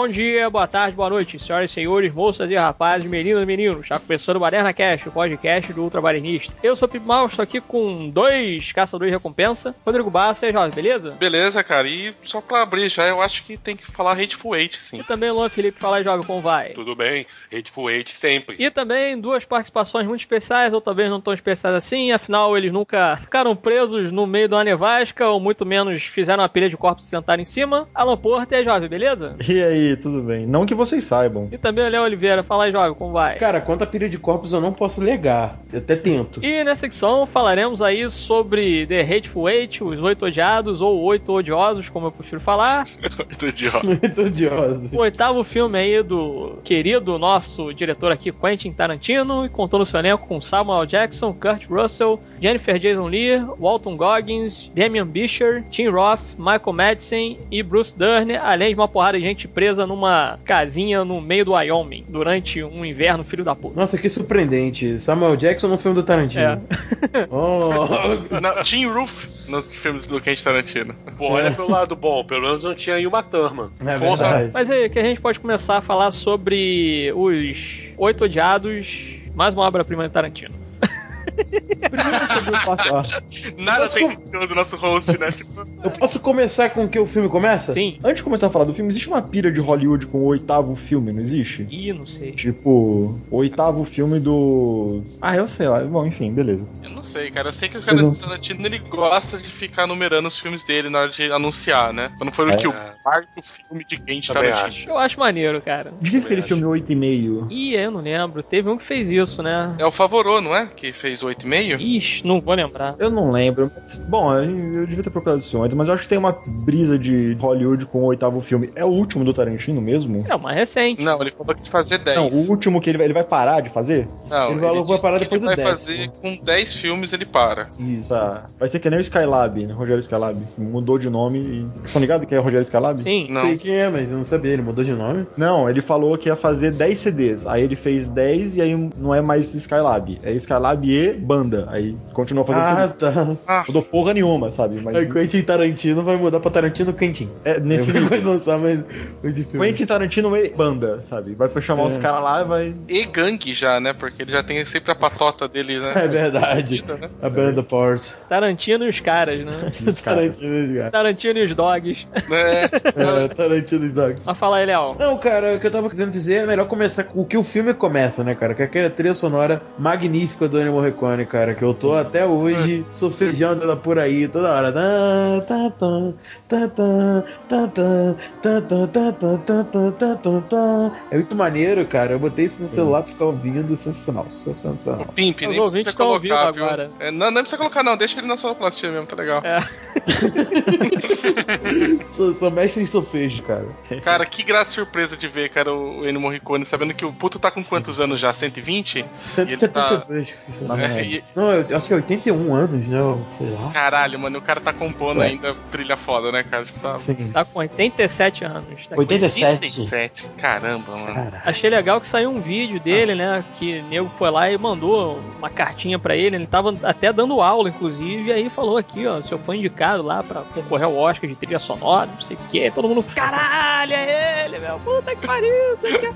Bom dia, boa tarde, boa noite, senhoras e senhores, moças e rapazes, meninas e meninos. Está começando o Baderna Cast, o podcast do Ultra Barenista. Eu sou o Pip Mal, estou aqui com dois caçadores de recompensa, Rodrigo Bassa e Jorge, beleza? Beleza, cara. E só pra abrir já, eu acho que tem que falar Hateful Eight, sim. E também o Luan Felipe, fala aí, Jovem, como vai? Tudo bem, Hateful Eight sempre. E também duas participações muito especiais, ou talvez não tão especiais assim, afinal eles nunca ficaram presos no meio de uma nevasca, ou muito menos fizeram uma pilha de corpos sentaram em cima. Alan Porter e Jovem, beleza? E aí, tudo bem? Não que vocês saibam. E também o Léo Oliveira, fala aí, Jovem, como vai? Cara, quanto a pilha de corpos eu não posso negar. Eu até tento. E nessa secção falaremos aí sobre The Hateful Eight, os oito odiados, ou oito odiosos, como eu prefiro falar. Muito idiota. Muito odioso. O oitavo filme aí do querido nosso diretor aqui, Quentin Tarantino, e contou no seu elenco com Samuel Jackson, Kurt Russell, Jennifer Jason Leigh, Walton Goggins, Damian Bisher, Tim Roth, Michael Madsen e Bruce Dern, além de uma porrada de gente presa numa casinha no meio do Wyoming durante um inverno filho da puta. Nossa, que surpreendente. Samuel Jackson no filme do Tarantino. É. Oh, Não, Tim Roof nos filmes do Quentin Tarantino. Pô, olha pelo lado bom, pelo menos não tinha aí uma turma. é verdade. Mas aí, que a gente pode começar a falar sobre os oito odiados, mais uma obra-prima de Tarantino. Primeiro sobre o passo- Nada tem do nosso host, né? Tipo, Eu posso começar com o que o filme começa? Sim. Antes de começar a falar do filme, existe uma pira de Hollywood com o oitavo filme, não existe? Ih, não sei. Tipo, o oitavo filme do. Ah, eu sei lá. Bom, enfim, beleza. eu não sei, cara. Eu sei que o cara não- Tarantino ele gosta de ficar numerando os filmes dele na hora de anunciar, né? Quando for o É. que? O quarto filme de Também Tarantino. acho. Eu acho maneiro, cara. De que aquele acho. filme 8,5? Ih, eu não lembro. Teve um que fez isso, né? É o Favorô, não é? Que fez 8,5? Ixi, não vou lembrar. Eu não lembro. Bom, eu eu devia ter procurado isso antes, mas eu acho que tem uma brisa de Hollywood com o oitavo filme. É o último do Tarantino mesmo? É uma recente. Não, ele falou que de fazer 10. Não, o último que ele vai, ele vai parar de fazer? Não, Ele falou que vai parar que depois ele do vai fazer com 10 filmes ele para. Isso. Tá. Vai ser que nem o Skylab, né? Rogério Skylab. Mudou de nome e. Estão ligados que é o Rogério Skylab? Sim. Não. Sei quem é, mas eu não sabia. Ele mudou de nome? Não, ele falou que ia fazer 10 CDs. Aí ele fez 10 e aí não é mais Skylab. É Skylab e banda. Aí continuou fazendo Ah, CD. tá. Ah, Mudou porra nenhuma, sabe? Mas Aí Quentin Tarantino vai mudar pra Tarantino Quentin. é nesse Eu nível. vou lançar mais de filme. Quentin Tarantino e banda, sabe? Vai chamar É. os caras lá e vai. e gangue já, né? Porque ele já tem sempre a patota dele, né? É verdade. né? A banda Port. Tarantino e os caras, né? Os caras. Tarantino, e os dogs. É, É, Tarantino e Dogs. Mas fala aí, Léo. Não, cara, o que eu tava querendo dizer é melhor começar com o que o filme começa, né, cara? Que é aquela trilha sonora magnífica do Ennio Morricone cara, que eu tô até hoje sofrendo ela por aí toda hora. É muito maneiro, cara. Eu botei isso no celular pra ficar ouvindo. Sensacional, sensacional. O Pimp, nem precisa colocar, viu? Agora. É, não, não precisa colocar, não. Deixa ele na sonoplastia mesmo, tá legal. É. só, mexe em sofejo, cara. Cara, que graça surpresa de ver, cara, o Ennio Morricone, sabendo que o puto tá com quantos anos já? 120? 172 não É, é. e- Não, eu acho que é 81 anos, né? eu- Sei lá. caralho, mano, o cara tá compondo Ué. ainda trilha foda, né, cara? Tipo, tá... Sim. Tá com 87 anos. Tá com 87. 87. Caramba, mano. Caralho. Achei legal que saiu um vídeo dele, né? Que o nego foi lá e mandou uma cartinha pra ele. Ele tava até dando aula, inclusive. E aí falou aqui, ó. Se eu for indicado lá pra concorrer ao Oscar de trilha sonora, não sei o que. Todo mundo, caralho, é ele, meu. Puta que pariu, não sei o que.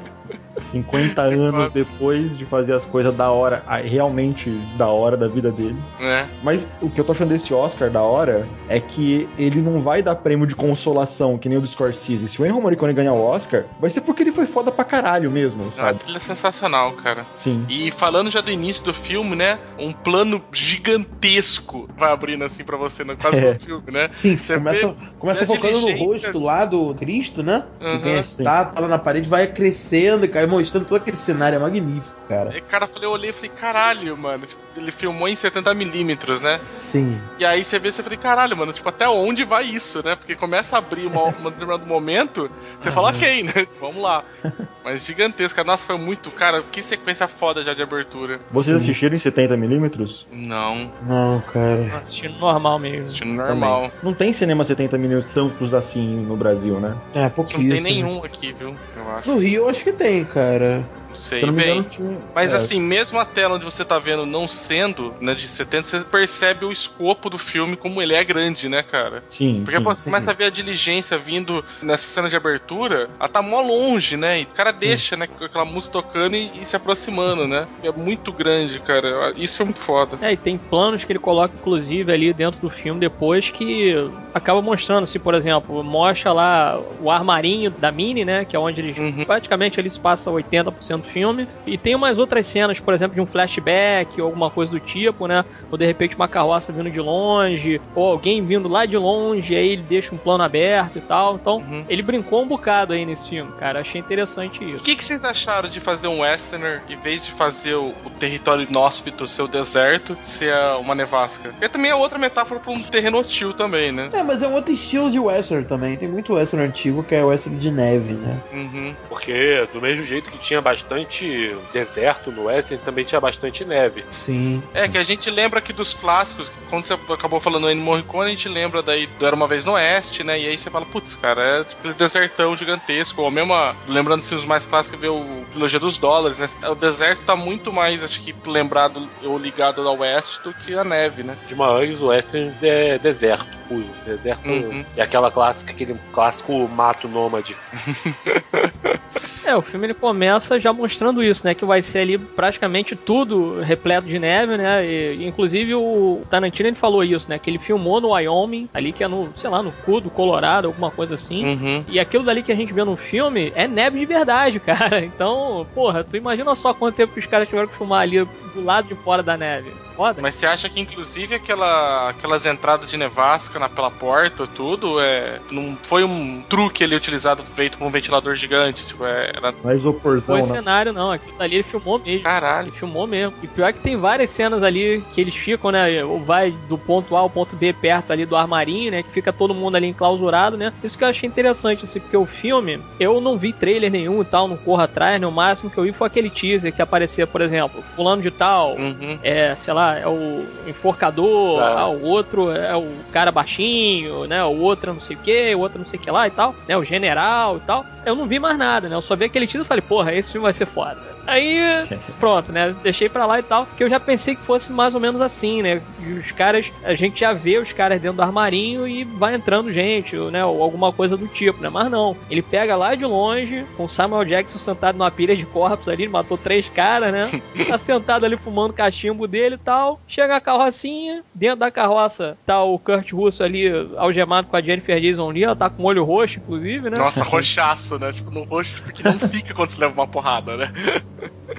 50 anos depois de fazer as coisas da hora, ah, realmente da hora da vida dele. É. Mas o que eu tô achando desse Oscar da hora é que ele não vai dar prêmio de consolação, que nem o do Scorsese. Se o Henry Morricone ganhar o Oscar, vai ser porque ele foi foda pra caralho mesmo, A sabe? trilha é sensacional, cara. Sim. E falando já do início do filme, né? Um plano gigantesco vai abrindo assim pra você no quase É. do filme, né? Sim, Você começa, vê- começa a focando no rosto lá do Cristo, né? Aham. que tem a estátua lá na parede, vai crescendo, cara, mostrando todo aquele cenário, é magnífico, cara. Aí, cara, eu falei, eu olhei e falei, caralho, mano. Tipo, ele filmou em 70mm, né? Sim. E aí você vê, você falei, caralho, mano, tipo, até onde vai isso, né? Porque começa a abrir uma, um determinado momento, você fala, ok, né? Vamos lá. Mas gigantesca. Nossa, foi muito, cara, que sequência foda já de abertura. Vocês Sim. assistiram em 70mm? Não, Não, cara. Assistindo normal mesmo. assistindo normal. Não tem cinema 70mm tantos assim no Brasil, né? É, Não pouquíssimo. tem nenhum aqui, viu? Eu acho. No Rio eu acho que tem, tem, cara. Sei Se eu não me bem. engano, tinha. Mas é, assim, mesmo a tela onde você tá vendo não sendo, né, de 70, você percebe o escopo do filme como ele é grande, né, cara? Sim. Porque sim, pô, você sim. começa a ver a diligência vindo nessa cena de abertura, ela tá mó longe, né? E o cara deixa, né, com aquela música tocando e, e se aproximando, né? É muito grande, cara. Isso é muito foda. É, e tem planos que ele coloca, inclusive, ali dentro do filme depois que acaba mostrando, se por exemplo, mostra lá o armarinho da Mini, né? Que é onde eles Uhum. praticamente eles passam 80% do filme. E tem umas outras cenas, por exemplo, de um flashback ou alguma coisa do tipo, né? Ou de repente uma carroça vindo de longe, ou alguém vindo lá de longe, aí ele deixa um plano aberto e tal. Então, Uhum. ele brincou um bocado aí nesse filme, cara. Achei interessante O isso. que, que vocês acharam de fazer um westerner, em vez de fazer o, o território inóspito ser o deserto, ser a- uma nevasca? Porque também é outra metáfora pra um terreno hostil também, né? É, mas é um outro estilo de western também. Tem muito western antigo que é western de neve, né? Uhum. Porque do mesmo jeito que tinha bastante deserto no Western, também tinha bastante neve. Sim. É, que a gente lembra aqui dos clássicos, que quando você acabou falando Ennio Morricone, a gente lembra daí do Era Uma Vez no Oeste, né? E aí você fala, putz, cara, é aquele desertão gigantesco. Ou mesmo, a- lembrando assim, os mais clássicos, ver o Trilogia dos Dólares, né? O deserto tá muito mais, acho que, lembrado ou ligado ao oeste do que a neve, né? De uma antes, o Westerns é deserto puro. Deserto Uhum. é aquela clássica, aquele clássico mato nômade. É, o filme ele começa já mostrando isso, né? Que vai ser ali praticamente tudo repleto de neve, né? E, inclusive o Tarantino ele falou isso, né? Que ele filmou no Wyoming, ali que é no, sei lá, no cu do Colorado, alguma coisa assim. Uhum. E aquilo dali que a gente vê no filme é neve de verdade, cara. Então, porra, tu imagina só quanto tempo que os caras tiveram que filmar ali do lado de fora da neve. Foda. Mas você acha que, inclusive, aquela, aquelas entradas de nevasca na, pela porta, tudo, é, não foi um truque ali utilizado, feito por um ventilador gigante? Tipo, é, era... Não é isoporzão, Foi né? cenário, não. Aquilo dali ele filmou mesmo. Caralho. Ele filmou mesmo. E pior que tem várias cenas ali que eles ficam, né? Ou vai do ponto A ao ponto B perto ali do armarinho, né? Que fica todo mundo ali enclausurado, né? Isso que eu achei interessante, assim, porque o filme, eu não vi trailer nenhum e tal, não corro atrás, né? O máximo que eu vi foi aquele teaser que aparecia, por exemplo, fulano de tal, Uhum. é, sei lá, é o enforcador, Tá. ah, o outro é o cara baixinho, né? O outro é não sei o que, o outro não sei o que lá e tal, né? O general e tal. Eu não vi mais nada, né? Eu só vi aquele título e falei, porra, esse filme vai ser foda. Aí, pronto, né? Deixei pra lá e tal, que eu já pensei que fosse mais ou menos assim, né? Os caras, a gente já vê os caras dentro do armarinho e vai entrando gente, né? Ou alguma coisa do tipo, né? Mas não. Ele pega lá de longe, com Samuel Jackson sentado numa pilha de corpos ali, matou três caras, né? Tá sentado ali fumando cachimbo dele e tal. Chega a carrocinha, dentro da carroça tá o Kurt Russell ali algemado com a Jennifer Jason Lee, ela tá com o olho roxo, inclusive, né? Nossa, roxaço, né? Tipo, no roxo, porque não fica quando você leva uma porrada, né?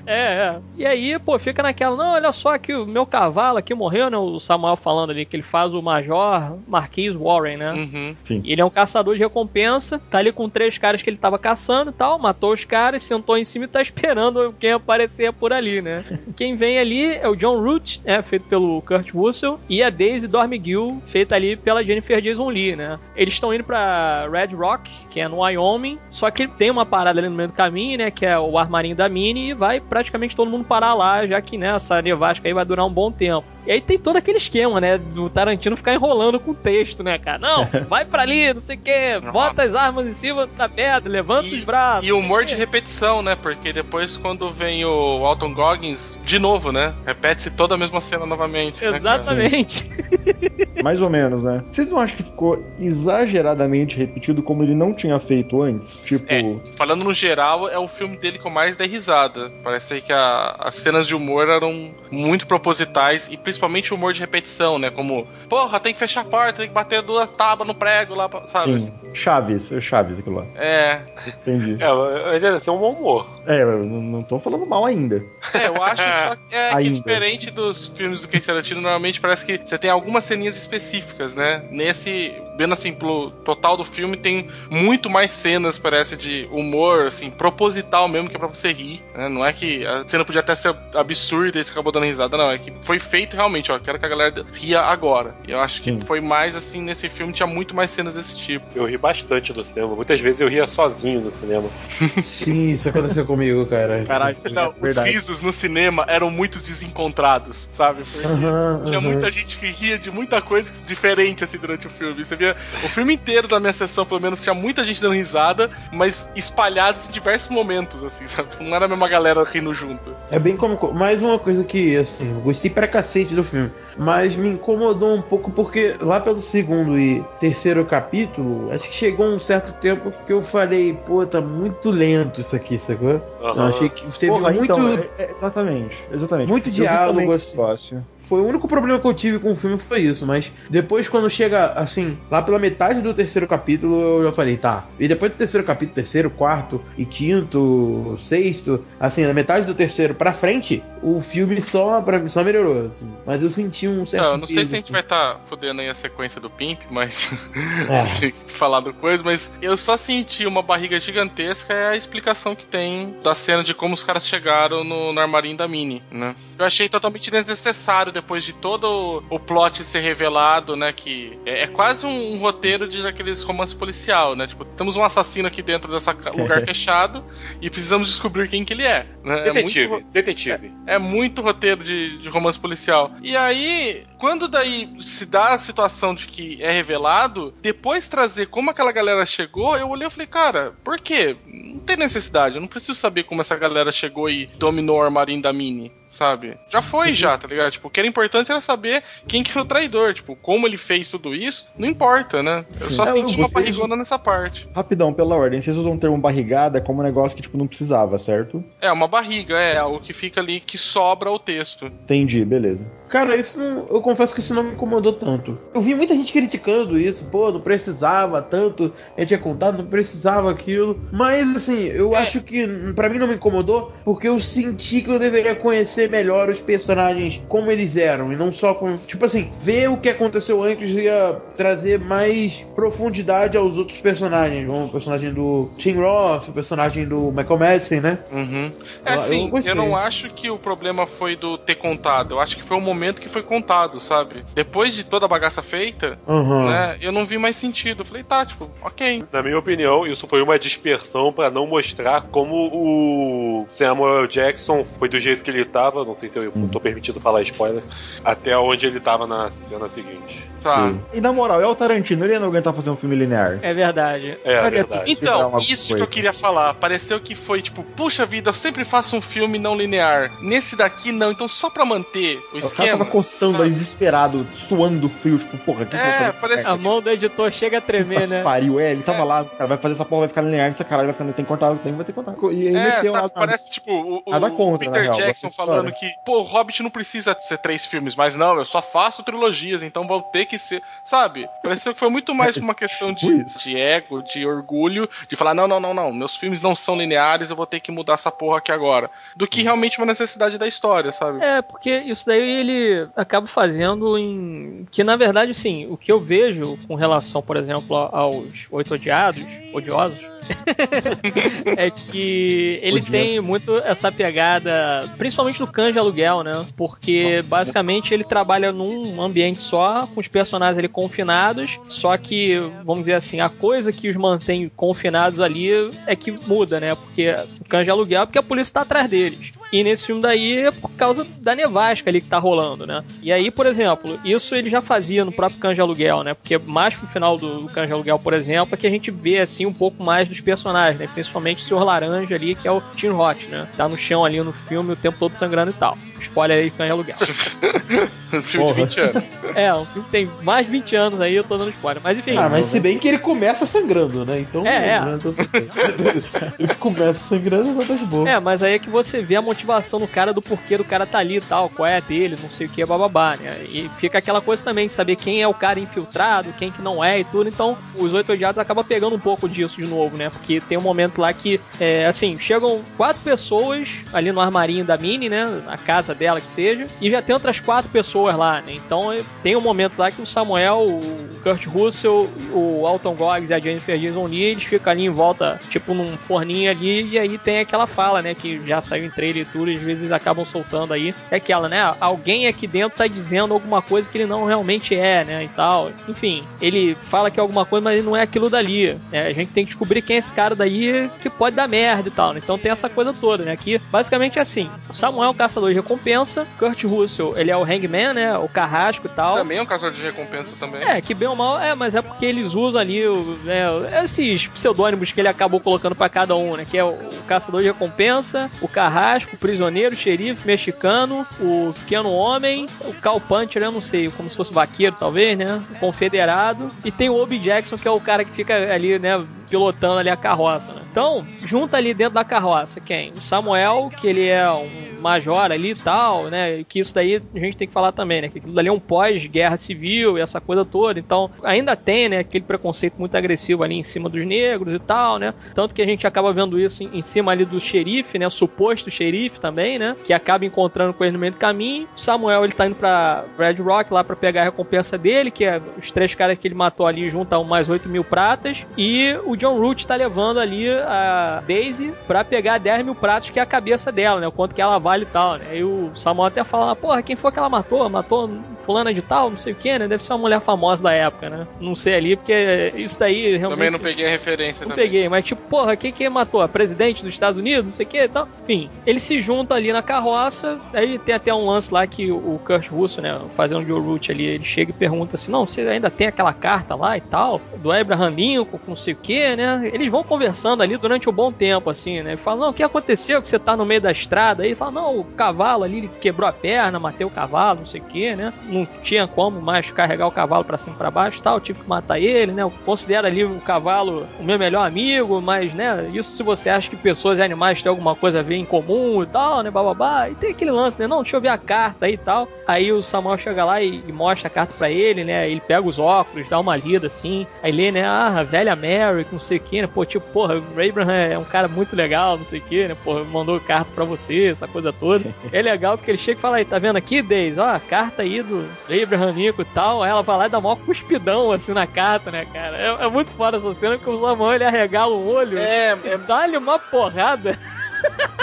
É, é. E aí, pô, fica naquela, não, olha só que o meu cavalo aqui morreu, né? O Samuel falando ali que ele faz o Major Marquis Warren, né? Uhum. E ele é um caçador de recompensa, tá ali com três caras que ele tava caçando e tal, matou os caras, sentou em cima e tá esperando quem aparecer por ali, né? quem vem ali é o John Root, né, feito pelo Kurt Russell, e a Daisy Dormigill, feita ali pela Jennifer Jason Lee, né? Eles estão indo pra Red Rock, que é no Wyoming, só que tem uma parada ali no meio do caminho, né, que é o armarinho da Mini, e vai praticamente todo mundo parar lá, já que, né, essa nevasca aí vai durar um bom tempo. E aí tem todo aquele esquema, né, do Tarantino ficar enrolando com o texto, né, cara? Não, vai pra ali, não sei o que, bota as armas em cima da pedra, levanta os braços. E humor de repetição, né? Porque depois, quando vem o Alton Goggins, de novo, né? Repete-se toda a mesma cena novamente. né? Exatamente. Mais ou menos, né? Vocês não acham que ficou exageradamente repetido como ele não tinha feito antes? Tipo, É, falando no geral, é o filme dele que eu mais dei risada. Parece que a- as cenas de humor eram muito propositais e principalmente o humor de repetição, né? Como, porra, tem que fechar a porta, tem que bater duas tábuas no prego lá, sabe? sim, Chaves, é Chaves aquilo lá. É, Entendi. É, deve ser um bom humor. É, eu não tô falando mal ainda. é, eu acho só que, é, que Ainda. diferente dos filmes do Quentin Tarantino, normalmente parece que você tem algumas ceninhas específicas, né? Nesse, vendo assim, pelo total do filme, tem muito mais cenas, parece, de humor, assim, proposital mesmo, que é pra você rir, né? Não é que a cena podia até ser absurda e você acabou dando risada, não. É que foi feito realmente, ó, quero que a galera ria agora. E eu acho que Sim. foi mais, assim, nesse filme tinha muito mais cenas desse tipo. Eu ri bastante do cinema. Muitas vezes eu ria sozinho no cinema. Sim, isso aconteceu comigo, cara. Caralho, não, é os risos no cinema eram muito desencontrados, sabe? Porque tinha muita gente que ria de muita muita coisa diferente assim durante o filme. Você via o filme inteiro da minha sessão, pelo menos, tinha muita gente dando risada, mas espalhados em diversos momentos, assim, sabe? Não era a mesma galera rindo junto. É bem como. Mais uma coisa que, assim, eu gostei pra cacete do filme. Mas me incomodou um pouco porque lá pelo segundo e terceiro capítulo, acho que chegou um certo tempo que eu falei, pô, tá muito lento isso aqui, sacou? Eu Aham. achei que teve Porra, muito. então, é- é- exatamente, exatamente. Muito diálogo, assim. Foi o único problema que eu tive com o filme foi isso, mas depois quando chega assim, lá pela metade do terceiro capítulo, eu já falei, tá. E depois do terceiro capítulo, terceiro, quarto e quinto, sexto, assim, na metade do terceiro pra frente, o filme só para mim só melhorou, assim. Mas eu senti um certo Não, eu não sei peso, se a gente assim. vai estar fodendo aí a sequência do Pimp, mas. É. Falar do coisa, mas eu só senti uma barriga gigantesca é a explicação que tem da cena de como os caras chegaram no, no armarinho da Mini, né? Eu achei totalmente desnecessário depois de todo o, o plot ser revelado, né? Que é, é quase um, um roteiro de aqueles romance policial, né? Tipo, temos um assassino aqui dentro desse lugar fechado e precisamos descobrir quem que ele é. Né? É muito- Detetive, detetive. é muito roteiro de, de romance policial. E aí, quando daí se dá a situação de que é revelado, depois trazer como aquela galera chegou, eu olhei e falei, cara, por quê? Não tem necessidade, eu não preciso saber como essa galera chegou e dominou o armarinho da Mini. Sabe? Já foi, já, tá ligado? Tipo, o que era importante era saber quem que foi o traidor. Tipo, como ele fez tudo isso, não importa, né? Eu só É, senti uma barrigona nessa parte. Rapidão, pela ordem, vocês usam o termo barrigada como um negócio que, tipo, não precisava, certo? É, uma barriga, é algo que fica ali que sobra o texto. Entendi, beleza. Cara, isso não, eu confesso que isso não me incomodou tanto. Eu vi muita gente criticando isso, pô, não precisava tanto, eu tinha contado, não precisava aquilo. Mas assim, eu É. acho que pra mim não me incomodou, porque eu senti que eu deveria conhecer melhor os personagens como eles eram, e não só com. Tipo assim, ver o que aconteceu antes ia trazer mais profundidade aos outros personagens, como o personagem do Tim Roth, o personagem do Michael Madsen, né? Uhum. É Eu- assim, eu eu, não acho que o problema foi do ter contado. Eu acho que foi o momento que foi contado, sabe? Depois de toda a bagaça feita, Aham. né? Eu não vi mais sentido. Eu falei, tá, tipo, ok. Na minha opinião, isso foi uma dispersão pra não mostrar como o Samuel Jackson foi do jeito que ele tava. Não sei se eu tô permitido falar spoiler. Até onde ele tava na cena seguinte. Tá. Sim. E na moral, é o Tarantino, ele ia não aguentar fazer um filme linear. É verdade. É, Faria verdade. Então, isso que coisa. eu queria falar. Pareceu que foi tipo, puxa vida, eu sempre faço um filme não linear. Nesse daqui, não. Então, só pra manter o O cara esquema. tava coçando sabe? ali, desesperado, suando frio, tipo, porra, que É, parece- A mão do editor chega a tremer, Puta que né? pariu, é, ele tava lá, cara, vai fazer essa porra, vai ficar linear, essa caralho, vai ficar, tem que cortar, tem, vai ter que cortar. E aí É, meteu sabe, uma- parece tipo o, o- Nada o contra, na Peter real, Jackson da falando que, pô, o Hobbit não precisa ser três filmes, mas não, eu só faço trilogias, então vão ter que ser. Sabe? Pareceu que foi muito mais uma questão de, de ego, de orgulho, de falar, não, não, não, não, meus filmes não são lineares, eu vou ter que mudar essa porra aqui agora. Do que realmente uma necessidade da história, sabe? É, porque isso daí ele acaba fazendo em. Que na verdade, sim, o que eu vejo com relação, por exemplo, aos Oito Odiados, odiosos, é que ele Odiento. tem muito essa pegada, principalmente no canja aluguel, né? Porque Nossa, basicamente ele trabalha num ambiente só, com os personagens ali confinados, só que, vamos dizer assim, a coisa que os mantém confinados ali é que muda, né? Porque o canja aluguel é porque a polícia tá atrás deles. E nesse filme daí é por causa da nevasca ali que tá rolando, né? E aí, por exemplo, isso ele já fazia no próprio Canja Aluguel, né? Porque mais pro final do, do Canja Aluguel, por exemplo, é que a gente vê, assim, um pouco mais dos personagens, né? Principalmente o Senhor Laranja ali, que é o Tim Roth, né? Tá no chão ali no filme o tempo todo sangrando e tal. Spoiler aí, Canja Aluguel. Um filme Porra. de 20 anos. é, o filme tem mais de 20 anos aí, eu tô dando spoiler. Mas enfim. Ah, mas se bem que ele começa sangrando, né? Então. É, é. né, ele começa sangrando, mas tá de boa. É, mas aí é que você vê a motivação do cara do porquê do cara tá ali e tal, qual é a dele, não sei o que, bababá, né? E fica aquela coisa também de saber quem é o cara infiltrado, quem que não é e tudo. Então, os oito odiados acabam pegando um pouco disso de novo, né? Porque tem um momento lá que, é, assim, chegam quatro pessoas ali no armarinho da Minnie, né? Na casa dela que seja, e já tem outras quatro pessoas lá, né? Então, tem um momento lá que o Samuel, o Kurt Russell, o Alton Goggs e a Jennifer Jason Lee, eles ficam ali em volta, tipo num forninho ali, e aí tem aquela fala, né? Que já saiu em trailer prefeitura, às vezes acabam soltando aí. É aquela, né? Alguém aqui dentro tá dizendo alguma coisa que ele não realmente é, né? E tal. Enfim, ele fala que é alguma coisa, mas ele não é aquilo dali. Né? A gente tem que descobrir quem é esse cara daí que pode dar merda e tal. Né? Então tem essa coisa toda, né? Aqui, basicamente é assim: Samuel é um caçador de recompensa, Kurt Russell, ele é o Hangman, né? O carrasco e tal. Também é um caçador de recompensa também. É, que bem ou mal, é, mas é porque eles usam ali o, né, esses pseudônimos que ele acabou colocando para cada um, né? Que é o, o caçador de recompensa, o carrasco, o prisioneiro, o xerife mexicano, o pequeno homem, o Cal Puncher, eu não sei, como se fosse vaqueiro, talvez, né? O confederado. E tem o Obi Jackson, que é o cara que fica ali, né? pilotando ali a carroça, né? Então, junta ali dentro da carroça quem? O Samuel, que ele é um major ali e tal, né? Que isso daí a gente tem que falar também, né? Que aquilo dali é um pós-guerra civil e essa coisa toda. Então, ainda tem, né? Aquele preconceito muito agressivo ali em cima dos negros e tal, né? Tanto que a gente acaba vendo isso em, cima ali do xerife, né? O suposto xerife também, né? Que acaba encontrando com ele no meio do caminho. O Samuel, ele tá indo pra Red Rock lá para pegar a recompensa dele, que é os três caras que ele matou ali juntam mais 8 mil pratas. E o John Root tá levando ali a Daisy pra pegar 10 mil pratos, que é a cabeça dela, né? O quanto que ela vale e tal, né? E o Samuel até fala, porra, quem foi que ela matou? Matou fulana de tal, não sei o que, né? Deve ser uma mulher famosa da época, né? Não sei ali, porque isso daí realmente... Também não peguei a referência. Não também. peguei, mas tipo, porra, quem que matou? A presidente dos Estados Unidos, não sei o que e tal. Enfim, ele se junta ali na carroça, aí tem até um lance lá que o Kurt Russo, né, fazendo o Joe Root ali, ele chega e pergunta assim, não, você ainda tem aquela carta lá e tal, do Abraham Lincoln, com não sei o que, né? Eles vão conversando ali durante um bom tempo, assim, né? Fala, não, o que aconteceu que você tá no meio da estrada? Aí ele fala, não, o cavalo ali, ele quebrou a perna, matei o cavalo, não sei o que, né? Não tinha como mais carregar o cavalo para cima e pra baixo tal, tive que matar ele, né? Eu considero ali o cavalo o meu melhor amigo, mas, né, isso se você acha que pessoas e animais têm alguma coisa a ver em comum e tal, né, bababá. E tem aquele lance, né? Não, deixa eu ver a carta aí e tal. Aí o Samuel chega lá e, e mostra a carta para ele, né? Ele pega os óculos, dá uma lida assim. Aí lê, né? Ah, velha Mary, não sei o que, né? Pô, tipo, porra, o Abraham é um cara muito legal, não sei o que, né? Porra, mandou carta pra você, essa coisa toda. é legal porque ele chega e fala aí, tá vendo aqui, Deis? Ó, a carta aí do Abraham Nico e tal. Aí ela vai lá e dá maior cuspidão assim na carta, né, cara? É, é muito foda essa cena que o Samuel ele arregala o olho. É, é... dá-lhe uma porrada.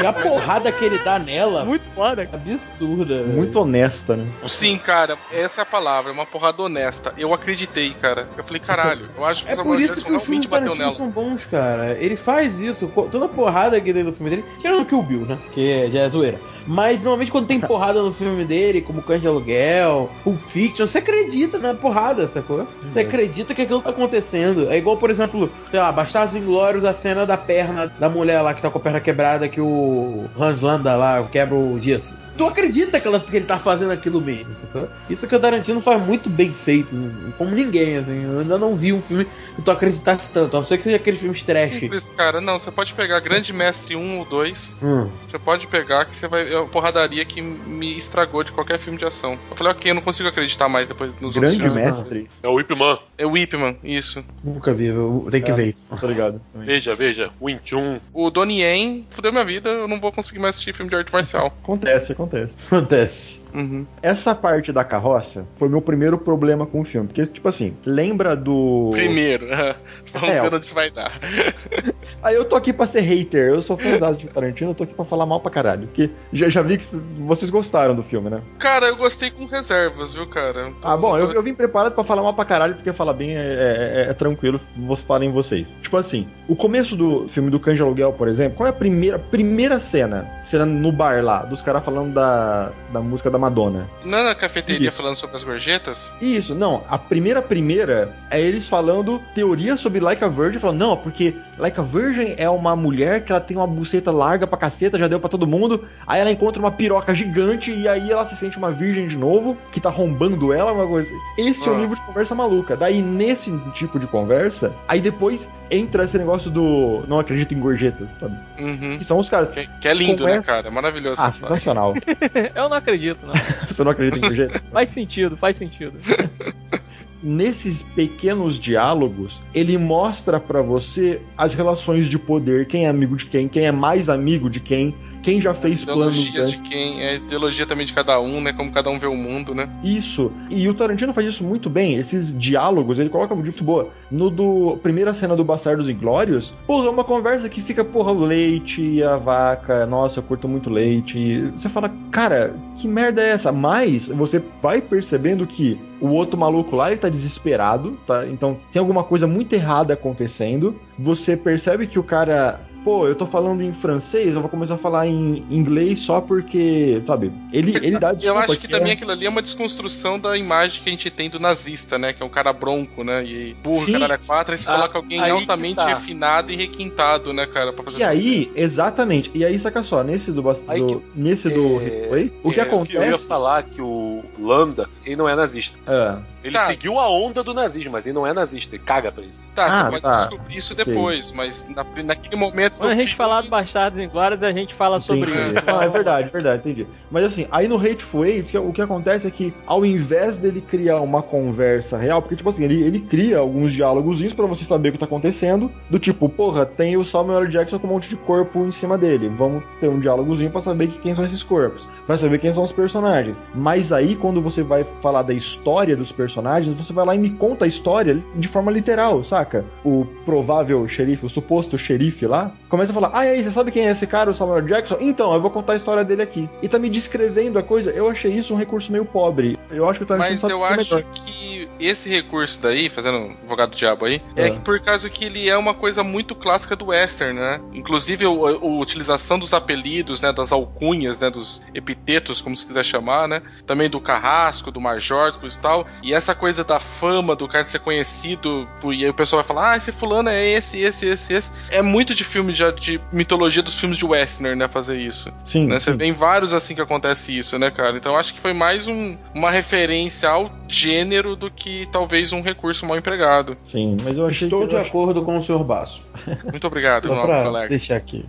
E a porrada que ele dá nela. Muito foda. Absurda. Muito honesta, né? Sim, cara, essa é a palavra, é uma porrada honesta. Eu acreditei, cara. Eu falei, caralho, eu acho que É por isso que os filmes Tarantino são bons, cara. Ele faz isso. Toda porrada que tem no filme dele, tirando o Kill Bill, né? Que já é zoeira. Mas normalmente quando tem porrada no filme dele, como Cães de Aluguel, Pulp Fiction, você acredita na porrada, sacou? Você acredita que aquilo tá acontecendo. É igual, por exemplo, sei lá, Bastardos Inglórios, a cena da perna da mulher lá que tá com a perna quebrada, que o Hans Landa lá quebra o gesso. Tu acredita que, ela- que ele tá fazendo aquilo mesmo, sacou? Isso que o Tarantino faz muito bem feito, como ninguém, assim. Eu ainda não vi um filme que tu acreditasse tanto, a não ser que seja aqueles filmes trash. Simples, cara. Não, você pode pegar Grande Mestre 1 ou 2. Hum. Você pode pegar que você vai. É uma porradaria que me estragou de qualquer filme de ação. Eu falei, ok, eu não consigo acreditar mais depois nos Grande outros filmes. mestre. É o Ip Man. É o Ip Man, isso. Nunca vi, eu tenho que É. ver. Tô ligado. Veja, veja. Wing Chun. O Donnie Yen fudeu minha vida, eu não vou conseguir mais assistir filme de arte marcial. Acontece, acontece. Acontece. Uhum. Essa parte da carroça foi meu primeiro problema com o filme. Porque, tipo assim, lembra do. Primeiro, vamos É, ver onde isso vai dar. Aí eu tô aqui pra ser hater. Eu sou fãzado de Tarantino, eu tô aqui pra falar mal pra caralho. Porque já, já vi que vocês gostaram do filme, né? Cara, eu gostei com reservas, viu, cara? Tô- Ah, bom, eu, eu vim preparado pra falar mal pra caralho, porque falar bem é, é- é- é tranquilo, vocês falem vocês. Tipo assim, o começo do filme do Cães de Aluguel, por exemplo, qual é a primeira, primeira cena? Cena no bar lá, dos caras falando da, da música da Madonna. Não é na cafeteria Isso. falando sobre as gorjetas? Isso, não, a primeira primeira é eles falando teoria sobre Like a Virgin, falando, não, porque Like a Virgin é uma mulher que ela tem uma buceta larga pra caceta, já deu pra todo mundo, aí ela encontra uma piroca gigante e aí ela se sente uma virgem de novo, que tá rombando ela, uma coisa. Esse é o Ah. nível de conversa maluca. Daí, nesse tipo de conversa, aí depois entra esse negócio do não acredito em gorjetas, sabe? Uhum. Que são os caras. Que, que é lindo, né, essa- cara? Maravilhoso. Ah, sensacional. Eu não acredito, não. Você não acredita em gorjetas? Faz sentido, faz sentido. nesses pequenos diálogos, ele mostra pra você as relações de poder, quem é amigo de quem, quem é mais amigo de quem, quem já fez planos antes. de quem, é ideologia também de cada um, né? Como cada um vê o mundo, né? Isso. E o Tarantino faz isso muito bem. Esses diálogos, ele coloca muito boa. No do primeira cena do Bastardos Inglórios, porra, é uma conversa que fica, porra, o leite, a vaca, nossa, eu curto muito leite. E você fala, cara, que merda é essa? Mas você vai percebendo que o outro maluco lá, ele tá desesperado, tá? Então tem alguma coisa muito errada acontecendo. Você percebe que o cara pô, eu tô falando em francês, eu vou começar a falar em inglês só porque, sabe, ele, ele dá Eu desculpa acho que é- também aquilo ali é uma desconstrução da imagem que a gente tem do nazista, né? Que é um cara bronco, né? E burro, Sim. caralho, é quatro, aí você Ah, coloca alguém que altamente tá. refinado e requintado, né, cara? Pra fazer E aí, exatamente, e aí saca só, nesse do, Aí do- que- nesse do é, replay, o que É, acontece... Eu ia falar que o Lambda, ele não é nazista. Ah, Ele Tá. seguiu a onda do nazismo, mas ele não é nazista, ele caga pra isso. Tá, Ah, você pode tá. descobrir isso depois, mas na- naquele momento Quando a gente filme- falar do Bastardos Inglórios, a gente fala sobre entendi. isso. Não, é verdade, verdade, entendi. Mas assim, aí no Hateful Eight, que- o que acontece é que, ao invés dele criar uma conversa real, porque, tipo assim, ele, ele cria alguns diálogozinhos pra você saber o que tá acontecendo, do tipo, porra, tem o Samuel L. Jackson com um monte de corpo em cima dele, vamos ter um diálogozinho pra saber que- quem são esses corpos, pra saber quem são os personagens. Mas aí, quando você vai falar da história dos personagens, você vai lá e me conta a história de forma literal, saca? O provável xerife, o suposto xerife lá, começa a falar: Ah, e aí, você sabe quem é esse cara, o Samuel Jackson? Então, eu vou contar a história dele aqui. E tá me descrevendo a coisa. Eu achei isso um recurso meio pobre. Eu acho que o Tarantino Mas eu fazer acho melhor. que esse recurso daí, fazendo um advogado do diabo aí, é, É. que por causa que ele é uma coisa muito clássica do western, né? Inclusive o- a, utilização dos apelidos, né, das alcunhas, né, dos epitetos, como se quiser chamar, né? Também do carrasco, do major, e tal. E essa coisa da fama do cara de ser conhecido, e aí o pessoal vai falar: "Ah, esse fulano é esse, esse, esse, esse". É muito de filme já de mitologia dos filmes de western, né, fazer isso. Sim, Né? Você sim. vê em vários assim que acontece isso, né, cara? Então eu acho que foi mais um- uma referência ao gênero do que talvez um recurso mal empregado. Sim, mas eu achei Estou que de acordo com o Sr. Basso. Muito obrigado, Só pra colega. deixar aqui.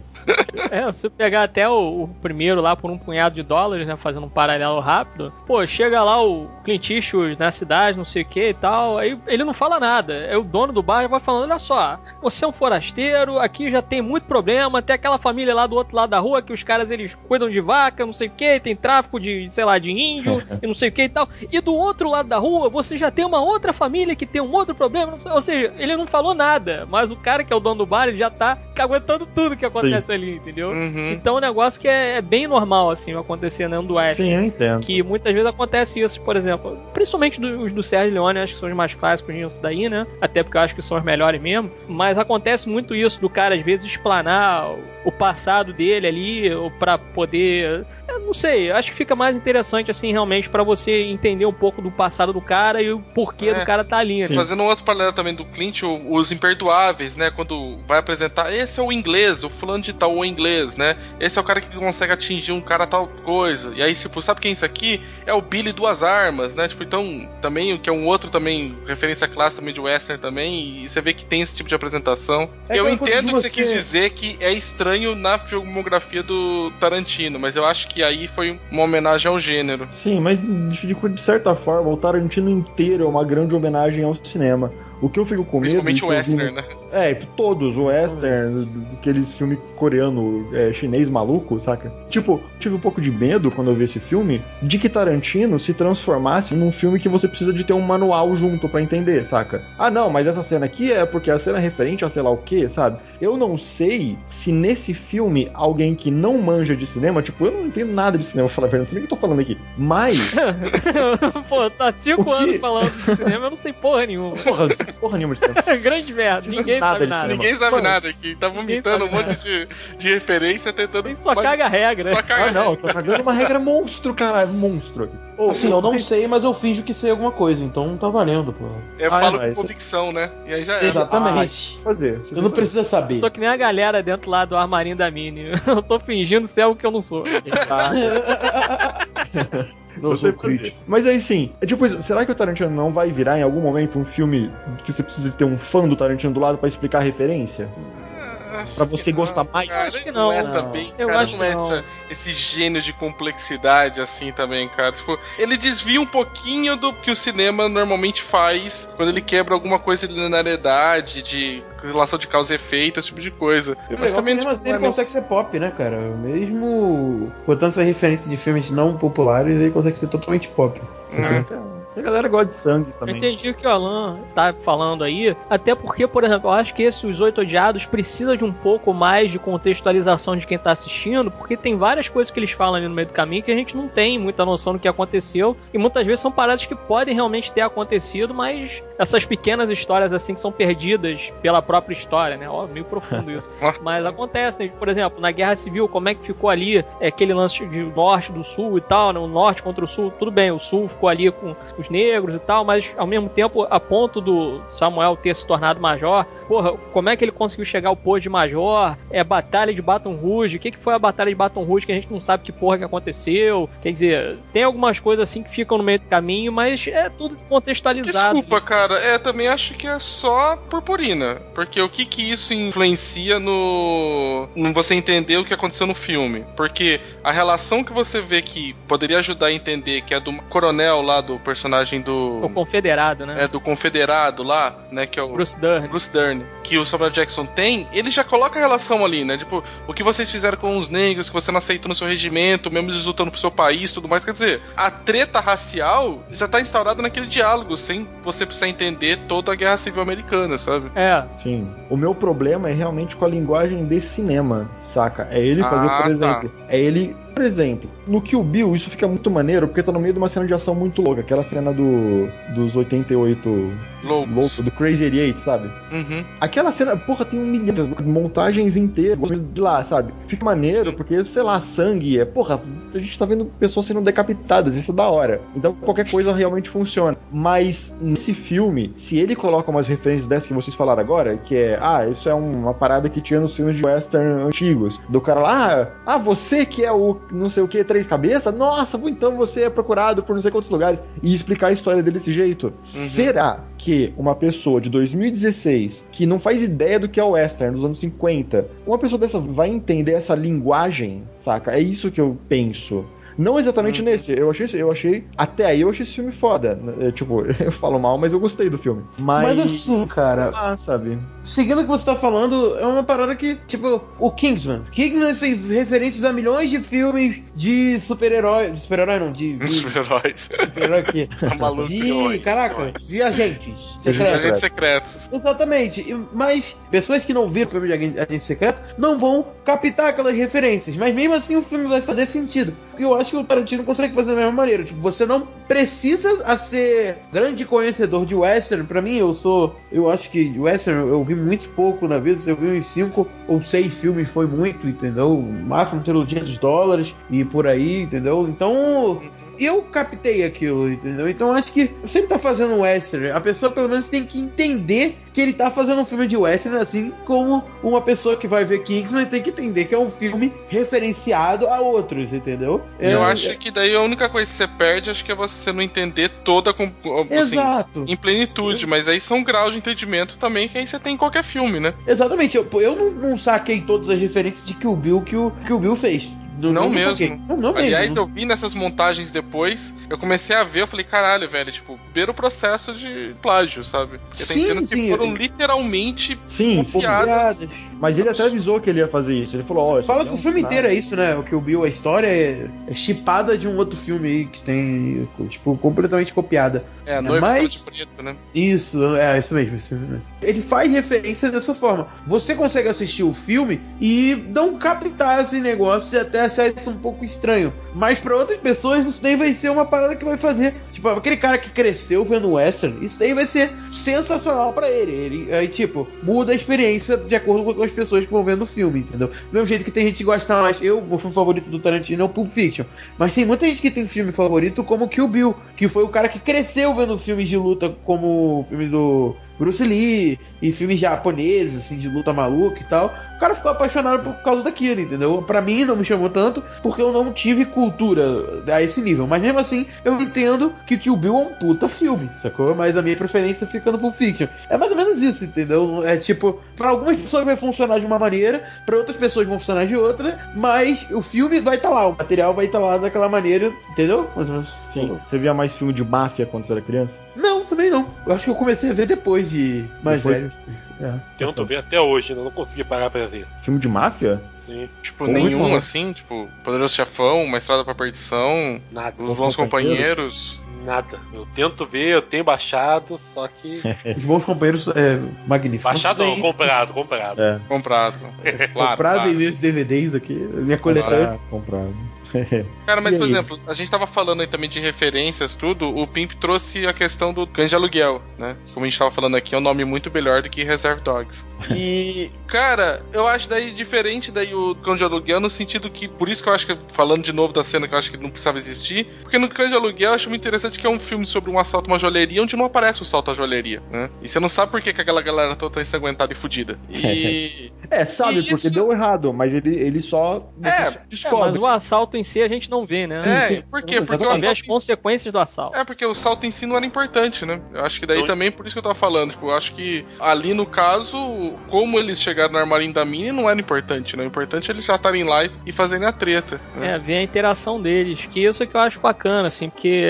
É, se eu pegar até o, o primeiro lá por um punhado de dólares, né, fazendo um paralelo rápido, pô, chega lá o Clint Eastwood na cidade, não sei o que e tal, aí ele não fala nada. É o dono do bar vai falando, olha só, você é um forasteiro, aqui já tem muito problema, tem aquela família lá do outro lado da rua que os caras eles cuidam de vaca, não sei o que, tem tráfico de, sei lá, de índio e não sei o que e tal. E do outro lado da rua você já tem uma outra família que tem um outro problema, não sei- ou seja, ele não falou nada, mas o cara que é o dono do bar, ele já tá aguentando tudo que acontece ali, entendeu? Uhum. Então é um negócio que é, é bem normal, assim, acontecer no West. Sim, eu entendo. Que muitas vezes acontece isso, por exemplo, principalmente do- do Sérgio Leone, acho que são os mais clássicos nisso daí, né? Até porque eu acho que são os melhores mesmo. Mas acontece muito isso do cara, às vezes, explanar o passado dele ali, ou pra poder. Não sei, acho que fica mais interessante, assim, realmente, pra você entender um pouco do passado do cara e o porquê É. do cara tá ali. né? Fazendo um outro paralelo também do Clint, o- os imperdoáveis, né? Quando vai apresentar, esse é o inglês, o fulano de tal, o inglês, né? Esse é o cara que consegue atingir um cara tal coisa. E aí, tipo, sabe quem é isso aqui? É o Billy Duas Armas, né? Tipo, então, também, que é um outro também, referência clássica também de western também, e você vê que tem esse tipo de apresentação. É eu entendo o que você você- quis dizer que é estranho na filmografia do Tarantino, mas eu acho que aí foi uma homenagem ao gênero. Sim, mas de certa forma, o Tarantino inteiro é uma grande homenagem ao cinema. O que eu fico com medo. Principalmente o vi western, né? É, todos, o western, aqueles filmes coreano, é, chinês maluco, saca? Tipo, tive um pouco de medo quando eu vi esse filme de que Tarantino se transformasse num filme que você precisa de ter um manual junto pra entender, saca? Ah, não, mas essa cena aqui é porque a cena é referente a sei lá o que, sabe? Eu não sei se nesse filme alguém que não manja de cinema, tipo, eu não entendo nada de cinema, falar a verdade, não sei nem o que eu tô falando aqui, mas. Pô, tá cinco que- anos falando de cinema, eu não sei porra nenhuma. Porra, porra nenhuma de cinema. Grande merda, ninguém sabe sabe nada Ninguém sabe Mano, nada aqui, tá vomitando um sabe monte de, de referência, tentando. Ele só mas- caga a regra. Só caga Ah, não, eu tô cagando uma regra monstro, caralho, monstro aqui. Ô, Assim, eu não sei, mas eu finjo que sei alguma coisa, então tá valendo, pô. Eu Ah, falo não, com isso- convicção, né? E aí já é. Exatamente. fazer. Eu não preciso saber. Tô que nem a galera dentro lá do armarinho da Mini. Eu tô fingindo ser algo que eu não sou. Não sou crítico. Mas aí sim, é tipo será que o Tarantino não vai virar em algum momento um filme que você precisa ter um fã do Tarantino do lado pra explicar a referência? Pra você gostar mais? Cara, acho que ele não. é Não. também, Eu cara, acho não é que não. essa- esse gênio de complexidade assim também, cara. Tipo, ele desvia um pouquinho do que o cinema normalmente faz quando ele quebra alguma coisa de linearidade, de relação de causa e efeito, esse tipo de coisa. É que mesmo tipo, assim ele é meio- consegue ser pop, né, cara? Mesmo botando essa referência de filmes não populares, ele consegue ser totalmente pop. É. A galera gosta de sangue Eu também. entendi o que o Alan tá falando aí, até porque, por exemplo, eu acho que esse Os Oito Odiados precisa de um pouco mais de contextualização de quem tá assistindo, porque tem várias coisas que eles falam ali no meio do caminho que a gente não tem muita noção do que aconteceu, e muitas vezes são paradas que podem realmente ter acontecido, mas essas pequenas histórias assim que são perdidas pela própria história, né? Ó, meio profundo isso. Mas acontece, né? Por exemplo, na Guerra Civil, como é que ficou ali é, aquele lance de norte do sul e tal, né? O norte contra o sul, tudo bem, o sul ficou ali com os negros e tal, mas ao mesmo tempo, a ponto do Samuel ter se tornado major, porra, como é que ele conseguiu chegar ao posto de major? É Batalha de Baton Rouge, o que, que foi a Batalha de Baton Rouge que a gente não sabe que porra que aconteceu? Quer dizer, tem algumas coisas assim que ficam no meio do caminho, mas é tudo contextualizado. Desculpa, cara. É, também acho que é só purpurina. Porque o que que isso influencia no. no você entender o que aconteceu no filme? Porque a relação que você vê que poderia ajudar a entender, que é do coronel lá, do personagem do. O confederado, né? É, do confederado lá, né? Que é o. Bruce Dern. Bruce Dern, que o Samuel Jackson tem, ele já coloca a relação ali, né? Tipo, o que vocês fizeram com os negros, que você não aceitou no seu regimento, mesmo eles lutando pro seu país tudo mais. Quer dizer, a treta racial já tá instaurada naquele diálogo, sem você precisar entender toda a guerra civil americana, sabe? É, Sim. O meu problema é realmente com a linguagem desse cinema, saca? É ele fazer, Ah, por tá. exemplo. É ele. Por exemplo, no Kill Bill, isso fica muito maneiro porque tá no meio de uma cena de ação muito louca. Aquela cena do. dos 88 Loucos. louco, do Crazy 88, sabe? Uhum. Aquela cena, porra, tem um milhão de montagens inteiras de lá, sabe? Fica maneiro porque, sei lá, sangue é. Porra, a gente tá vendo pessoas sendo decapitadas, isso é da hora. Então qualquer coisa realmente funciona. Mas nesse filme, se ele coloca umas referências dessas que vocês falaram agora, que é, ah, isso é uma parada que tinha nos filmes de western do cara lá, ah, ah, você que é o não sei o que, três cabeças, nossa, então você é procurado por não sei quantos lugares, e explicar a história dele desse jeito. Será que uma pessoa de 2016, que não faz ideia do que é o western dos anos 50, uma pessoa dessa vai entender essa linguagem, saca? É isso que eu penso. Não exatamente Uhum. nesse. Eu achei, eu achei. Até aí eu achei esse filme foda. É, tipo, eu falo mal, mas eu gostei do filme. Mas. Mas assim, cara, Ah, sabe? seguindo o que você tá falando, é uma parada que, tipo, o Kingsman. Kingsman fez referências a milhões de filmes de super-heróis. Super-herói não, de. de Super-heróis. super-herói aqui. Tá maluco, De. Caraca, de agentes Agentes secretos. Agentes secretos. Exatamente. Mas pessoas que não viram o filme de Agente Secreto não vão captar aquelas referências. Mas mesmo assim o filme vai fazer sentido. Porque eu acho que o Tarantino consegue fazer da mesma maneira. Tipo, você não precisa a ser grande conhecedor de western. Pra mim, eu sou. Eu acho que western eu vi muito pouco na vida. Se eu vi uns 5 ou 6 filmes foi muito, entendeu? O máximo trilogia dos dólares e por aí, entendeu? Então eu captei aquilo, entendeu? Então acho que sempre tá fazendo um western, a pessoa pelo menos tem que entender que ele tá fazendo um filme de western, assim como uma pessoa que vai ver Kingsman tem que entender que é um filme referenciado a outros, entendeu? Eu É- acho que daí a única coisa que você perde acho que é você não entender toda assim, Exato. em plenitude, mas aí são graus de entendimento também que aí você tem em qualquer filme, né? Exatamente, eu, eu não, não saquei todas as referências de Kill Bill que o, que o Bill fez. Não mesmo. saquei. Não, não Aliás, mesmo. eu vi nessas montagens depois, eu comecei a ver, eu falei, caralho, velho, tipo, ver o processo de plágio, sabe? Porque tem Sim, cenas sim. que foram literalmente Sim, sim. Copiado. Piadas. Mas ele até avisou que ele ia fazer isso. Ele falou, ó. isso Fala que é o um filme nada. inteiro é isso, né? O que o Bill, a história é, é chipada de um outro filme aí que tem, tipo, completamente copiada. É, noivo mas- de preto, né? Isso, é, isso mesmo, isso mesmo. Ele faz referência dessa forma. Você consegue assistir o filme e não captar esse negócio e até achar isso um pouco estranho. Mas pra outras pessoas, isso daí vai ser uma parada que vai fazer. Tipo, aquele cara que cresceu vendo western, isso daí vai ser sensacional pra ele. ele aí, tipo, muda a experiência de acordo com as pessoas que vão vendo o filme, entendeu? Do mesmo jeito que tem gente que gosta mais. Eu, o filme favorito do Tarantino é o Pulp Fiction. Mas tem muita gente que tem filme favorito como Kill Bill, que foi o cara que cresceu vendo filmes de luta como o filme do Bruce Lee, e filmes japoneses, assim, de luta maluca e tal. O cara ficou apaixonado por causa daquilo, entendeu? Pra mim não me chamou tanto, porque eu não tive cultura a esse nível. Mas mesmo assim, eu entendo que Kill Bill é um puta filme, sacou? Mas a minha preferência fica no Pulp Fiction. É mais ou menos isso, entendeu? É tipo, pra algumas pessoas vai funcionar de uma maneira, pra outras pessoas vão funcionar de outra, mas o filme vai estar lá, o material vai estar lá daquela maneira, entendeu? Mais ou menos. Sim. Você via mais filme de máfia quando você era criança? Não, também não. Eu acho que eu comecei a ver depois de mais Depois- velho. É. Tento ver até hoje, ainda não consegui parar pra ver. Filme de máfia? Sim, Tipo, Pô, nenhum bom. assim, tipo, Poderoso Chefão, Uma Estrada pra Perdição, nada. Os Bons Companheiros. Nada. Eu tento ver, eu tenho baixado, só que. Os bons companheiros é magnífico. baixado não, daí- comprado, comprado. É. Comprado. Claro, Comprado claro. em meus DVDs aqui, minha coletânea. Ah, comprado. Cara, mas E por aí? exemplo, a gente tava falando aí também de referências, tudo. O Pimp trouxe a questão do cães de aluguel, né? Como a gente tava falando aqui, é um nome muito melhor do que Reserve Dogs. E, cara, eu acho daí diferente daí o cão de aluguel no sentido que, por isso que eu acho que, falando de novo da cena que eu acho que não precisava existir, porque no cão de aluguel eu acho muito interessante que é um filme sobre um assalto a uma joalheria onde não aparece o salto à joalheria, né? E você não sabe por que, que aquela galera toda tá ensanguentada e fudida. E. É, sabe, Isso. porque deu errado, mas ele, ele só É, É, mas o assalto em si a gente não vê, né? é, sim. por quê? Porque o Só vê as assalto consequências do assalto. É, porque o salto em si não era importante, né? Eu acho que daí também, por isso que eu tava falando, tipo, eu acho que ali no caso, como eles chegaram no armarinho da Mini, não era importante, né? O importante é eles já estarem lá e- fazerem a treta. Né? É, ver a interação deles, que isso é que eu acho bacana, assim, porque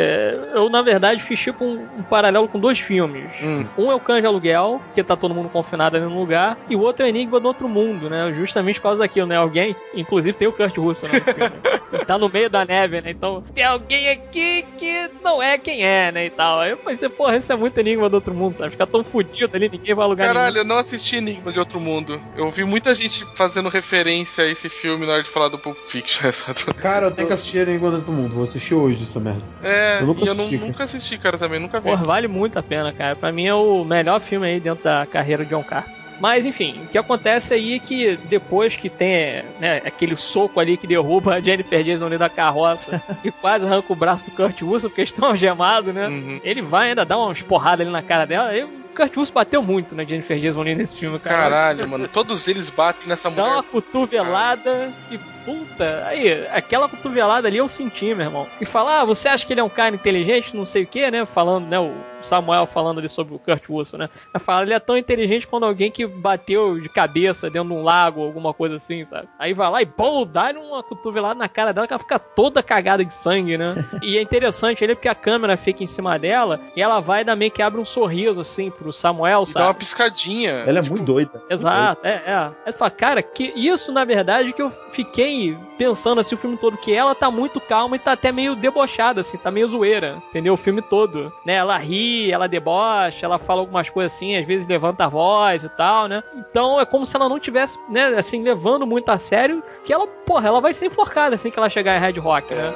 eu, na verdade, fiz tipo um, um paralelo com dois filmes. Hum. Um é o Cães de Aluguel, que tá todo mundo confinado ali no lugar, e o outro é Enigma do Outro Mundo, né? Justamente por causa daquilo, né? Alguém, inclusive tem o Kurt Russell né, tá no meio da neve, né? Então, tem alguém aqui que não é quem é, né? E tal. Aí eu pensei, porra, isso é muito Enigma do Outro Mundo, sabe? Ficar tão fudido ali, ninguém vai a lugar Caralho, nenhum. eu não assisti Enigma de Outro Mundo. Eu vi muita gente fazendo referência a esse filme na hora de falar do Pulp Fiction. sabe? Cara, eu tenho que assistir Enquanto Todo Mundo. Vou assistir hoje essa merda. É, Eu nunca e eu não- assisti, cara. nunca assisti, cara, também, nunca vi. Porra, vale muito a pena, cara. Pra mim é o melhor filme aí dentro da carreira de John Carter. Mas enfim, o que acontece aí é que depois que tem né, aquele soco ali que derruba a Jennifer Jason ali da carroça e quase arranca o braço do Kurt Russell porque eles estão algemados, né? Uhum. Ele vai ainda dar umas porradas ali na cara dela. Aí Kurt Russell bateu muito na Jennifer Jason ali nesse filme, cara. Caralho, mano, todos eles batem nessa Dá uma mulher. cotovelada que puta. Aí, aquela cotovelada ali eu senti, meu irmão. E falar, ah, você acha que ele é um cara inteligente, não sei o que, né? Falando, né? O Samuel falando ali sobre o Kurt Russell, né? Vai falar, ele é tão inteligente quando alguém que bateu de cabeça dentro de um lago, alguma coisa assim, sabe? Aí vai lá e, pô, dá uma cotovelada na cara dela que ela fica toda cagada de sangue, né? e é interessante ele porque a câmera fica em cima dela e ela vai dar meio que abre um sorriso assim pro Samuel, E dá uma sabe? piscadinha. Ela é tipo, muito doida. Exato, é, é. Aí tu fala, cara, que isso na verdade que eu fiquei pensando assim o filme todo, que ela tá muito calma e tá até meio debochada, assim, tá meio zoeira, entendeu? O filme todo, né? Ela ri, ela debocha, ela fala algumas coisas assim, às vezes levanta a voz e tal, né? Então é como se ela não tivesse, né, assim, levando muito a sério, que ela, porra, ela vai ser enforcada assim que ela chegar em Red Rock, né?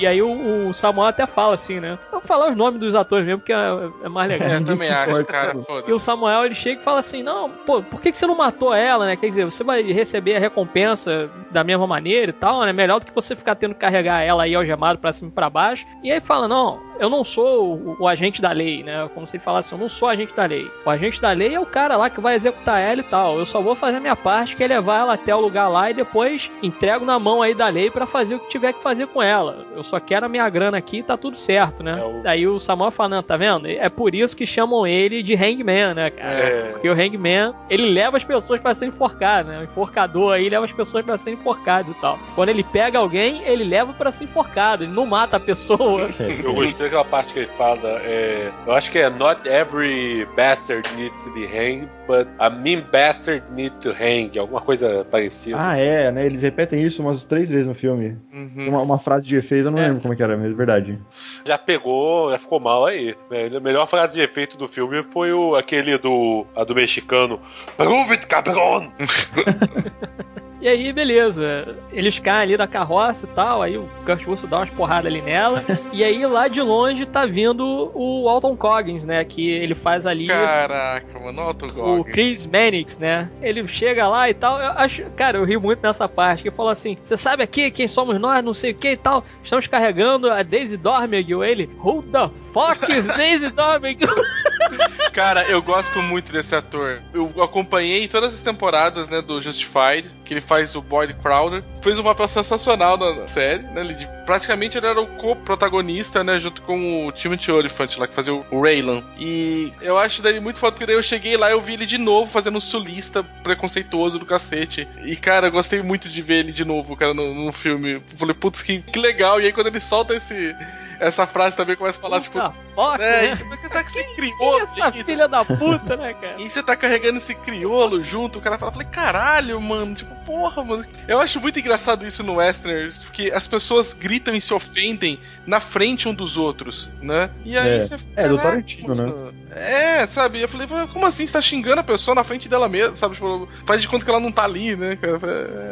E aí o, o Samuel até fala assim, né? Eu vou falar os nomes dos atores mesmo, porque é, é mais legal. É, eu também acho, importa, cara. cara. E o Foda-se. Samuel ele chega e fala assim: Não, pô, por que, que você não matou ela, né? Quer dizer, você vai receber a recompensa da mesma maneira e tal, né? Melhor do que você ficar tendo que carregar ela aí algemado pra cima e pra baixo. E aí fala: Não, eu não sou o, o agente da lei, né? Como se ele falasse: Eu não sou agente da lei. O agente da lei é o cara lá que vai executar ela e tal. Eu só vou fazer a minha parte, que é levar ela até o lugar lá e depois entrego na mão aí da lei pra fazer o que tiver que fazer com ela. Eu só quero a minha grana aqui e tá tudo certo, né? É o- Aí o Samuel fala: Não, tá vendo? É por isso que chamam ele de Hangman, né, cara? É. Porque o Hangman, ele leva as pessoas pra serem enforcadas, né? O enforcador aí leva as pessoas pra serem enforcadas e tal. Quando ele pega alguém, ele leva pra ser enforcado. Ele não mata a pessoa. Eu gostei daquela parte que ele fala. É, eu acho que é Not every bastard needs to be hanged, but a mean bastard needs to hang. Alguma coisa parecida. Ah, é, né? Eles repetem isso umas três vezes no filme. Uhum. Uma, uma frase de efeito, eu não É. lembro como é que era, mas é verdade. Já pegou, já ficou mal aí. É, A melhor frase de efeito do filme foi o, aquele do, a do mexicano. Prove it, cabrón! E aí, beleza. Eles caem ali da carroça e tal. Aí o Kurt Russell dá umas porradas ali nela. e aí, lá de longe, tá vindo o Alton Coggins, né? Que ele faz ali. Caraca, mano, o o Gog. Chris Mannix, né? Ele chega lá e tal. Eu acho, cara, eu ri muito nessa parte. Que falou assim: Você sabe aqui quem somos nós, não sei o que e tal. Estamos carregando a Daisy Dormigil. Ele, Who the fuck is Daisy Dormigil? Cara, eu gosto muito desse ator. Eu acompanhei todas as temporadas, né, do Justified, que ele faz o Boyd Crowder. Fez um papel sensacional na série, né? Ele, praticamente ele era o co-protagonista, né, junto com o Timothy Olyphant lá, que fazia o Raylan. E eu acho dele muito foda, porque daí eu cheguei lá e eu vi ele de novo fazendo um sulista preconceituoso do cacete. E, cara, eu gostei muito de ver ele de novo, cara, no, no filme. Eu falei, putz, que, que legal. E aí quando ele solta esse essa frase também começa a falar, tipo. Puta foca, É, né? e tipo, você tá com esse Que crioulo. essa filha da puta, né, cara? E você tá carregando esse crioulo junto, o cara fala, falei, caralho, mano, tipo, porra, mano. Eu acho muito engraçado isso no Western, porque as pessoas gritam e se ofendem na frente um dos outros, né? E aí É. você É, do "Caraca, Tarantino, né?" É, sabe? Eu falei, "Pô, como assim você tá xingando a pessoa na frente dela mesma, sabe? Tipo, faz de conta que ela não tá ali, né, cara?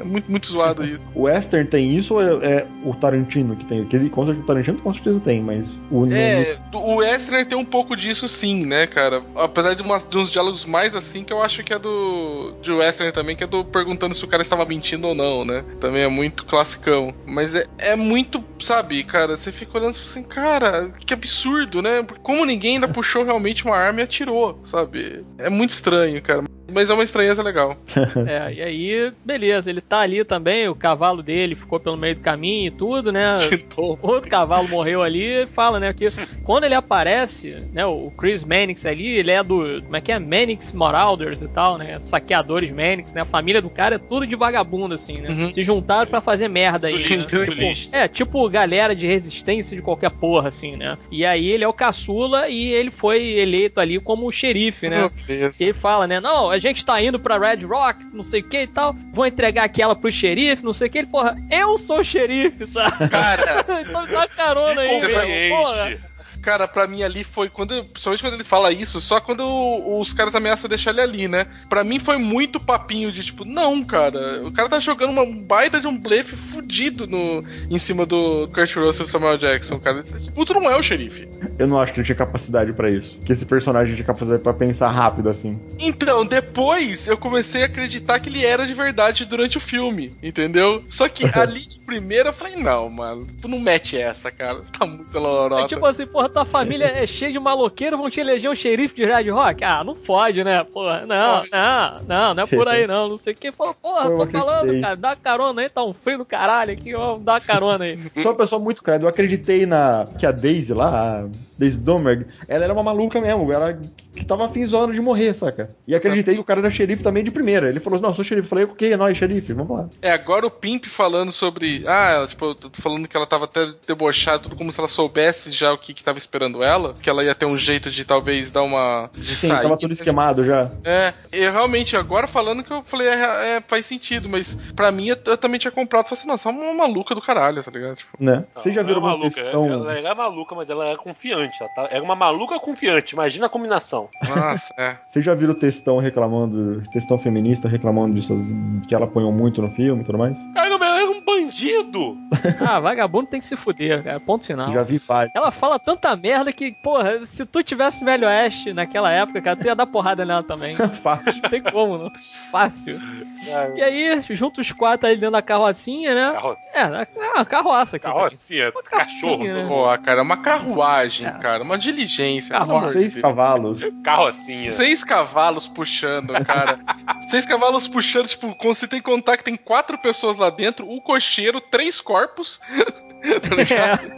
É muito, muito zoado isso. O Western tem isso ou é, é o Tarantino que tem? Que ele, com certeza, o Tarantino com certeza tem, mas o É, o Western tem um pouco disso sim, né, cara? Apesar de, umas- de uns diálogos mais assim, que eu acho que é do de Western também, que é do perguntando se o cara estava mentindo ou não, né? Também é muito classicão. Mas é, é muito, sabe, cara, você fica olhando assim, cara, que absurdo, né? Como ninguém ainda puxou realmente uma arma e atirou, sabe? É muito estranho, cara. Mas é uma estranheza legal. É, e aí, beleza, ele tá ali também, o cavalo dele ficou pelo meio do caminho e tudo, né? Outro cavalo morreu ali e fala, né, que quando ele aparece, né, o Chris Mannix ali, ele é do, como é que é, Mannix Marauders e tal, né, saqueadores Mannix, né, a família do cara é tudo de vagabundo, assim, né, Uhum. se juntaram pra fazer merda aí, né? Sulista. É, tipo galera de resistência de qualquer porra, assim, né, e aí ele é o caçula e ele foi eleito ali como o xerife, né, Meu Deus. e ele fala, né? Não, a gente tá indo pra Red Rock, não sei o que e tal. Vou entregar aquela pro xerife, não sei o que. Ele, porra, eu sou o xerife, sabe? Cara, então me dá uma carona aí, velho. Porra. Cara, pra mim ali foi quando. Principalmente quando ele fala isso, só quando os caras ameaçam deixar ele ali, né? Pra mim foi muito papinho de tipo, não, cara. O cara tá jogando uma baita de um blefe fudido no, em cima do Kurt Russell e Samuel Jackson, cara. Esse puto não é o xerife. Eu não acho que ele tinha capacidade pra isso. Que esse personagem tinha capacidade pra pensar rápido assim. Então, depois eu comecei a acreditar que ele era de verdade durante o filme, entendeu? Só que ali de primeira eu falei, não, mano, tu não mete essa, cara. Você tá muito lorota. É tipo assim, porra, tua família é cheia de maloqueiro, vão te eleger um xerife de Red Rock? Ah, não pode, né? Porra, não, não, não, não é por aí não, não sei o que. Porra, porra, tô falando, cara, dá carona aí, tá um frio do caralho aqui, ó, dá uma carona aí. Sou uma pessoa muito credo. Eu acreditei na. Que a Daisy lá, a Daisy Domerg, ela era uma maluca mesmo. Ela que tava afinzona de morrer, saca? E acreditei que o cara era xerife também de primeira. Ele falou: Não, sou xerife. Eu falei: Ok, é nóis, xerife, vamos lá. É, agora o Pimp falando sobre. Ah, ela, tipo, eu tô falando que ela tava até debochada, tudo como se ela soubesse já o que, que tava esperando ela. Que ela ia ter um jeito de talvez dar uma. de Sim, sair. tava tudo esquemado já. É, e realmente, agora falando que eu falei, é, é, faz sentido, mas pra mim eu, eu também tinha comprado. Falei assim, nossa, é uma maluca do caralho, tá ligado? Tipo, Né? Vocês já Não, viram é uma maluca. questão. Ela era maluca, mas ela era confiante. Ela tá- era uma maluca confiante. Imagina a combinação. nossa, é. Vocês já viram o textão reclamando, textão feminista reclamando disso, que ela apanhou muito no filme e tudo mais? Cara, bandido. Ah, vagabundo tem que se fuder, cara, ponto final. Já vi vários. Ela fala tanta merda que, porra, se tu tivesse Velho Oeste naquela época, cara, tu ia dar porrada nela também. Fácil. Não tem como, não. Fácil. Cara, E aí, junto os quatro ali dentro da carrocinha, né? Carroça. É, é uma carroça aqui. Carrocinha, Uma cachorro. né? Pô, cara, é uma carruagem, É. cara, uma diligência. Carro- Seis cavalos. Carrocinha. Seis cavalos puxando, cara. Seis cavalos puxando, tipo, quando você tem que contar que tem quatro pessoas lá dentro, o cocheiro, três corpos. tá ligado?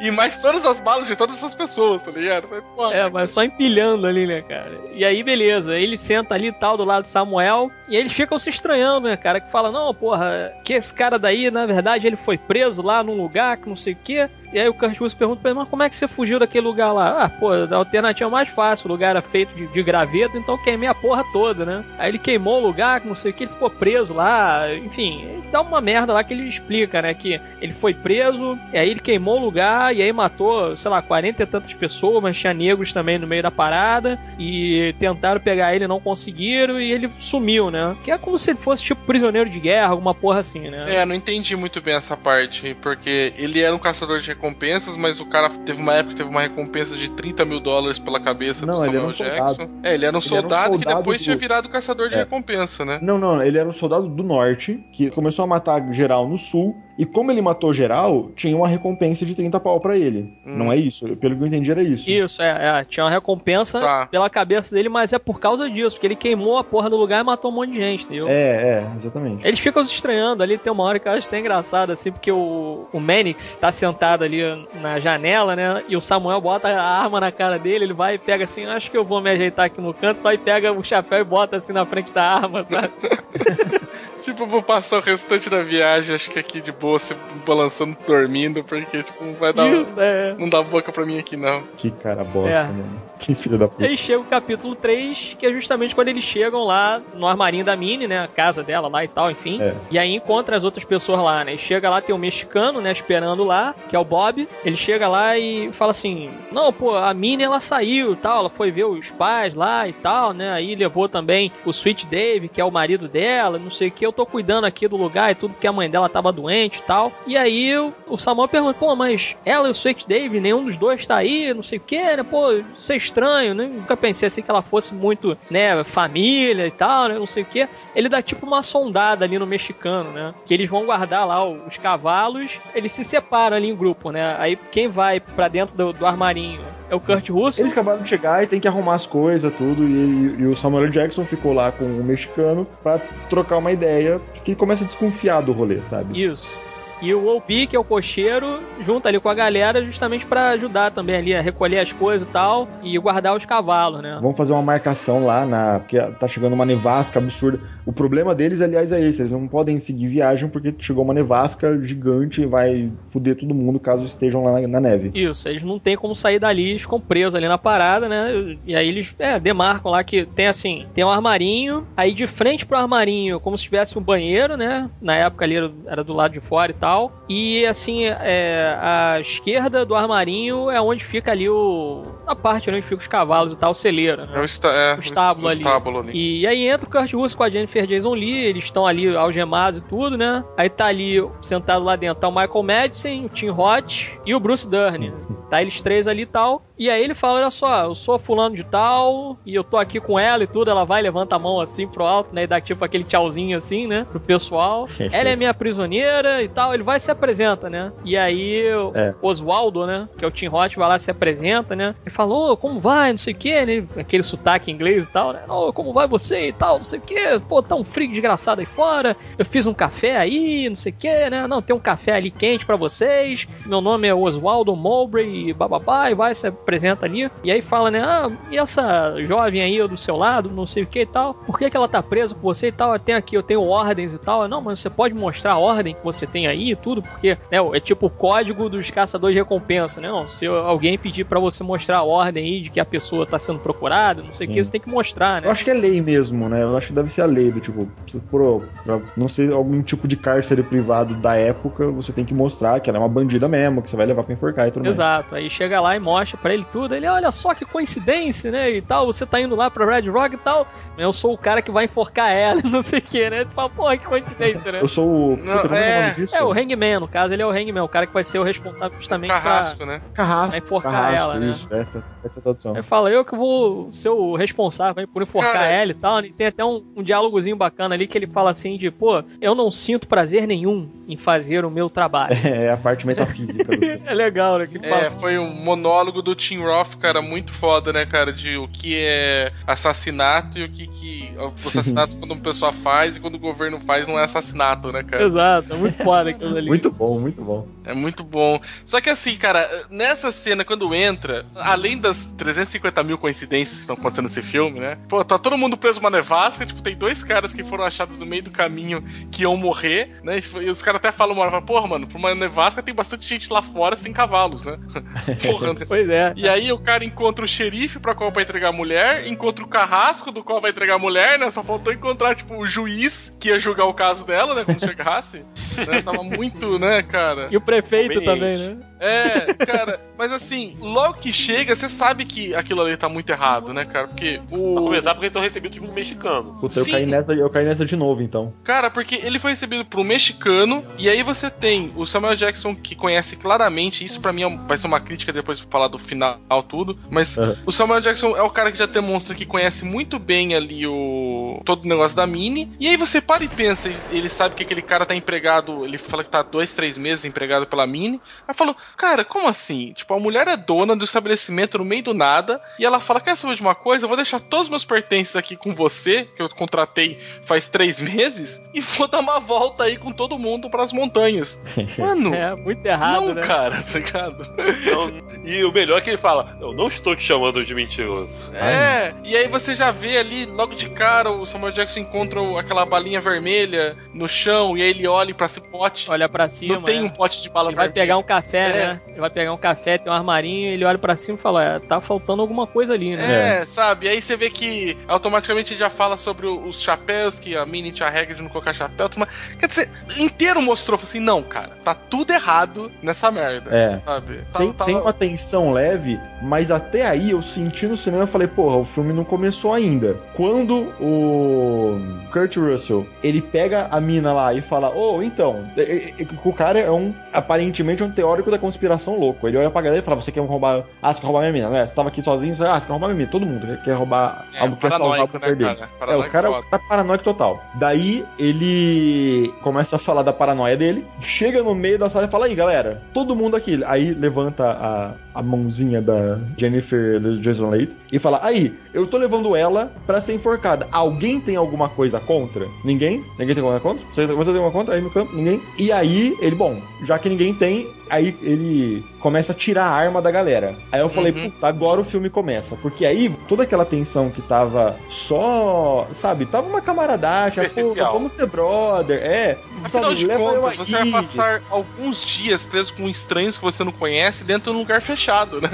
E mais todas as balas de todas essas pessoas, tá ligado? Mas, É, mas só empilhando ali, né, cara? E aí, beleza, ele senta ali tal, do lado de Samuel, e eles ficam se estranhando, né, cara? Que fala, não, porra, que esse cara daí, na verdade, ele foi preso lá num lugar que não sei o quê. E aí o Kurt Russell pergunta pra ele, mas como é que você fugiu daquele lugar lá? Ah, pô, a alternativa mais fácil, o lugar era feito de, de gravetos, então queimei a porra toda, né? Aí ele queimou o lugar, não sei o que, ele ficou preso lá, enfim, dá uma merda lá que ele explica, né? Que ele foi preso, e aí ele queimou o lugar, e aí matou, sei lá, 40 e tantas pessoas, mas tinha negros também no meio da parada, e tentaram pegar ele, não conseguiram, e ele sumiu, né? Que é como se ele fosse tipo prisioneiro de guerra, alguma porra assim, né? É, não entendi muito bem essa parte, porque ele era um caçador de recompensas, mas o cara teve uma época que teve uma recompensa de 30 mil dólares pela cabeça Não, do Samuel um soldado. Jackson. É, ele era um Ele era um soldado, que soldado depois do- tinha virado caçador de É. recompensa, né? Não, não, ele era um soldado do norte que começou a matar geral no sul E como ele matou geral, tinha uma recompensa de 30 pau pra ele. Hum. Não é isso? Pelo que eu entendi, era isso. Isso, é, é, tinha uma recompensa Tá. pela cabeça dele, mas é por causa disso, porque ele queimou a porra do lugar e matou um monte de gente, entendeu? É, é, exatamente. Eles ficam se estranhando ali, tem uma hora que eu acho até engraçado, assim, porque o, o Manix tá sentado ali na janela, né? E o Samuel bota a arma na cara dele, ele vai e pega assim, acho que eu vou me ajeitar aqui no canto, vai e pega o chapéu e bota assim na frente da arma, sabe? Tipo, vou passar o restante da viagem, acho que aqui de boa, se balançando, dormindo, porque, tipo, não vai dar. Isso, é. Não dá boca pra mim aqui, não. Que cara bosta, É. mano. Que filho da puta. aí chega o capítulo 3, que é justamente quando eles chegam lá no armarinho da Minnie, né? A casa dela lá e tal, enfim. É. E aí encontra as outras pessoas lá, né? E chega lá, tem um mexicano, né? Esperando lá, que é o Bob. Ele chega lá e fala assim: Não, pô, a Minnie ela saiu e tal, ela foi ver os pais lá e tal, né? Aí levou também o Sweet Dave, que é o marido dela, não sei o que. Eu tô cuidando aqui do lugar e tudo, porque a mãe dela tava doente e tal. E aí o, o Samuel pergunta: Pô, mas ela e o Sweet Dave, nenhum dos dois tá aí, não sei o que, né? Pô, é estranho, né? Nunca pensei assim que ela fosse muito, né, família e tal, né? Não sei o que. Ele dá tipo uma sondada ali no mexicano, né? Que eles vão guardar lá os cavalos, eles se separam ali em grupo, né? Aí quem vai pra dentro do, do armarinho é o Kurt Russell. Eles acabaram de chegar e tem que arrumar as coisas, tudo. E, e o Samuel Jackson ficou lá com o mexicano pra trocar uma ideia. Que ele começa a desconfiar do rolê, sabe? Isso. E o Obi, que é o cocheiro, junta ali com a galera justamente pra ajudar também ali a recolher as coisas e tal e guardar os cavalos, né? Vamos fazer uma marcação lá na. Porque tá chegando uma nevasca absurda. O problema deles, aliás, é esse: eles não podem seguir viagem porque chegou uma nevasca gigante e vai foder todo mundo caso estejam lá na, na neve. Isso, eles não tem como sair dali, eles ficam presos ali na parada, né? E aí eles é, demarcam lá que tem assim, tem um armarinho, aí de frente pro armarinho, como se tivesse um banheiro, né? Na época ali era- era do lado de fora e tal. E assim, é, a esquerda do armarinho é onde fica ali o. a parte onde fica os cavalos e tal, o celeiro, né? É o, esta, é, O estábulo o ali. estábulo ali. E aí entra o Kurt Russell com a Jennifer Jason Lee, eles estão ali algemados e tudo, né? Aí tá ali, sentado lá dentro, tá o Michael Madison, o Tim Roth e o Bruce Dern. Tá eles três ali e tal. E aí ele fala, olha só, eu sou fulano de tal, e eu tô aqui com ela e tudo, ela vai, levanta a mão assim pro alto, né? E dá tipo aquele tchauzinho assim, né? Pro pessoal. ela é minha prisioneira e tal, ele vai e se apresenta, né? E aí o É. Oswaldo, né? Que é o Tim Roth, vai lá e se apresenta, né? Ele falou, como vai, não sei o que, né? Aquele sotaque inglês e tal, né? Ô, como vai você e tal, não sei o que. Pô, tá um frio desgraçado aí fora. Eu fiz um café aí, não sei o que, né? Não, tem um café ali quente pra vocês. Meu nome é Oswaldo Mowbray e bababá, e vai, se apresenta ali. E aí fala, né? Ah, e essa jovem aí do seu lado, não sei o que e tal. Por que, que ela tá presa com você e tal? Tem aqui, eu tenho ordens e tal. Não, mas você pode mostrar a ordem que você tem aí e tudo, porque né, é tipo o código dos caçadores de recompensa, né? Não, se alguém pedir pra você mostrar a ordem aí de que a pessoa tá sendo procurada, não sei o que, você tem que mostrar, né? Eu acho que é lei mesmo, né? Eu acho que deve ser a lei do tipo, for pra não ser algum tipo de cárcere privado da época, você tem que mostrar que ela é uma bandida mesmo, que você vai levar pra enforcar e tudo mais. Exato, aí chega lá e mostra pra ele tudo. Ele, olha só que coincidência, né? E tal, você tá indo lá pra Red Rock e tal. Eu sou o cara que vai enforcar ela, não sei o que, né? Tu fala, porra, que coincidência, né? Eu sou o. Não, Puta, é o é- nome disso? É, o Hangman, no caso, ele é o Hangman, o cara que vai ser o responsável justamente Carrasco, né? Carrasco. Vai enforcar carrasco, ela, né? isso, essa, essa é a tradução. pra. Aí fala, eu que vou ser o responsável por enforcar Cara, ela e tal. E tem até um, um diálogozinho bacana ali que ele fala assim de, pô, eu não sinto prazer nenhum em fazer o meu trabalho. É a parte metafísica é legal, né? Que ele fala, É, foi um monólogo do Tim Roth, cara, muito foda, né, cara? De o que é assassinato e o que que. O assassinato quando uma pessoa faz e quando o governo faz não é assassinato, né, cara? Exato, é muito foda aquilo ali. Muito bom, muito bom. É muito bom. Só que assim, cara, nessa cena, quando entra, além das 350 mil coincidências que estão acontecendo nesse filme, né? Pô, tá todo mundo preso numa nevasca, tipo, tem dois caras que foram achados no meio do caminho que iam morrer, né? E os caras até falam uma hora, porra, mano, pra uma nevasca tem bastante gente lá fora sem cavalos, né? Porra, né? Pois é. E aí o cara encontra o xerife pra qual vai entregar a mulher, encontra o carrasco do qual vai entregar a mulher, né? Só faltou encontrar, tipo, o juiz que ia julgar o caso dela, né? Quando chegasse. né? Tava muito, né, cara? E o prefeito também, né? É, cara, mas assim, logo que chega, você sabe que aquilo ali tá muito errado, né, cara? Porque Pra o. começar, porque eles são recebidos por um mexicano. Puta, eu Sim. caí, nessa, eu caí nessa de novo, então. Cara, porque ele foi recebido por um mexicano, e aí você tem o Samuel Jackson que conhece claramente, isso pra mim é vai ser uma crítica depois de falar do final tudo, mas Aham. o Samuel Jackson é o cara que já demonstra que conhece muito bem ali o todo o negócio da Mini, e aí você para e pensa, ele, ele sabe que aquele cara tá empregado, ele fala que tá dois, três meses empregado pela Mini, aí falou, cara, como assim? Tipo, a mulher é dona do estabelecimento no meio do nada, e ela fala, quer saber de uma coisa? Eu vou deixar todos os meus pertences aqui com você, que eu contratei faz três meses, e vou dar uma volta aí com todo mundo pras montanhas. Mano, É, muito errado, não, né? cara, tá ligado? Então, e o melhor é que ele fala: Eu não estou te chamando de mentiroso. É, e aí você já vê ali, logo de cara, o Samuel Jackson encontra aquela balinha vermelha no chão, e aí ele olha pra esse pote. Olha pra cima. não tem é. um pote de bala Ele vai vermelha. pegar um café, É. né? Ele vai pegar um café, tem um armarinho, ele olha pra cima e fala: é, tá faltando alguma coisa ali, né? É, sabe? Aí você vê que automaticamente já fala sobre os chapéus, que a Minnie tinha a regra de não colocar chapéu. Toma... Quer dizer, inteiro mostrou, falou assim, não, cara, tá tudo errado nessa merda. É. Sabe? Tá, Tem, tá- tem uma tensão leve, mas até aí eu senti no cinema e falei, porra, o filme não começou ainda. Quando o Kurt Russell, ele pega a mina lá e fala, ô, então, é- é- é- o cara é um, aparentemente, um teórico da conspiração louco. Ele olha pra galera e fala, você quer roubar, ah, você quer roubar minha mina, né? Você tava aqui sozinho, você, ah, você quer roubar minha mina. Todo mundo quer roubar, É, algo quer salvar o paranoico, poder né, dele. É, o cara foda. tá paranoico total. Daí ele começa a falar da paranoia dele, chega no meio da sala e fala: aí galera, todo mundo aqui. Aí levanta a, a mãozinha da Jennifer do Jason Leigh e fala: aí, eu tô levando ela pra ser enforcada. Alguém tem alguma coisa contra? Ninguém? Ninguém tem alguma contra? Você, você tem alguma contra? Aí no campo? Ninguém? E aí ele, bom, já que ninguém tem, aí ele ele começa a tirar a arma da galera. Aí eu falei, Uhum. puta, agora o filme começa. Porque aí toda aquela tensão que tava só, sabe, tava uma camaradagem, pô, vamos ser brother, é. Afinal sabe, de contas, você vai passar alguns dias preso com estranhos que você não conhece dentro de um lugar fechado, né?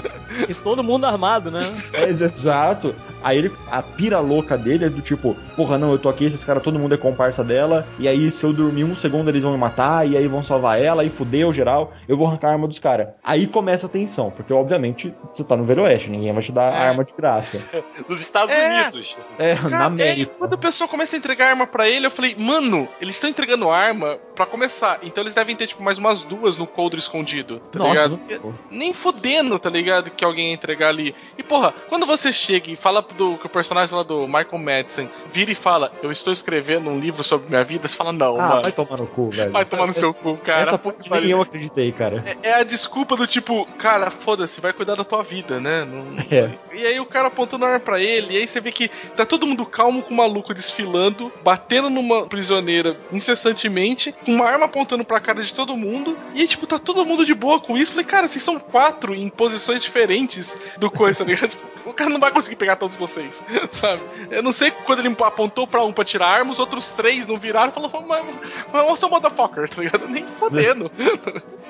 E todo mundo armado, né? É, exato. Aí ele, a pira louca dele é do tipo, porra, não, eu tô aqui, esses caras, todo mundo é comparsa dela, e aí se eu dormir um segundo eles vão me matar, e aí vão salvar ela, e fudeu geral, eu vou arrancar a arma dos caras. Aí começa a tensão, porque obviamente você tá no Velho Oeste, ninguém vai te dar É. arma de graça. Nos Estados É. Unidos. É, Cara, na é, América. quando a pessoa começa a entregar arma pra ele, eu falei, mano, eles estão entregando arma pra começar. Então eles devem ter, tipo, mais umas duas no coldre escondido, tá Nossa, ligado? não- Nem fudendo, tá ligado? Que alguém ia entregar ali. E, porra, quando você chega e fala do que o personagem lá do Michael Madison vira e fala, eu estou escrevendo um livro sobre minha vida, você fala, não, Ah, mano. vai tomar no cu, velho. Vai tomar no seu cu, cara. Essa que nem eu acreditei, cara. É a desculpa do tipo, cara, foda-se, vai cuidar da tua vida, né? Não- É. E aí o cara apontando a arma pra ele, e aí você vê que tá todo mundo calmo com o maluco desfilando, batendo numa prisioneira incessantemente, com uma arma apontando pra cara de todo mundo, e aí, tipo, tá todo mundo de boa com isso. Falei, cara, vocês são quatro em posições diferentes do coisa, tá ligado? Tipo, O cara não vai conseguir pegar todos vocês, sabe? Eu não sei quando ele apontou pra um pra tirar arma, os outros três não viraram e falaram, mas, mas eu sou motherfucker, tá ligado? Nem fodendo.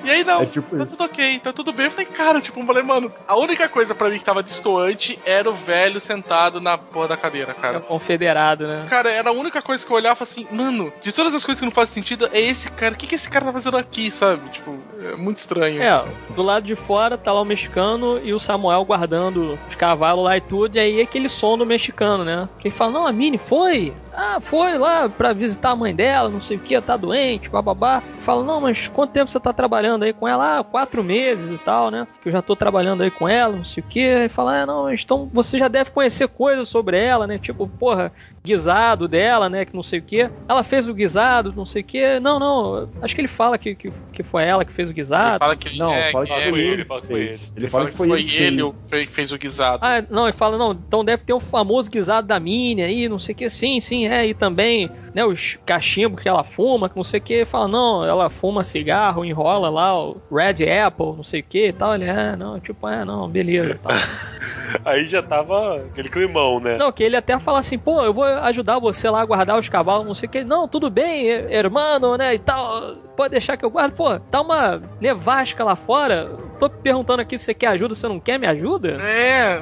e aí não, É tipo tá tudo ok, tá tudo bem. Eu falei, cara, tipo, eu falei, mano, a única coisa pra mim que tava destoante era o velho sentado na porra da cadeira, É cara. um confederado, né? Cara, era a única coisa que eu olhava assim, mano, de todas as coisas que não fazem sentido, é esse cara. O que, que esse cara tá fazendo aqui, sabe? Tipo, é muito estranho. É, do lado de fora tá lá o mexicano e o Samuel guardando os cavalos lá e tudo, e aí é aquele som do mexicano, né? Que ele fala, não, a Mini foi. Ah, foi lá pra visitar a mãe dela, não sei o que, tá doente, bababá. Fala, não, mas quanto tempo você tá trabalhando aí com ela? Ah, quatro meses e tal, né? Que eu já tô trabalhando aí com ela, não sei o que. Aí fala, ah, não, então você já deve conhecer coisas sobre ela, né? Tipo, porra, guisado dela, né? Que não sei o que. Ela fez o guisado, não sei o que. Não, não, acho que ele fala que, que, que foi ela que fez o Ele guisado. fala que Não, é, fala que é, foi ele, ele fala que foi ele. Ele fala que foi ele que ele fez. o fe- que fez o guisado. Ah, não, ele fala, não, então deve ter o famoso guisado da Mini aí, não sei o que, sim, sim, é, e também, né, os cachimbos que ela fuma, que não sei o que, fala, não, ela fuma cigarro, enrola lá o Red Apple, não sei o que e tal, ele, é, não, tipo, é, não, beleza tal. Aí já tava aquele climão, né? Não, que ele até fala assim, pô, eu vou ajudar você lá a guardar os cavalos, não sei o que. Não, tudo bem, hermano, né, e tal. Pode deixar que eu guardo. Pô, tá uma nevasca lá fora. Tô perguntando aqui se você quer ajuda, você não quer me ajuda? É,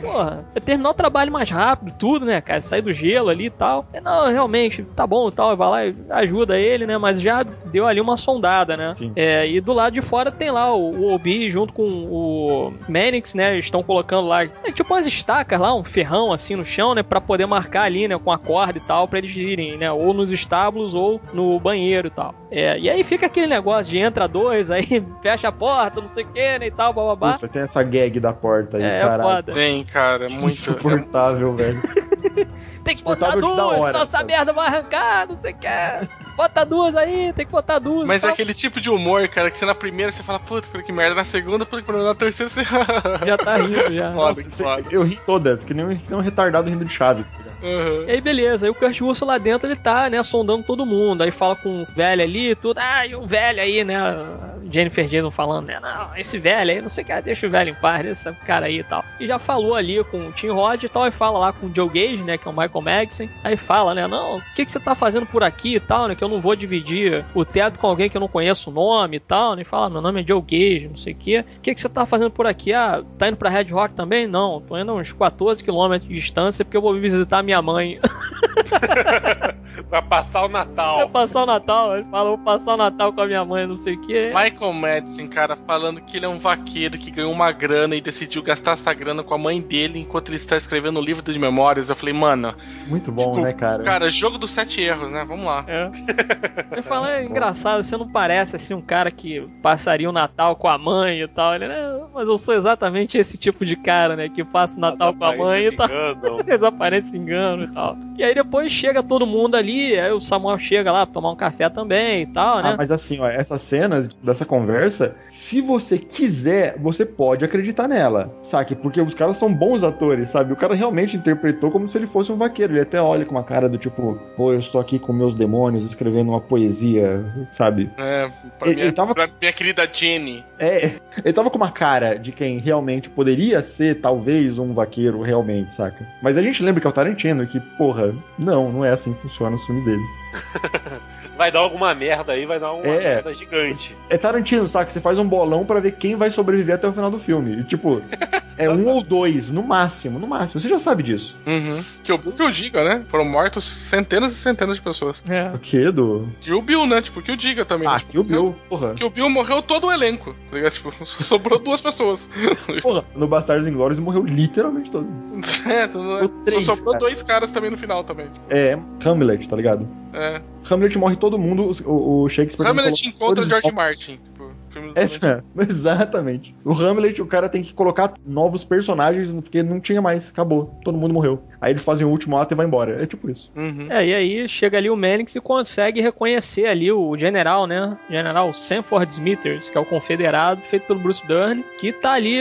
Porra, é terminar o trabalho mais rápido, tudo, né, cara? Sair do gelo ali e tal. Não, realmente, tá bom e tal. Vai lá e ajuda ele, né? Mas já deu ali uma sondada, né? Sim. É, e do lado de fora tem lá o, o Obi junto com o Manix, né? Eles estão colocando lá, é, tipo umas estacas lá, um ferrão assim no chão, né? Pra poder marcar ali, né? Com a corda e tal, pra eles irem, né? Ou nos estábulos ou no banheiro e tal. É, e aí fica aquele negócio de entra dois, aí fecha a porta, não sei o que, né? E tal, bababá. Puta, tem essa gag da porta aí, É, é caralho. foda. Tem, cara, Que muito. Insuportável, velho. Tem que botar duas, senão essa merda vai arrancar, não sei o que. Bota duas aí, tem que botar duas. Mas é aquele tipo de humor, cara, que você na primeira você fala, puta, que merda, na segunda, puta, na terceira você. Já tá rindo já. Foda, que Você- foda. eu ri todas, que nem, um- que nem um retardado rindo de Chaves. tá? Uhum. E aí, beleza. Aí o Kurt Russell lá dentro, ele tá, né, sondando todo mundo. Aí fala com o velho ali e tudo. Ah, e o velho aí, né? Jennifer Jason falando, né? Não, esse velho aí, não sei o que, deixa o velho em paz, esse cara aí e tal. E já falou ali com o Tim Rod e tal. E fala lá com o Joe Gage, né? Que é o Michael Madsen. Aí fala, né? Não, o que, que você tá fazendo por aqui e tal, né? Eu não vou dividir o teto com alguém que eu não conheço o nome e tal. E fala, meu nome é Joe Gage, não sei o que. O que, que você tá fazendo por aqui? Ah, tá indo pra Red Rock também? Não, tô indo uns 14 quilômetros de distância porque eu vou visitar minha mãe. Pra passar o Vai Natal. passar o Natal, ele fala, vou passar o Natal com a minha mãe, não sei o que. Michael Madison, cara, falando que ele é um vaqueiro que ganhou uma grana e decidiu gastar essa grana com a mãe dele enquanto ele está escrevendo o livro de memórias. Eu falei, mano, Muito bom, Tipo, né, cara? cara, jogo dos sete erros, né? Vamos lá. É. Ele fala, é engraçado, você não parece assim um cara que passaria o Natal com a mãe e tal. Ele, né? Mas eu sou exatamente esse tipo de cara, né? Que passa o Natal com a mãe e tal. Aparecem engano e tal. E aí depois chega todo mundo ali, aí o Samuel chega lá pra tomar um café também e tal, né? Ah, mas assim, ó, essas cenas dessa conversa, se você quiser, você pode acreditar nela, sabe? Porque os caras são bons atores, sabe? O cara realmente interpretou como se ele fosse um vaqueiro. Ele até olha com uma cara do tipo, pô, eu estou aqui com meus demônios escrevendo uma poesia, sabe? É, pra, Ele- minha, ele tava- pra minha querida Jenny. É, ele tava com uma cara de quem realmente poderia ser, talvez, um vaqueiro, realmente, saca? Mas a gente lembra que é o Tarantino, que, porra, não, não é assim que funciona os filmes dele. Vai dar alguma merda aí, vai dar uma É. merda gigante. É Tarantino, saca? Você faz um bolão pra ver quem vai sobreviver até o final do filme. E, tipo, é um ou dois, no máximo, no máximo. Você já sabe disso. Uhum. Que o Bill que eu diga, né? Foram mortos centenas e centenas de pessoas. É. O quê, do... E o Bill, né? Tipo, que o diga também. né? Ah, Tipo, que o Bill, porra. Que o Bill morreu todo o elenco, tá ligado? Tipo, só sobrou duas pessoas. Porra, no Bastardos Inglórios morreu literalmente todo. é, tudo, Ou três, só sobrou cara. dois caras também no final também. É, Hamlet, tá ligado? É. Hamlet morre todo mundo, o, o Shakespeare... Hamlet encontra George Martin. Filme do É, Tarantino. exatamente. O Hamlet, o cara tem que colocar novos personagens, porque não tinha mais, acabou. Todo mundo morreu. Aí eles fazem o último ato e vai embora. É tipo isso. Uhum. É, e aí chega ali o Mannix e consegue reconhecer ali o general, né? General Sanford Smithers, que é o confederado, feito pelo Bruce Dern, que tá ali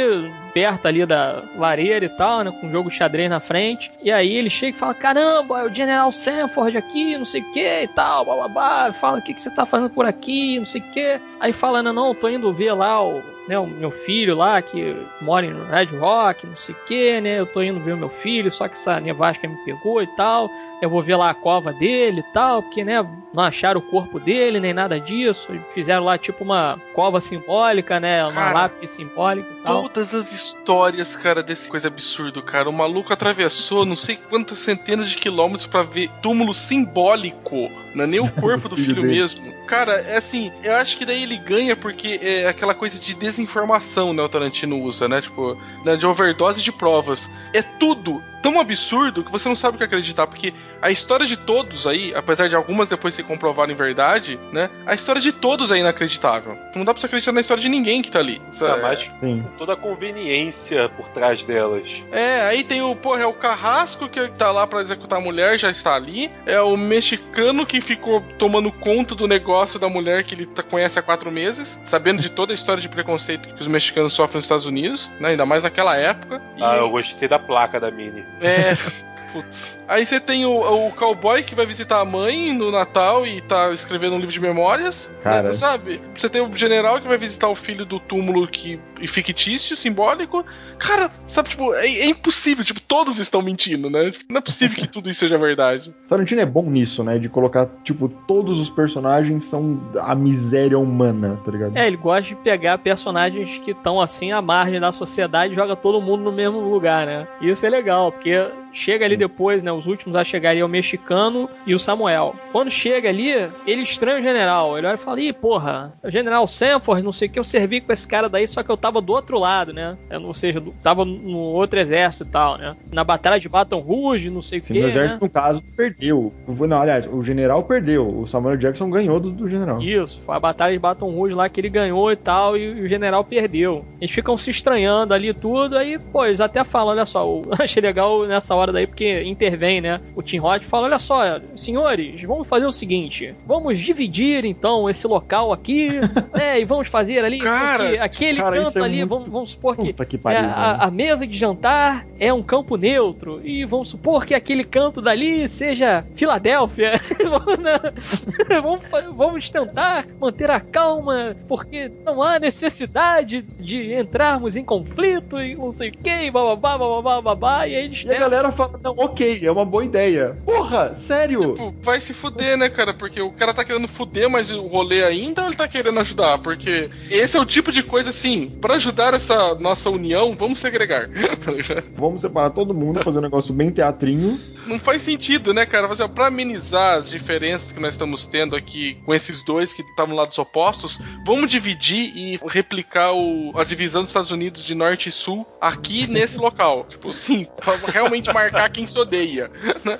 perto ali da lareira e tal, né? Com o jogo de xadrez na frente. E aí ele chega e fala: Caramba, é o General Sanford aqui, não sei o que e tal, bababá. Fala: O que, que você tá fazendo por aqui, não sei o que. Aí fala: Não, não, tô indo ver lá o. Né, o meu filho lá que mora em Red Rock, não sei o que, né? Eu tô indo ver o meu filho, só que essa nevasca me pegou e tal. Eu vou ver lá a cova dele e tal, porque, né, não acharam o corpo dele, nem nada disso. E Fizeram lá, tipo, uma cova simbólica, né, uma Cara, lápide simbólica e tal. Todas as histórias, cara, desse coisa absurdo, cara. O maluco atravessou não sei quantas centenas de quilômetros pra ver túmulo simbólico. Não é nem o corpo do filho mesmo. Cara, é assim, eu acho que daí ele ganha porque é aquela coisa de desinformação, né? O Tarantino usa, né? Tipo, né, de overdose de provas. É tudo tão absurdo que você não sabe o que acreditar. Porque a história de todos aí, apesar de algumas depois se comprovarem verdade, né? A história de todos é inacreditável. Não dá pra você acreditar na história de ninguém que tá ali. Ainda mais Sim. com toda a conveniência por trás delas. É, aí tem o, porra, é o carrasco que tá lá pra executar a mulher, já está ali. É o mexicano que ficou tomando conta do negócio da mulher que ele tá- conhece há quatro meses, sabendo de toda a história de preconceito que os mexicanos sofrem nos Estados Unidos, né? Ainda mais naquela época. E Ah, eu gostei da placa da Mini. É. Putz. Aí você tem o, o cowboy que vai visitar a mãe no Natal e tá escrevendo um livro de memórias. Cara. Sabe? Você tem o general que vai visitar o filho do túmulo que, e fictício, simbólico. Cara, sabe, tipo, é, é impossível. Tipo, todos estão mentindo, né? Não é possível que tudo isso seja verdade. Tarantino é bom nisso, né? De colocar, tipo, todos os personagens são a miséria humana, tá ligado? É, ele gosta de pegar personagens que estão assim à margem da sociedade e joga todo mundo no mesmo lugar, né? Isso é legal, porque chega ali depois, né? Os últimos a chegar ali é o mexicano e o Samuel. Quando chega ali, ele estranha o general. Ele olha e fala: Ih, porra, o general Sanford, não sei o que, eu servi com esse cara daí, só que eu tava do outro lado, né? Eu, ou seja, do- tava no outro exército e tal, né? Na batalha de Baton Rouge, não sei o que. no exército, né? no caso, perdeu. Não, aliás, o general perdeu. O Samuel Jackson ganhou do, do general. Isso, foi a batalha de Baton Rouge lá que ele ganhou e tal, e o general perdeu. Eles ficam se estranhando ali e tudo, aí, pô, eles até falam, olha só, eu achei legal nessa hora daí, porque intervém, né? O Tim Roth fala, olha só, senhores, vamos fazer o seguinte, vamos dividir, então, esse local aqui, né, e vamos fazer ali, Cara, aquele cara, canto é ali, muito- vamos, vamos supor que que é, pariu. né? a, a mesa de jantar é um campo neutro. E vamos supor que aquele canto dali seja Filadélfia. Vamos, né? vamos, tentar manter a calma, porque não há necessidade de entrarmos em conflito e não sei o que, bababá, bababá, babá. E aí eles E a tentam- fala, não, ok, é uma boa ideia. Porra, sério? Tipo, vai se fuder, né, cara? Porque o cara tá querendo fuder, mas o rolê ainda ou ele tá querendo ajudar? Porque esse é o tipo de coisa assim, pra ajudar essa nossa união, vamos segregar. Tá? Vamos separar todo mundo, fazer um negócio bem teatrinho. Não faz sentido, né, cara? Ó, pra amenizar as diferenças que nós estamos tendo aqui com esses dois que estavam lados opostos, vamos dividir e replicar o- a divisão dos Estados Unidos de norte e sul aqui nesse local. Tipo, sim, realmente marcar quem se odeia.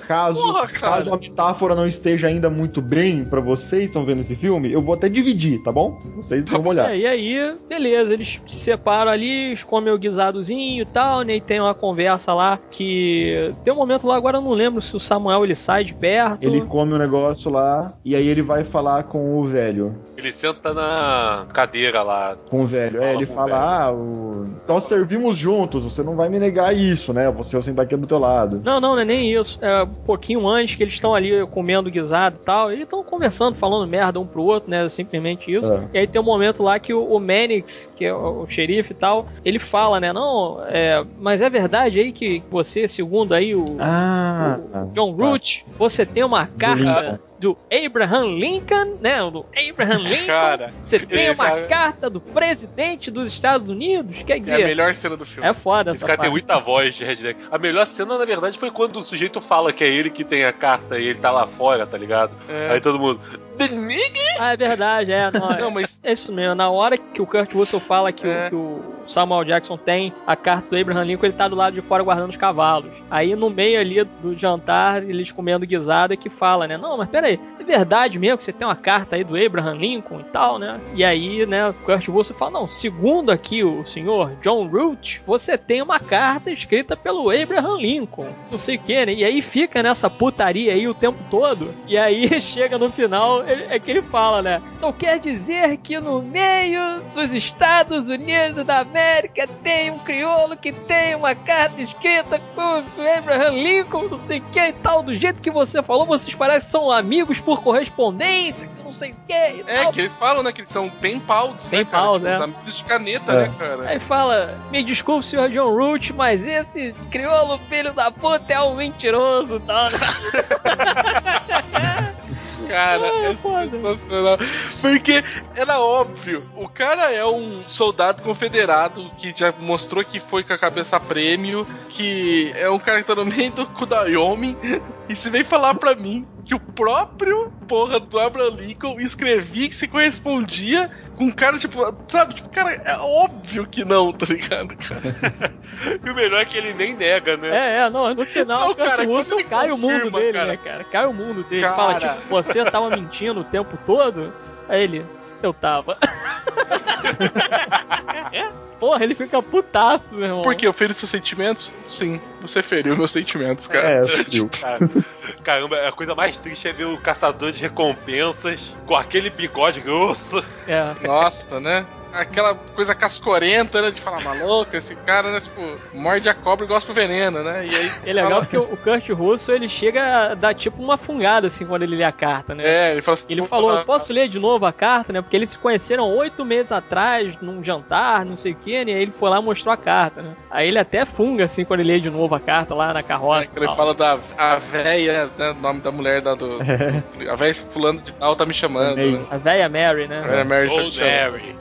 Caso, Porra, cara. caso a metáfora não esteja ainda muito bem pra vocês estão vendo esse filme, eu vou até dividir, tá bom? Vocês vão olhar. É, e aí, beleza, eles se separam ali, eles comem o guisadozinho e tal, né? E tem uma conversa lá que. Tem um momento lá, agora eu não lembro se o Samuel ele sai de perto. Ele come o negócio lá e aí ele vai falar com o velho. Ele senta na cadeira lá. Com o velho. Fala é, ele fala: velho. Ah, o... nós servimos juntos, você não vai me negar isso, né? Você eu sentar aqui do teu lado. Não, não, não é nem isso. É um pouquinho antes que eles estão ali comendo guisado e tal. Eles estão conversando, falando merda um pro outro, né? Simplesmente isso. É. E aí tem um momento lá que o, o Mannix, que é o, o xerife e tal, ele fala, né? Não, é, mas é verdade aí que você, segundo aí o, Ah, o John Root, você tem uma carta do Abraham Lincoln, né? Do Abraham Lincoln. Cara, Você tem uma sabe- carta do presidente dos Estados Unidos? Quer É a dizer, melhor cena do filme. é foda Esse essa cara tem parte. muita voz de redneck. A melhor cena, na verdade, foi quando o sujeito fala que é ele que tem a carta e ele tá lá fora, tá ligado? É. Aí todo mundo. Ah, é verdade, é. Não, é- Não, mas É isso mesmo, na hora que o Kurt Russell fala que, É. o, que o Samuel Jackson tem a carta do Abraham Lincoln, ele tá do lado de fora guardando os cavalos. Aí no meio ali do jantar, eles comendo guisada, que fala, né? Não, mas peraí, é verdade mesmo que você tem uma carta aí do Abraham Lincoln e tal, né? E aí, né, o Kurt Russell fala, não, segundo aqui o senhor John Root, você tem uma carta escrita pelo Abraham Lincoln. Não sei o que, né? E aí fica nessa putaria aí o tempo todo. E aí chega no final, ele- é que ele fala, né? Então quer dizer que no meio dos Estados Unidos da América tem um crioulo que tem uma carta escrita com Abraham Lincoln, não sei o que e tal, do jeito que você falou, vocês parecem que são amigos por correspondência, que não sei o que e é tal. que eles falam, né, que eles são pen pals, né, Pen cara? Tipo, né? Os amigos de caneta, É. né, cara? Aí fala, me desculpe, senhor John Root, mas esse crioulo filho da puta é um mentiroso e tal. né? Cara, Ah, é foda. sensacional. Porque era óbvio, o cara é um soldado confederado que já mostrou que foi com a cabeça prêmio, que é um cara que tá no meio do Kudayomi, e se vem falar pra mim que o próprio porra do Abraham Lincoln escrevia que se correspondia com um cara, tipo, sabe, tipo, cara, é óbvio que não, tá ligado, cara? E o melhor é que ele nem nega, né? É, é, não, no final Não, cara, ele cai o mundo confirma, dele, cara. né, cara? Cai o mundo dele. Cara. Fala, tipo, você tava mentindo o tempo todo? Aí ele, eu tava. Porra, ele fica putaço, meu irmão. Por quê? Eu feri seus sentimentos? Sim, você feriu meus sentimentos, cara. É, fudeu. Cara, caramba, a coisa mais triste é ver o caçador de recompensas com aquele bigode grosso. É. Nossa, né? Aquela coisa cascorenta, né? De falar, maluco, esse cara, né? Tipo, morde a cobra e gosta do veneno, né? E aí. É legal porque o o Kurt Russell ele chega a dar tipo uma fungada assim quando ele lê a carta, né? É, ele fala assim. Ele "Vou falou, falar- posso ler de novo a carta, né? Porque eles se conheceram oito meses atrás, num jantar, não sei o que, né? E aí ele foi lá e mostrou a carta, né? Aí ele até funga, assim, quando ele lê de novo a carta lá na É, carroça. que ele tal. fala da a véia, né? O nome da mulher da do. do- a véia fulano de tal tá me chamando. Né? A velha Mary, né? É, Mary tá Ou te chamando. Mary.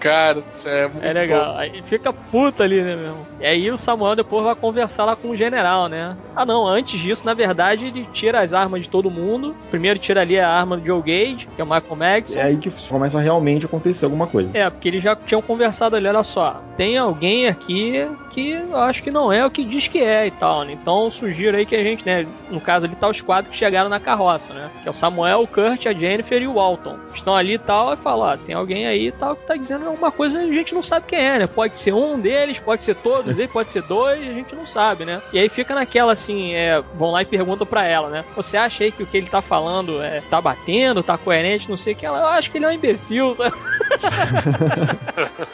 Cara do céu, é muito É legal. bom. Aí fica puta ali, né, meu? E aí o Samuel depois vai conversar lá com o general, né? Ah, não, antes disso, na verdade, ele tira as armas de todo mundo. Primeiro tira ali a arma do Joe Gage, que é o Michael Madison. É aí que começa a realmente acontecer alguma coisa. É, porque eles já tinham conversado ali, olha só, tem alguém aqui que eu acho que não é o que diz que é e tal, né? Então sugiro aí que a gente, né, no caso ali tá os quatro que chegaram na carroça, né? Que é o Samuel, o Kurt, a Jennifer e o Walton. Estão ali e tal, e fala, ó, tem alguém aí e tal que tá dizendo alguma coisa e a gente não sabe quem é, né? Pode ser um deles, pode ser todos eles, pode ser dois, a gente não sabe, né? E aí fica naquela assim, é, vão lá e perguntam pra ela, né? Você acha aí que o que ele tá falando é, tá batendo, tá coerente, não sei o que? Ela, eu acho que ele é um imbecil, sabe?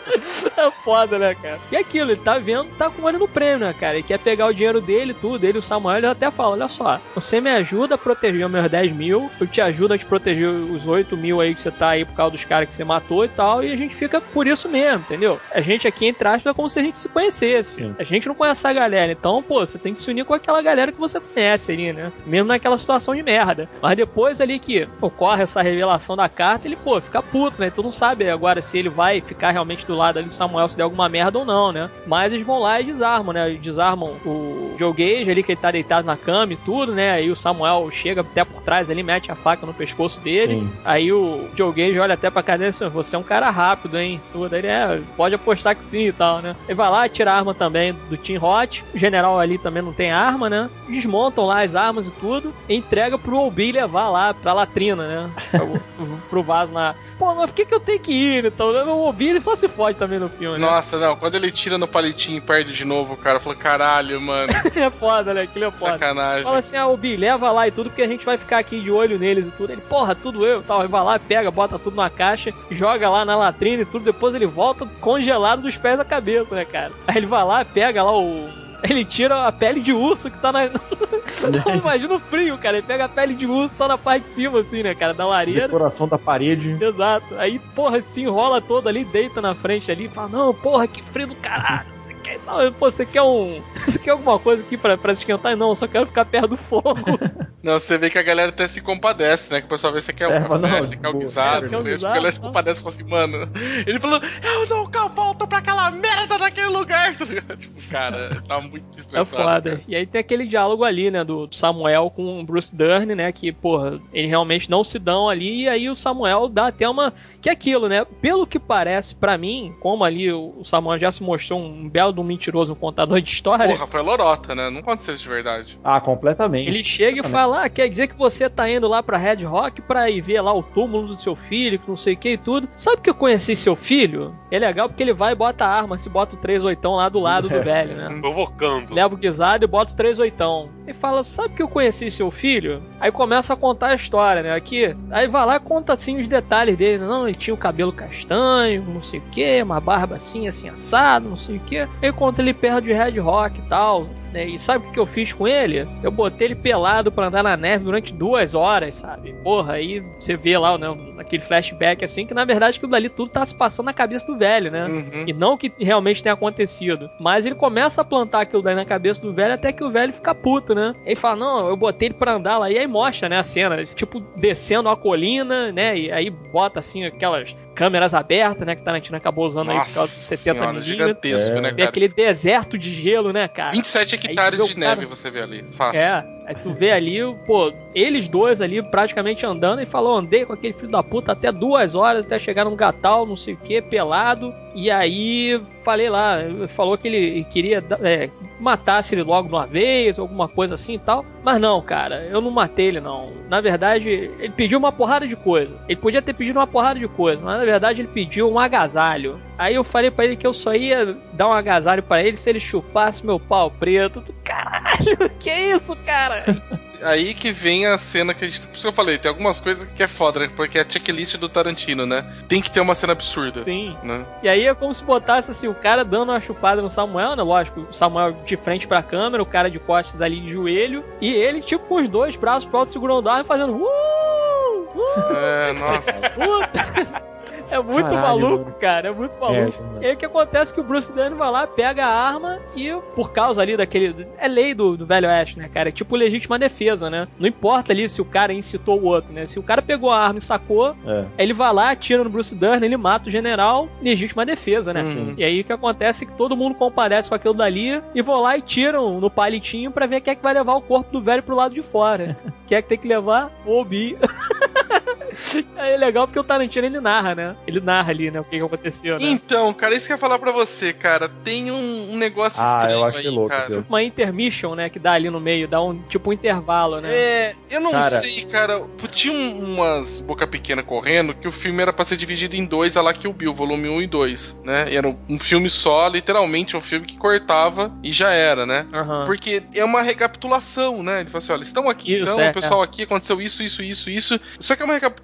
É foda, né, cara? E aquilo, ele tá vendo, tá com ele no prêmio, né, cara? Ele quer pegar o dinheiro dele, tudo. Ele, o Samuel, ele até fala: olha só, você me ajuda a proteger meus 10 mil, eu te ajudo a te proteger os 8 mil aí que você tá aí por causa dos caras que você matou e tal, e a gente fica por isso mesmo, entendeu? A gente aqui, entre aspas, é como se a gente se conhecesse. Sim. A gente não conhece a galera, então, pô, você tem que se unir com aquela galera que você conhece ali, né? Mesmo naquela situação de merda. Mas depois ali que ocorre essa revelação da carta, ele, pô, fica puto, né? Tu não sabe agora se ele vai ficar realmente do lado ali do Samuel se der alguma merda ou não, né? Mas eles vão lá e desarmam, né? Eles desarmam o Joe Gage ali, que ele tá deitado na cama e tudo, né? Aí o Samuel chega até por trás ali, mete a faca no pescoço dele. Sim. Aí o Joe Gage olha até pra cadeira e diz, você é um cara rápido, hein? Tudo. Ele é, pode apostar que sim e tal, né? Ele vai lá, tira a arma também do Team Hot. O general ali também não tem arma, né? Desmontam lá as armas e tudo. E entrega pro Obi levar lá pra latrina, né? Pro, pro vaso lá. Pô, mas por que, que eu tenho que ir? Então, o Obi ele só se fode também no filme, né? Nossa, não, quando ele tira no palitinho e perde de novo, o cara falou, caralho, mano, é foda, né? Aquilo é foda. sacanagem. Fala assim, ah, Obi, leva lá e tudo, porque a gente vai ficar aqui de olho neles e tudo. Ele, porra, tudo eu e tal. Ele vai lá, pega, bota tudo na caixa, joga lá na latrina e tudo. Depois ele volta congelado dos pés à cabeça, né, cara? Aí ele vai lá, pega lá o. Ele tira a pele de urso que tá na. Imagina o frio, cara. Ele pega a pele de urso, tá na parte de cima, assim, né, cara? Da lareira. Decoração da parede. Exato. Aí, porra, se enrola todo ali, deita na frente ali e fala, não, porra, que frio do caralho. Pô, você quer um. Você quer alguma coisa aqui pra, pra se esquentar? Não, eu só quero ficar perto do fogo. Não, você vê que a galera até se compadece, né? Que o pessoal vê se quer É, um mas café, não, você quer o boa, guisado, é, quer o né? Tipo, guisado, a galera se compadece e fala assim, mano. Ele falou, eu nunca volto pra aquela merda daquele lugar, tá? Tipo, cara, tá muito É estressado. foda. cara. E aí tem aquele diálogo ali, né, do Samuel com o Bruce Dern, né, que, porra, eles realmente não se dão ali, e aí o Samuel dá até uma... Que é aquilo, né, pelo que parece pra mim, como ali o Samuel já se mostrou um belo de um mentiroso, um contador de história, Porra, foi lorota, né? Não aconteceu isso de verdade. Ah, completamente. ele chega e Exatamente. fala, ah, quer dizer que você tá indo lá pra Red Rock pra ir ver lá o túmulo do seu filho, que não sei o que e tudo. Sabe que eu conheci seu filho? É legal porque ele vai e bota a arma, se bota o 38 lá do lado do velho, né? Provocando. leva o guisado e bota o 38. E fala, sabe que eu conheci seu filho? Aí começa a contar a história, né? Aqui. Aí vai lá e conta assim os detalhes dele. Não, ele tinha o cabelo castanho, não sei o que, uma barba assim, assim, assado, não sei o que. Aí conta ele perto de Red Rock e tal. Né? E sabe o que que eu fiz com ele? Eu botei ele pelado pra andar na neve durante duas horas, sabe? Porra, aí você vê lá, né, aquele flashback assim, que na verdade aquilo dali tudo tá se passando na cabeça do velho, né? Uhum. E não que realmente tenha acontecido. Mas ele começa a plantar aquilo daí na cabeça do velho até que o velho fica puto, né? Ele fala, não, eu botei ele pra andar lá. E aí mostra, né, a cena. Tipo, descendo a colina, né? E aí bota, assim, aquelas câmeras abertas, né? Que Tarantino acabou usando aí por causa dos 70 senhora, milímetros. gigantesco, É. né, cara? aquele deserto de gelo, né, cara? 27 Aí hectares vê de cara- neve você vê ali. Fácil. É, aí tu vê ali, pô, eles dois ali praticamente andando e falou: andei com aquele filho da puta até duas horas até chegar num gatal, não sei o que, pelado. E aí falei lá, falou que ele queria é, matasse ele logo de uma vez, alguma coisa assim e tal. Mas não, cara, eu não matei ele não. Na verdade, ele pediu uma porrada de coisa. Ele podia ter pedido uma porrada de coisa, mas na verdade, ele pediu um agasalho. Aí eu falei pra ele que eu só ia dar um agasalho pra ele se ele chupasse meu pau preto. Caralho, que isso, cara? Aí que vem a cena que a gente. Por isso que eu falei, tem algumas coisas que é foda, né? Porque é a checklist do Tarantino, né? Tem que ter uma cena absurda. Sim. Né? E aí é como se botasse assim, o cara dando uma chupada no Samuel, né? Lógico, o Samuel de frente pra câmera, o cara de costas ali de joelho, e ele, tipo, com os dois braços pro alto segurando o arma fazendo. Uh! Uh! É, nossa. Uh! É muito Caralho, maluco, mano. cara. É muito maluco. É, e aí o que acontece é que o Bruce Dane vai lá, pega a arma e, por causa ali daquele. É lei do, do velho Oeste, né, cara? É tipo legítima defesa, né? Não importa ali se o cara incitou o outro, né? Se o cara pegou a arma e sacou, É. ele vai lá, atira no Bruce Dern, ele mata o general, legítima defesa, né? Uhum. E aí o que acontece é que todo mundo comparece com aquilo dali e vão lá e tiram no palitinho pra ver quem é que vai levar o corpo do velho pro lado de fora. quem é que tem que levar? O Obi. Aí é legal porque o Tarantino ele narra, né? Ele narra ali, né? O que, que aconteceu, né? Então, cara, isso que eu ia falar pra você, cara. Tem um, um negócio Ah, estranho eu achei aí, louco, cara. viu? Uma intermission, né? Que dá ali no meio, dá um tipo um intervalo, né? É, eu não Cara. sei, cara. Tinha um- umas boca pequena correndo que o filme era pra ser dividido em dois, a lá que o Bill, volume 1 e 2, né? E era um- um filme só, literalmente um filme que cortava e já era, né? Aham. Porque é uma recapitulação, né? Ele fala assim: olha, estão aqui, Isso, então, é, o pessoal aqui aconteceu isso, isso, isso, isso. Só que é uma recapitulação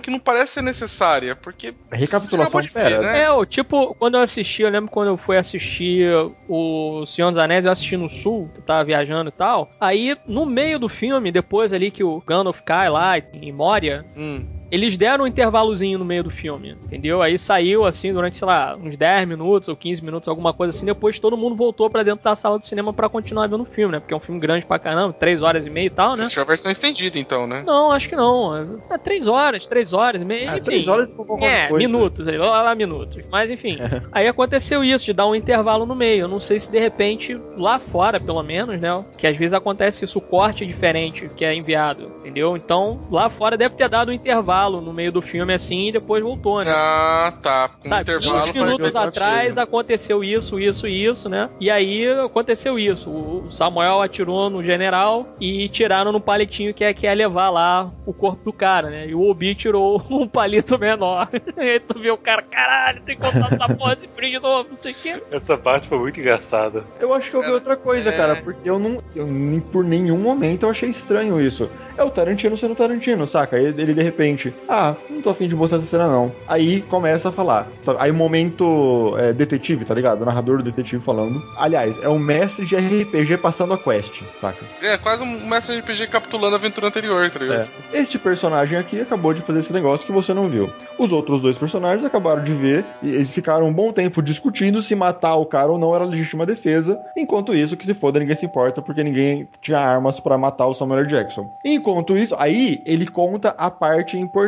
que não parece ser necessária, porque. Recapitulação Você de ver, pera. né? É, o tipo, quando eu assisti, eu lembro quando eu fui assistir o Senhor dos Anéis, eu assisti no Sul, que eu tava viajando e tal. Aí, no meio do filme, depois ali que o Gandalf cai lá em Moria, Hum. Eles deram um intervalozinho no meio do filme, entendeu? Aí saiu assim durante, sei lá, uns 10 minutos ou 15 minutos, alguma coisa assim. Depois todo mundo voltou pra dentro da sala do cinema pra continuar vendo o filme, né? Porque é um filme grgrande pra caramba, 3 horas e meia e tal, né? assistiu a versão estendida, então, né? Não, acho que não. É 3 horas, 3 horas e meia. Enfim. três horas com qualquer É, coisa. minutos ali, lá, lá minutos. Mas enfim, aí aconteceu isso, de dar um intervalo no meio. Eu não sei se de repente, lá fora, pelo menos, né? Que às vezes acontece isso, o corte é diferente que é enviado, entendeu? Então, lá fora deve ter dado um intervalo no meio do filme assim e depois voltou, né? Ah, tá. Com Sabe, intervalo 15 faz minutos atrás aconteceu isso, isso e isso, né? E aí aconteceu isso. O Samuel atirou no general e tiraram no palitinho que é que ia levar lá o corpo do cara, né? E o Obi tirou um palito menor. e aí tu vê o cara, caralho, tem que contar essa porra de frio de novo, não sei o quê. Essa parte foi muito engraçada. Eu acho que eu vi Cara, outra coisa, é. cara, porque eu não. eu nem- por nenhum momento eu achei estranho isso. É o Tarantino sendo Tarantino, saca? Ele, ele de repente, ah, não tô afim de mostrar essa cena não. Aí começa a falar. Sabe? Aí o momento é, detetive, tá ligado? O narrador do detetive falando. Aliás, é um mestre de RPG passando a quest, saca? É, quase um mestre de RPG capitulando a aventura anterior, tá ligado? É. Este personagem aqui acabou de fazer esse negócio que você não viu. Os outros dois personagens acabaram de ver e eles ficaram um bom tempo discutindo se matar o cara ou não era legítima defesa. Enquanto isso, que se foda, ninguém se importa porque ninguém tinha armas pra matar o Samuel. Jackson. Enquanto isso, aí ele conta a parte importante.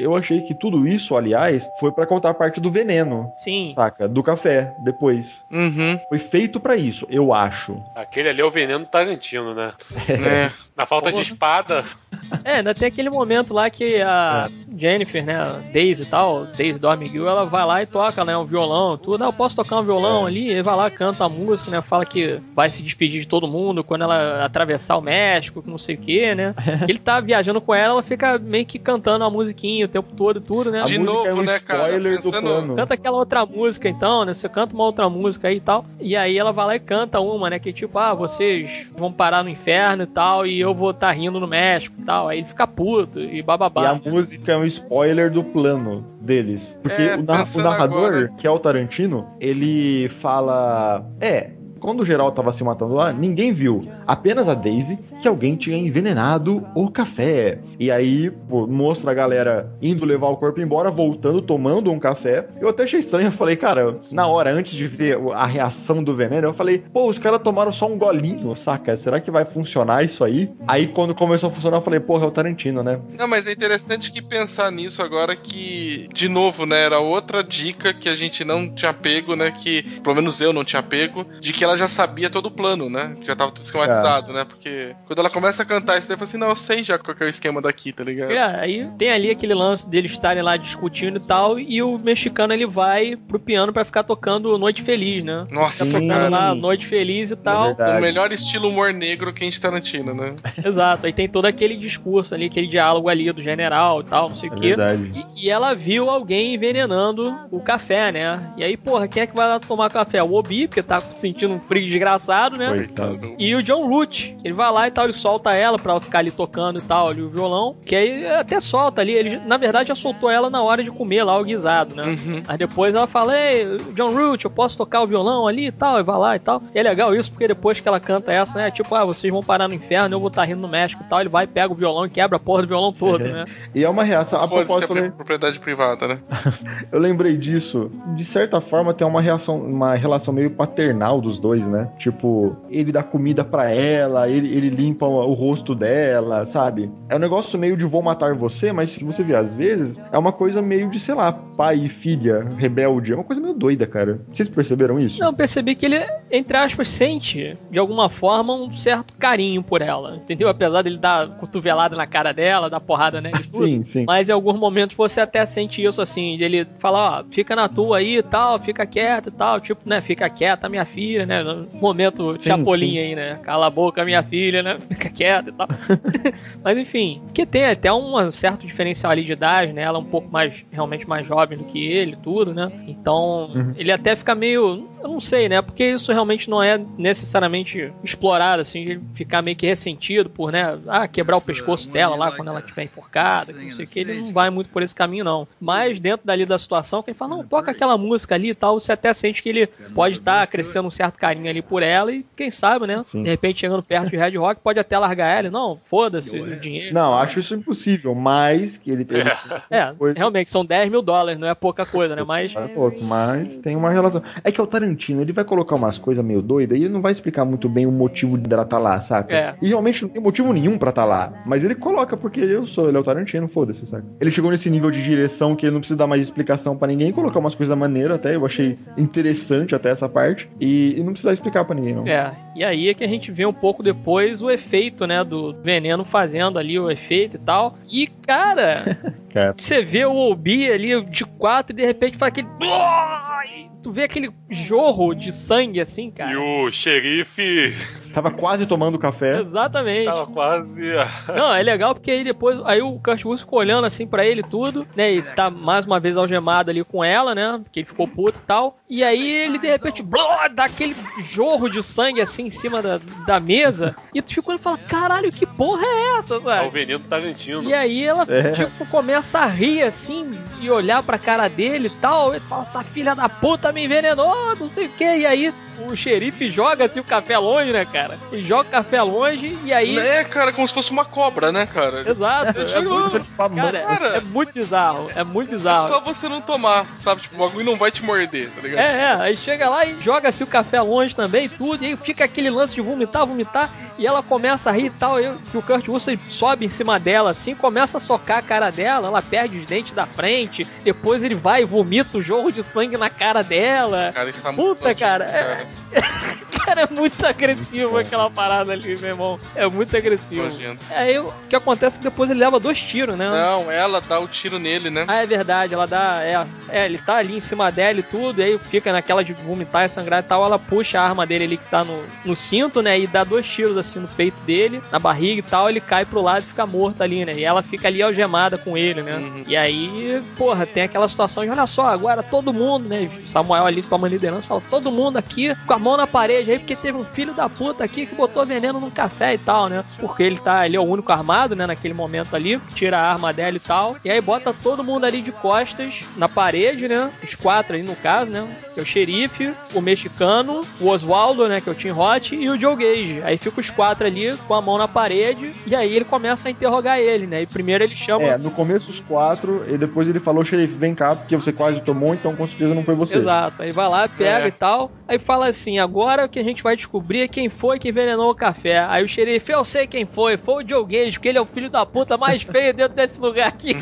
Eu achei que tudo isso, aliás, foi pra contar a parte do veneno, Sim. saca? Do café, depois. Uhum. Foi feito pra isso, eu acho. Aquele ali é o veneno Tarantino, né? É. Na falta de Porra. espada, É, ainda tem aquele momento lá que a Jennifer, né, Daisy e tal, Daisy do Amiguel, ela vai lá e toca, né, um violão, tudo. Ah, eu posso tocar um violão ali? Ele vai lá, canta a música, né, fala que vai se despedir de todo mundo quando ela atravessar o México, que não sei o que, né. que ele tá viajando com ela, ela fica meio que cantando a musiquinha o tempo todo e tudo, né. A De é novo, um né, cara? Pensando- plano. Canta aquela outra música então, né? Você canta uma outra música aí e tal. E aí ela vai lá e canta uma, né? Que é tipo, ah, vocês vão parar no inferno e tal, e eu vou estar rindo no México e tal. Aí ele fica puto e E bababá. a música é um spoiler do plano deles. Porque É, o, na- o narrador, agora. que é o Tarantino, ele fala. É. Quando o geral tava se matando lá, ninguém viu. Apenas a Daisy que alguém tinha envenenado o café. E aí, pô, mostra a galera indo levar o corpo embora, voltando, tomando um café. Eu até achei estranho, eu falei, cara, na hora, antes de ver a reação do veneno, eu falei, pô, os caras tomaram só um golinho, saca? Será que vai funcionar isso aí? Aí quando começou a funcionar, eu falei, porra, é o Tarantino, né? Não, mas é interessante que pensar nisso agora que, de novo, né, era outra dica que a gente não tinha pego, né, que, pelo menos eu não tinha pego, de que ela já sabia todo o plano, né? Já tava tudo esquematizado, né? Porque quando ela começa a cantar isso daí, eu falo assim, não, eu sei já qual que é o esquema daqui, tá ligado? É, aí tem ali aquele lance deles estarem lá discutindo e tal, e o mexicano ele vai pro piano pra ficar tocando Noite Feliz, né? Nossa, Tá tocando cara. lá Noite Feliz e tal. verdade. O melhor estilo humor negro que a gente Tarantino, né? Exato, aí tem todo aquele discurso ali, aquele diálogo ali do general e tal, não sei o É quê. verdade. E, e ela viu alguém envenenando o café, né? E aí, porra, quem é que vai lá tomar café? O Obi, porque tá sentindo frio desgraçado, né? Coitado. E o John Root, ele vai lá e tal, ele solta ela pra ela ficar ali tocando e tal, ali o violão. Que aí até solta ali. Ele, na verdade, já soltou ela na hora de comer lá o guisado, né? Uhum. Aí depois ela fala, ei, John Root, eu posso tocar o violão ali e tal, e vai lá e tal. E é legal isso, porque depois que ela canta essa, né? Tipo, ah, vocês vão parar no inferno, eu vou estar rindo no México e tal. Ele vai, pega o violão e quebra a porra do violão todo, né? E é uma reação. A propósito, pri- lem- propriedade privada, né? eu lembrei disso. De certa forma, tem uma reação, uma relação meio paternal dos dois, né? Tipo, ele dá comida pra ela, ele, ele limpa o, rosto dela, sabe? É um negócio meio de vou matar você, mas se você ver às vezes, é uma coisa meio de, sei lá, pai e filha, rebelde. É uma coisa meio doida, cara. Vocês perceberam isso? Não, percebi que ele, entre aspas, sente, de alguma forma, um certo carinho por ela, entendeu? Apesar dele dar cotovelada na cara dela, dar porrada nela e tudo. Sim, sim. Mas em alguns momentos você até sente isso, assim, dele falar, ó, fica na tua aí e tal, fica quieta e tal, tipo, né, fica quieta, minha filha, né, no momento Sim, chapolim sim. aí, né, cala a boca, minha filha, né, fica quieta e tal. Mas enfim, que tem até um certo diferencial ali de idade, né, ela é um pouco mais, realmente mais jovem do que ele, tudo, né, então Uhum. ele até fica meio, eu não sei, né, porque isso realmente não é necessariamente explorado, assim, de ficar meio que ressentido por, né, ah, quebrar o pescoço dela lá quando ela estiver enforcada, que não sei o que, ele não vai muito por esse caminho, não. Mas dentro dali da situação, que ele fala, não, toca aquela música ali e tal, você até sente que ele pode estar crescendo um certo carinho ali por ela e quem sabe, né, Sim. de repente chegando perto de Red Rock, pode até largar ela, não, foda-se o dinheiro. Não, acho isso impossível, mas que ele teve. É, Coisa- realmente, são 10 mil dólares, não é pouca coisa, né, mas... Para pouco, mas tem uma relação. É que é o Tarantino, ele vai colocar umas coisas meio doidas e ele não vai explicar muito bem o motivo dela tá lá, saca? É. E realmente não tem motivo nenhum pra tá lá. Mas ele coloca porque eu sou, ele é o Tarantino, foda-se, saca? Ele chegou nesse nível de direção que ele não precisa dar mais explicação pra ninguém, colocar umas coisas maneiras até, eu achei interessante até essa parte. E, e não precisa explicar pra ninguém, não. É, e aí é que a gente vê um pouco depois o efeito, né, do veneno fazendo ali o efeito e tal. E, cara, Cara. você vê o Obi ali de quatro e de repente faz aquele. E Tu vê aquele jorro de sangue assim, E cara. o xerife Tava quase tomando café. Exatamente. tava quase. Não, é legal porque aí depois. Aí o Kurt Russell ficou olhando assim pra ele e tudo, né? E tá mais uma vez algemado ali com ela, né? Porque ele ficou puto e tal. E aí ele de repente blá, dá aquele jorro de sangue assim em cima da, da mesa. E tu ficou e fala: caralho, que porra é essa, É o sabe? veneno Tarantino. E aí ela, É. tipo, começa a rir assim e olhar pra cara dele e tal. E fala: essa filha da puta me envenenou, não sei o que. E aí o xerife joga assim o café longe, né, cara? Ele joga o café longe e aí. É, cara, como se fosse uma cobra, né, cara? Exato. É Tipo, muito, cara, Cara. é muito bizarro. É muito É bizarro. só você não tomar, sabe? Tipo, o bagulho não vai te morder, tá ligado? É, é, aí chega lá e joga-se o café longe também, tudo, e aí fica aquele lance de vomitar, vomitar, e ela começa a rir e tal, e que o Kurt Russell sobe em cima dela, assim, começa a socar a cara dela, ela perde os dentes da frente, depois ele vai e vomita o jorro de sangue na cara dela. Cara, isso tá muito Puta, cara, é- cara. É muito agressivo aquela parada ali, meu irmão. É muito agressivo. Nojento. Aí o que acontece é que depois ele leva dois tiros, né? Não, ela dá o tiro nele, né? Ah, é verdade, ela dá. É, é, ele tá ali em cima dela e tudo, e aí fica naquela de vomitar e sangrar e tal. Ela puxa a arma dele ali que tá no, no cinto, né? E dá dois tiros assim no peito dele, na barriga e tal. Ele cai pro lado e fica morto ali, né? E ela fica ali algemada com ele, né? Uhum. E aí, porra, tem aquela situação de olha só, agora todo mundo, né? Samuel ali toma liderança fala: todo mundo aqui com a mão na parede aí, porque teve um filho da puta aqui que botou veneno num café e tal, né? Porque ele tá, ele é o único armado, né? Naquele momento ali, tira a arma dela e tal. E aí bota todo mundo ali de costas na parede, né? Os quatro aí no caso, né? Que é o xerife, o mexicano, o Oswaldo, né? Que é o Tim Roth, e o Joe Gage. Aí fica os quatro ali com a mão na parede, e aí ele começa a interrogar ele, né? E primeiro ele chama. É, no começo os quatro, e depois ele falou, xerife, vem cá, porque você quase tomou, então com certeza não foi você. Exato, aí vai lá, pega É. e tal. Aí fala assim: agora o que a gente vai descobrir é quem foi que envenenou o café. Aí o xerife, eu sei quem foi, foi o Joe Gage, porque ele é o filho da puta mais feio dentro desse lugar aqui.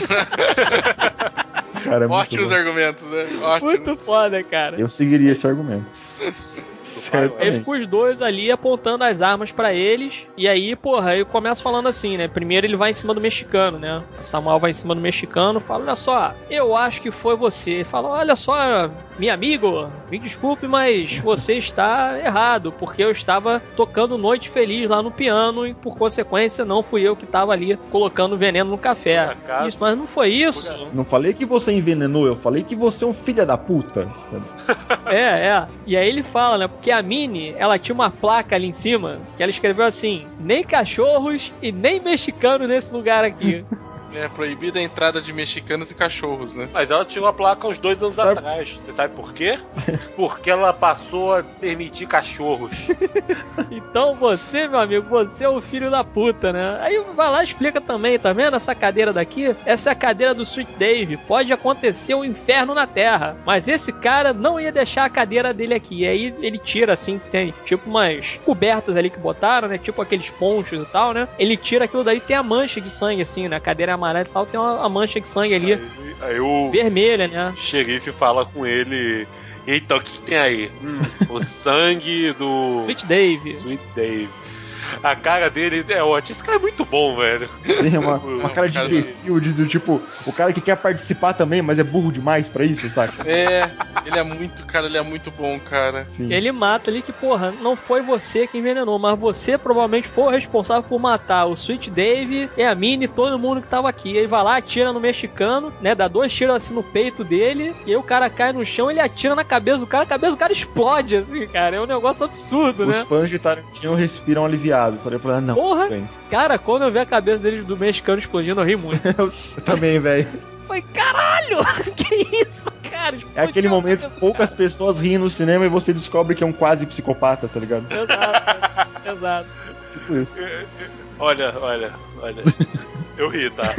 Cara, é Ótimos bom. argumentos, né? Ótimo. Muito foda, cara. Eu seguiria esse argumento. Certo. Ele ficou os dois ali apontando as armas pra eles. E aí, porra, eu começo falando assim, né? Primeiro ele vai em cima do mexicano, né? O Samuel vai em cima do mexicano, fala: Olha só, eu acho que foi você. Ele fala: Olha só, meu amigo, me desculpe, mas você está errado, porque eu estava tocando Noite Feliz lá no piano e por consequência não fui eu que estava ali colocando veneno no café. Acaso? Isso, mas não foi isso. Não falei que você envenenou, eu falei que você é um filho da puta. É, é. E aí ele fala, né? Porque a Mini, ela tinha uma placa ali em cima que ela escreveu assim: nem cachorros e nem mexicano nesse lugar aqui. É proibida a entrada de mexicanos e cachorros, né? Mas ela tinha uma placa uns dois anos Sabe- atrás. Você sabe por quê? Porque ela passou a permitir cachorros. então você, meu amigo, você é o filho da puta, né? Aí vai lá e explica também, tá vendo essa cadeira daqui? Essa é a cadeira do Sweet Dave. Pode acontecer um inferno na Terra. Mas esse cara não ia deixar a cadeira dele aqui. E aí ele tira assim, tem tipo umas cobertas ali que botaram, né? Tipo aqueles ponchos e tal, né? Ele tira aquilo daí tem a mancha de sangue, assim, né? A cadeira é amarela e tal, tem uma, a mancha de sangue ali, Aí, aí o vermelha, né? xerife fala com ele. Eita, o que, que tem aí? Hum, o sangue do Sweet Dave. Sweet Dave. A cara dele é ótima. Esse cara é muito bom, velho. Tem uma, uma cara de imbecil, de, do tipo, o cara que quer participar também, mas é burro demais pra isso, saca? É, ele é muito, cara, ele é muito bom, cara. Sim. Ele mata ali que, porra, não foi você que envenenou, mas você provavelmente foi o responsável por matar o Sweet Dave e a Minnie e todo mundo que tava aqui. Aí vai lá, atira no mexicano, né? Dá dois tiros assim no peito dele, e aí o cara cai no chão, ele atira na cabeça do cara, a cabeça do cara explode, assim, cara. É um negócio absurdo, Os né? fãs de Tarantino respiram aliviados. Falei, falei, ah, não. Porra! bem. Cara, quando eu vi a cabeça dele do mexicano explodindo, eu ri muito. Eu também, velho. Foi caralho! que isso, cara? É aquele Explodiu momento que poucas pessoas riem no cinema e você descobre que é um quase psicopata, tá ligado? Exato, exato. Tipo isso. Olha, olha, olha. Eu ri, tá?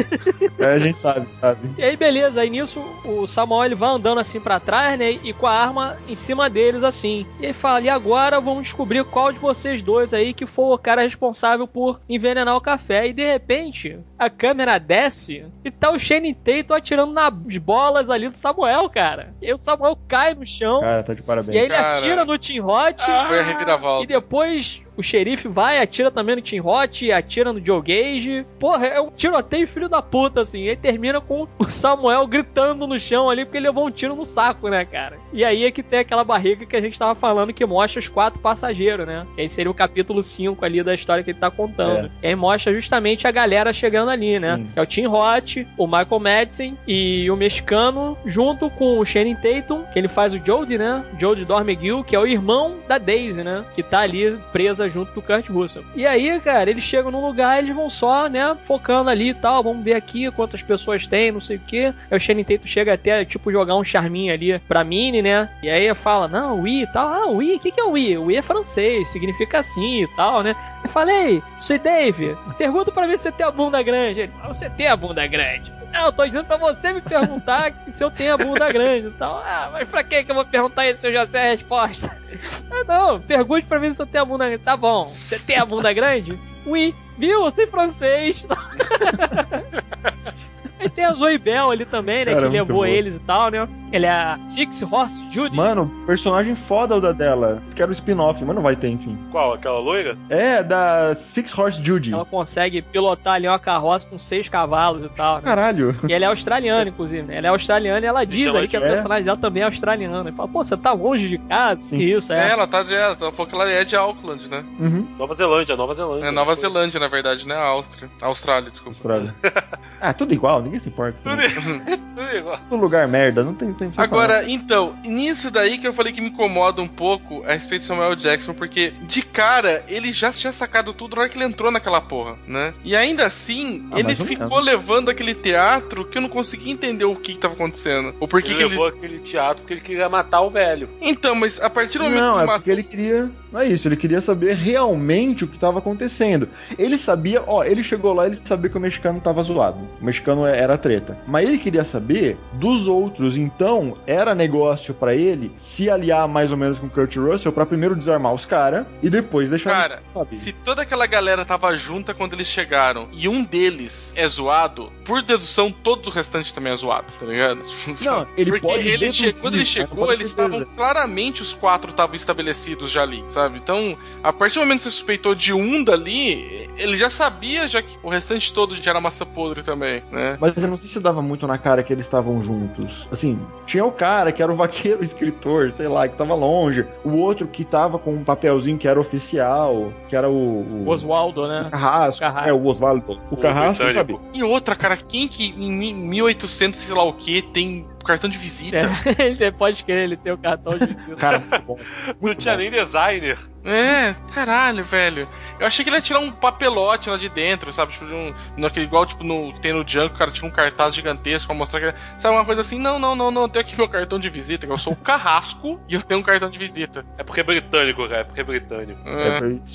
É, a gente sabe, sabe? E aí, beleza, aí nisso o Samuel ele vai andando assim pra trás, né? E com a arma em cima deles, assim. E aí fala: e agora vamos descobrir qual de vocês dois aí que foi o cara responsável por envenenar o café. E de repente, a câmera desce e tá o Shane Tatum atirando nas bolas ali do Samuel, cara. E aí o Samuel cai no chão. Cara, tá de E aí parabéns. ele Cara. atira no Tim Hot. Foi a reviravolta. E depois o xerife vai, atira também no Tim Hot, atira no Joe Gage. Porra, é um tiroteio filho da puta, assim. E aí termina com o Samuel gritando no chão ali, porque ele levou um tiro no saco, né, cara? E aí é que tem aquela barriga que a gente tava falando que mostra os quatro passageiros, né? Que aí seria o capítulo 5 ali da história que ele tá contando. E aí mostra justamente a galera chegando ali, né? Sim. Que é o Tim Hot, o Michael Madsen e o mexicano, junto com o Shannon Tatum, que ele faz o Jody, né? Jody Dormegill, que é o irmão da Daisy, né? Que tá ali presa junto do Kurt Russell. E aí, cara, eles chegam num lugar, eles vão só, né? Focando ali e tal, vamos ver aqui quantas pessoas tem, não sei o que. Aí o Shannon Tatum chega até, tipo, jogar um charminho ali pra Minnie, né? E aí fala, não, Wii e tal. Ah, Wii, o que, que é Wii? Wii é francês, significa assim e tal, né? Eu falei, Sweet Dave, pergunta pra ver se você tem a bunda grande. Ele, "Ah, você tem a bunda grande. Eu tô dizendo pra você me perguntar se eu tenho a bunda grande e tal. Ah, mas pra que que eu vou perguntar isso se eu já sei a resposta? Ah, não, pergunte pra mim se eu tenho a bunda grande. Tá bom, você tem a bunda grande? Oui, viu? Eu sei francês. Aí tem a Zoe Bell ali também, né? Cara, que levou eles e tal, né? Ele é a Six Horse Judy. Mano, personagem foda o da dela. Quero o spin-off, mas não vai ter, enfim. Qual? Aquela loira? É, da Six Horse Judy. Ela consegue pilotar ali uma carroça com seis cavalos e tal, né? Caralho. E ela é australiana, inclusive, né? Ela é australiana e ela Se diz aí que a é? personagem dela também é australiana. E fala, pô, você tá longe de casa? Sim. Isso, É, é. ela tá de. Ela falou que ela é de Auckland, né? Uhum. Nova Zelândia, Nova Zelândia. É Nova Zelândia, na verdade, né? A Áustria. Austrália, desculpa. Austrália. ah, tudo igual, ninguém se importa. Tudo Tudo igual. Todo lugar merda, não tem, tem Agora, então, nisso daí que eu falei que me incomoda um pouco a respeito de Samuel Jackson, porque de cara ele já tinha sacado tudo na hora que ele entrou naquela porra, né? E ainda assim, Ah, ele ficou levando aquele teatro que eu não conseguia entender o que, que tava acontecendo. Ou por que Ele que ele. levou aquele teatro porque ele queria matar o velho. Então, mas a partir do momento Não, que é ele matou. porque ele queria. Não é isso, ele queria saber realmente o que estava acontecendo. Ele sabia, ó, ele chegou lá, ele sabia que o mexicano tava zoado. O mexicano era treta. Mas ele queria saber dos outros. Então, era negócio pra ele se aliar mais ou menos com o Kurt Russell pra primeiro desarmar os caras e depois deixar. Cara? Se toda aquela galera tava junta quando eles chegaram e um deles é zoado, por dedução, todo o restante também é zoado, tá ligado? Não, ele Porque pode ele deduzir, che- quando ele chegou, eles estavam claramente os quatro estavam estabelecidos já ali, sabe? Então, a partir do momento que você suspeitou de um dali, ele já sabia já que o restante todo já era massa podre também, né? Mas eu não sei se dava muito na cara que eles estavam juntos. Assim, tinha o cara que era o vaqueiro escritor, sei lá, que tava longe. O outro que tava com um papelzinho que era oficial, que era o. o... O Oswaldo, o né? Carrasco. Carrasco. É, o Osvaldo. O, Carrasco, britânico. sabe? E outra, cara, quem que em mi- 1800, sei lá o que, tem cartão de visita? É, ele pode querer, ele tem o cartão de visita. Cara, muito bom. Não tinha bom. nem designer. É, caralho, velho. Eu achei que ele ia tirar um papelote lá de dentro, sabe? Tipo, de um, naquele, igual tipo no, tem no Junk, o cara tira um cartaz gigantesco pra mostrar que. ele- Sabe, uma coisa assim? Não, não, não, não. Eu tenho aqui meu cartão de visita, que eu sou o carrasco e eu tenho um cartão de visita. É porque é britânico, cara. É porque é britânico. É. É,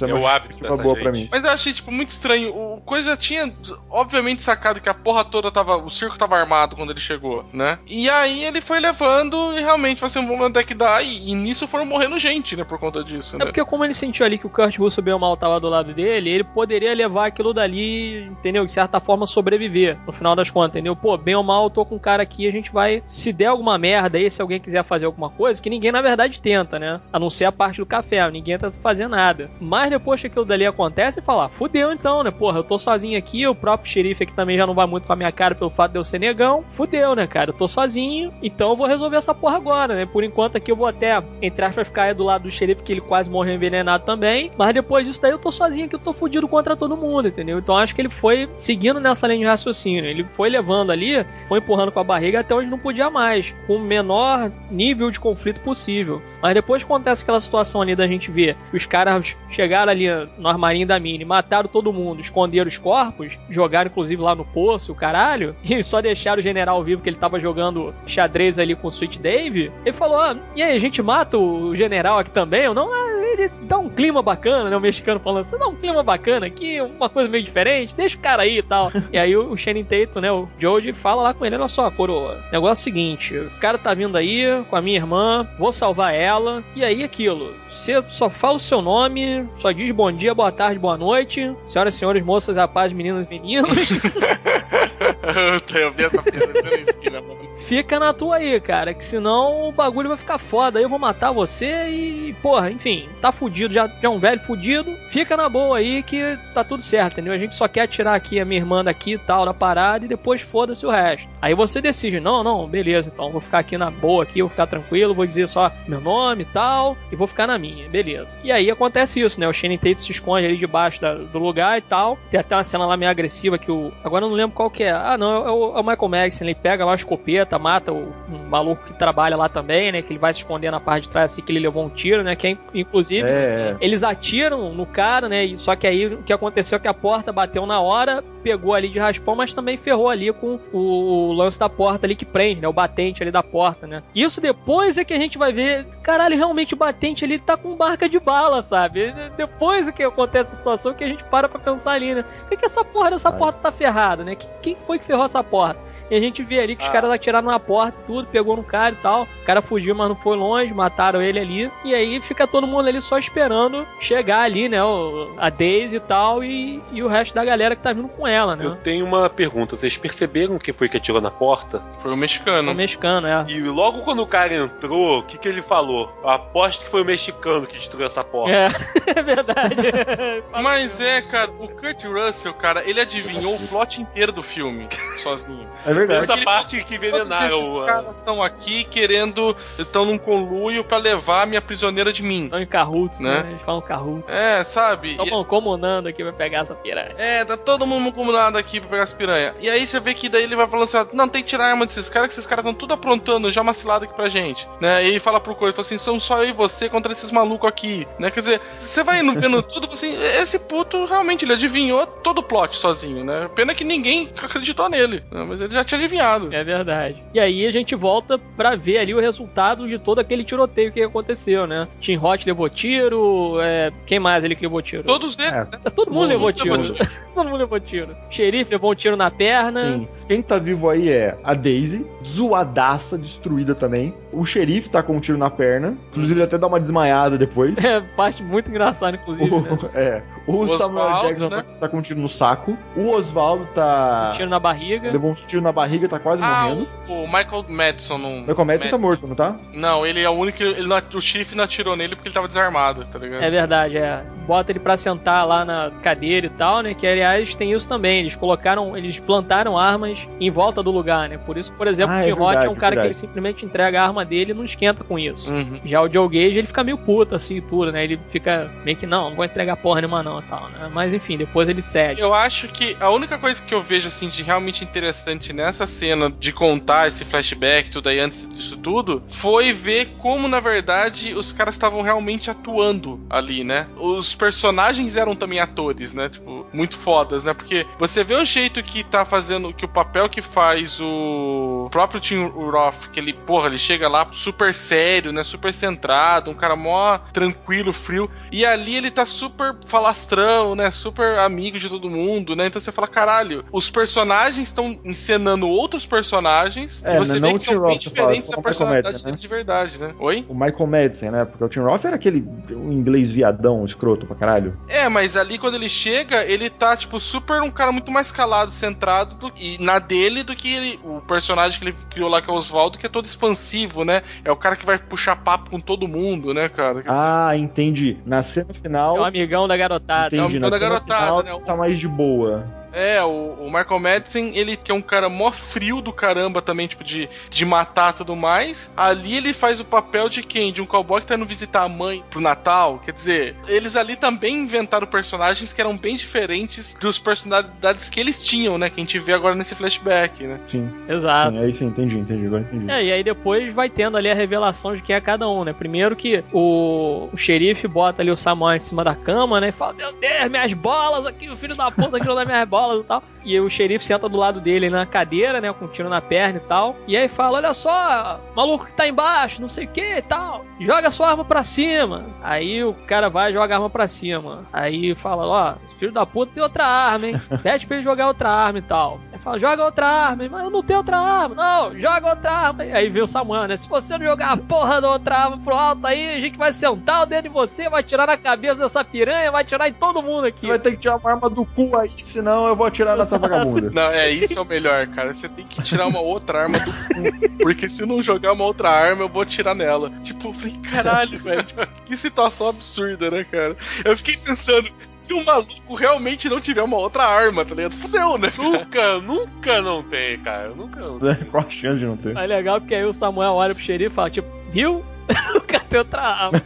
é, É uma o hábito justificativa dessa boa pra gente. mim. Mas eu achei, tipo, muito estranho. O Coisa já tinha, obviamente, sacado que a porra toda tava. O circo tava armado quando ele chegou, né? E aí ele foi levando e realmente vai ser um momento é que dá. E, e nisso foram morrendo gente, né? Por conta disso, É né? porque como ele sentiu ali que o Kurt Russell bem ou mal tava do lado dele, ele poderia levar aquilo dali, entendeu? De certa forma sobreviver, no final das contas, entendeu? Pô, bem ou mal, eu tô com um cara aqui, a gente vai, se der alguma merda aí, se alguém quiser fazer alguma coisa, que ninguém na verdade tenta, né? A não ser a parte do café, ninguém tenta fazer nada. Mas depois que aquilo dali acontece, falar, fudeu então, né? Porra, eu tô sozinho aqui, o próprio xerife aqui também já não vai muito com a minha cara pelo fato de eu ser negão. Fudeu, né, cara? Eu tô sozinho, então eu vou resolver essa porra agora, né? Por enquanto aqui eu vou até, entre aspas, ficar aí do lado do xerife, que ele quase morreu envenenado também. Mas depois disso daí eu tô sozinho aqui, eu tô fudido contra todo mundo, entendeu? Então acho que ele foi seguindo nessa linha de raciocínio. Ele foi levando ali, foi empurrando com a barriga até onde não podia mais, com o menor nível de conflito possível. Mas depois acontece aquela situação ali da gente ver que os caras chegaram ali no armarinho da mini, mataram todo mundo, esconderam os corpos, jogaram inclusive lá no poço, o caralho, e só deixaram o general vivo que ele tava jogando xadrez ali com o Sweet Dave. Ele falou: ah, e aí, a gente mata o general aqui também? Eu não, ah, ele dá um clima bacana, né? O mexicano falando, você dá um clima bacana aqui, uma coisa meio diferente, deixa o cara aí e tal. e aí o Shannon Tatum, né, o Joe, fala lá com ele, olha só, coroa, negócio é o seguinte, o cara tá vindo aí com a minha irmã, vou salvar ela, e aí aquilo, você só fala o seu nome, só diz bom dia, boa tarde, boa noite, senhoras e senhores, moças, rapazes, meninas e meninos, eu vi essa piada na esquina, mano. fica na tua aí, cara, que senão o bagulho vai ficar foda, eu vou matar você e, porra, enfim, tá fudido, já, já é um velho fudido, fica na boa aí que tá tudo certo, entendeu? A gente só quer tirar aqui a minha irmã daqui e tal, da parada, e depois foda-se o resto. Aí você decide, não, não, beleza, então vou ficar aqui na boa aqui, vou ficar tranquilo, vou dizer só meu nome e tal, e vou ficar na minha, beleza. E aí acontece isso, né? O Shannon Tate se esconde ali debaixo da- do lugar e tal. Tem até uma cena lá meio agressiva que o. Agora eu não lembro qual que é. Ah, não, é o, é o Michael Madison. Ele pega lá a escopeta, mata o, um maluco que trabalha lá também, né? Que ele vai se esconder na parte de trás assim que ele levou um tiro, né? Que é, inclusive. É, Eles atiram no cara, né? e- Só que aí o que aconteceu é que a porta bateu na hora, pegou ali de raspão, mas também ferrou ali com o lance da porta ali que prende, né? O batente ali da porta, né? Isso depois é que a gente vai ver, caralho, realmente o batente ali tá com barca de bala, sabe? Depois é que acontece a situação que a gente para pra pensar ali, né? Por que, que essa porra dessa porta tá ferrada, né? Que- Quem foi que ferrou essa porta? E a gente vê ali que os Ah. caras atiraram na porta e tudo, pegou no cara e tal. O cara fugiu, mas não foi longe, mataram ele ali. E aí fica todo mundo ali só esperando chegar ali, né? o- a Daisy e tal, e, e o resto da galera que tá vindo com ela, né? Eu tenho uma pergunta. Vocês perceberam quem foi que atirou na porta? Foi o mexicano. O mexicano, é. E logo quando o cara entrou, o que, que ele falou? Eu aposto que foi o mexicano que destruiu essa porta. É, é verdade. Mas é, cara, o Kurt Russell, cara, ele adivinhou o plot inteiro do filme, sozinho. é verdade. Essa parte que envenenaram. Esses a- caras estão aqui querendo, estão num conluio pra levar a minha prisioneira de mim. Estão em Cahoots, né? Né? Eles falam Cahoots. É, sabe? E- Estão comunando aqui pra pegar essa piranha. É, tá todo mundo combinado aqui pra pegar as piranha. E aí você vê que daí ele vai falando assim, ó, não, tem que tirar a arma desses caras, que esses caras estão tudo aprontando já uma cilada aqui pra gente, né? E ele fala pro fala assim, são só eu e você contra esses malucos aqui, né? Quer dizer, você vai indo vendo tudo, assim, esse puto realmente, ele adivinhou todo o plot sozinho, né? Pena que ninguém acreditou nele, né? mas ele já tinha adivinhado. É verdade. E aí a gente volta pra ver ali o resultado de todo aquele tiroteio que aconteceu, né? Tim Hot levou tiro. É, quem mais ele que levou tiro? Todos eles, É. né? Todo mundo levou mundo levou tiro. Todo mundo levou tiro. O xerife levou um tiro na perna. Sim. Quem tá vivo aí é a Daisy, zoadaça, destruída também. O xerife tá com um tiro na perna. Inclusive, ele até dá uma desmaiada depois. É, parte muito engraçada, inclusive. né? O, é. O, O Samuel Oswaldo, Jackson né? tá com um tiro no saco. O Oswaldo tá. Tiro na barriga. Levou um tiro na barriga, tá quase Ah, morrendo. o, o Michael Madison não. O Michael Madison tá morto, não tá? Não, ele é o único. Ele não- o xerife não atirou nele porque ele tava desarmado, tá ligado? É verdade, é. Bota ele pra sentar lá na cadeira e tal, né? Que aliás tem isso também. Eles colocaram, eles plantaram armas em volta do lugar, né? Por isso, por exemplo, Ah, o é Roth é um cara que ele simplesmente entrega a arma dele e não esquenta com isso. Uhum. Já o Joe Gage, ele fica meio puto, assim, tudo, né? Ele fica meio que, não, não vou entregar porra nenhuma não, e tal, né? Mas enfim, depois ele cede. Eu acho que a única coisa que eu vejo assim de realmente interessante nessa cena de contar esse flashback tudo aí antes disso tudo foi ver como na verdade os caras estavam realmente atuando ali, né? Os personagens eram também atores, né? Tipo, muito fodas, né? Porque você vê o jeito que tá fazendo que o papel que faz o próprio Tim Roth, que ele, porra, ele chega lá super sério, né? Super centrado, um cara mó tranquilo, frio. E ali ele tá super falastrão, né? Super amigo de todo mundo, né? Então você fala, caralho, os personagens estão encenando outros personagens É, e você né, vê não que são bem Roth, fala, diferentes só da personalidade Madsen, né? de verdade, né? Oi? O Michael Madsen, né? Porque o Tim Roth era aquele inglês viadão, escroto pra caralho. É, mas ali quando ele chega, ele tá, tipo, super um cara muito mais calado, centrado do- e na dele do que ele, o personagem que ele criou lá, que é o Oswaldo, que é todo expansivo, né? É o cara que vai puxar papo com todo mundo, né, cara? Quer dizer, Ah, entendi. Na cena final. É um amigão da garotada. é um Entendi, na da cena garotada, final, né? O- tá mais de boa. É, o, o Michael Madsen, ele que é um cara mó frio do caramba também, tipo, de, de matar tudo mais. Ali ele faz o papel de quem? De um cowboy que tá indo visitar a mãe pro Natal. Quer dizer, eles ali também inventaram personagens que eram bem diferentes dos personalidades que eles tinham, né? Que a gente vê agora nesse flashback, né? Sim, Exato. sim, aí sim, entendi, entendi, agora entendi. É, e aí depois vai tendo ali a revelação de quem é cada um, né? Primeiro que o, o xerife bota ali o Samuel em cima da cama, né? E fala, meu Deus, minhas bolas aqui, o filho da puta tirou das minhas bolas e tal. E o xerife senta do lado dele na cadeira, né? Com um tiro na perna e tal. E aí fala, olha só, maluco que tá embaixo, não sei o que e tal. Joga sua arma pra cima. Aí o cara vai e joga a arma pra cima. Aí fala, ó, esse filho da puta tem outra arma, hein? Pede pra ele jogar outra arma e tal. Aí fala, joga outra arma. Mas eu não tenho outra arma. Não, joga outra arma. Aí vem o Samuel, né? Se você não jogar a porra da outra arma pro alto aí, a gente vai sentar o dedo em você, vai tirar na cabeça dessa piranha, vai tirar em todo mundo aqui. Você vai ter que tirar uma arma do cu aí, senão eu vou atirar nessa vagabunda. Não, é isso é o melhor, cara. Você tem que tirar uma outra arma do cu. Porque se não jogar uma outra arma, eu vou tirar nela. Tipo, eu falei, caralho, velho. Que situação absurda, né, cara? Eu fiquei pensando, se o maluco realmente não tiver uma outra arma, tá ligado? Fudeu, né? Nunca, nunca não tem, cara. Nunca não tem. Qual a chance de não ter? É legal porque aí o Samuel olha pro xerife e fala, tipo, viu? o cara tem outra arma.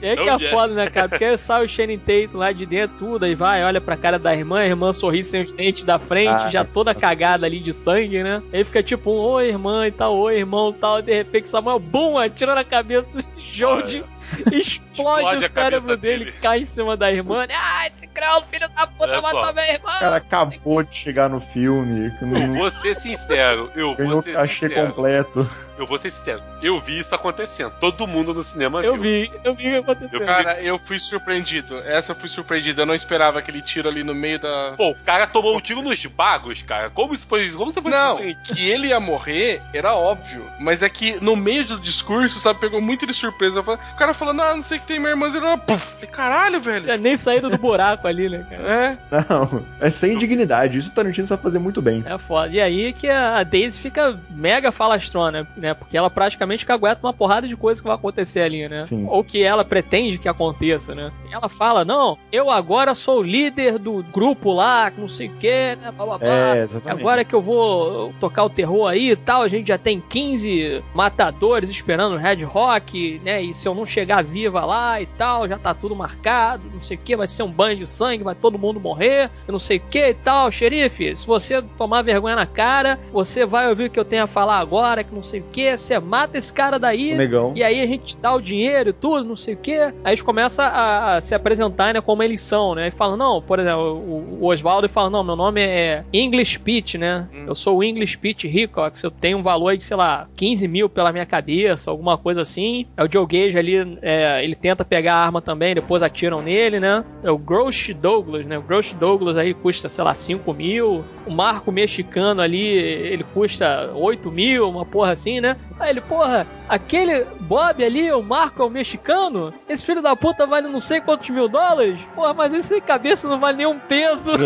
E aí que Não, é foda, né, cara? Porque aí sai o Shannon Tatum lá de dentro, tudo, aí vai, olha pra cara da irmã, a irmã sorri sem os dentes da frente, Ah, já toda cagada ali de sangue, né? Aí fica tipo um, oi irmã e tal, oi irmão e tal, e de repente Samuel, bum, atira na cabeça de Jody, explode, Explode o cérebro dele, dele. cai em cima da irmã? Ah, esse crowd, filho da puta, matou minha irmã! O cara acabou de chegar no filme, que Eu não vou ser sincero. Eu vou ser cachê sincero. completo. Eu vou ser sincero. Eu vi isso acontecendo. Todo mundo no cinema Eu viu. vi, eu vi o que aconteceu. Eu- Cara, eu fui surpreendido. Essa eu fui surpreendido. Eu não esperava aquele tiro ali no meio da. Pô, o cara tomou um tiro nos bagos, cara. Como isso foi. Como você foi Não, surpreendido? que ele ia morrer era óbvio. Mas é que no meio do discurso, sabe, pegou muito de surpresa. Eu O cara falando, ah, não sei o que tem minha irmã. Ele, puf. Falei, Caralho, velho. Tinha nem saído do buraco ali, né, cara? É, Não, é sem dignidade. Isso o Tarantino sabe fazer muito bem. É foda. E aí que a Daisy fica mega falastrona, né? Porque ela praticamente cagueta uma porrada de coisa que vai acontecer ali, né? Sim. Ou que ela pretende que aconteça, né? E ela fala, não, eu agora sou o líder do grupo lá, que não sei o que, né? Blá, blá, blá. É, exatamente. Agora que eu vou tocar o terror aí e tal, a gente já tem 15 matadores esperando o Red Rock, né? E se eu não chegar viva lá e tal, já tá tudo marcado, não sei o que, vai ser um banho de sangue, vai todo mundo morrer, eu não sei o que e tal. Xerife, se você tomar vergonha na cara, você vai ouvir o que eu tenho a falar agora, que não sei o que, você mata esse cara daí. Negão. E aí a gente dá o dinheiro e tudo, não sei o quê. Aí eles começam a, a se apresentar, né, como eles são, né? E falam, não, por exemplo, o, o Oswaldo fala, não, meu nome é English Pete, né? Hum. Eu sou o English Pete Hickox, eu tenho um valor de, sei lá, 15 mil pela minha cabeça, alguma coisa assim. É o Joe Gage ali é, ele tenta pegar a arma também, depois atiram nele, né? É o Grosh Douglas, né? O Grosh Douglas aí custa, sei lá, 5 mil. O Marco mexicano ali, ele custa 8 mil, uma porra assim, né? Aí ele, porra, aquele Bob ali, o Marco é o mexicano? Esse filho da puta vale não sei quantos mil dólares? Porra, mas esse cabeça não vale nem um peso.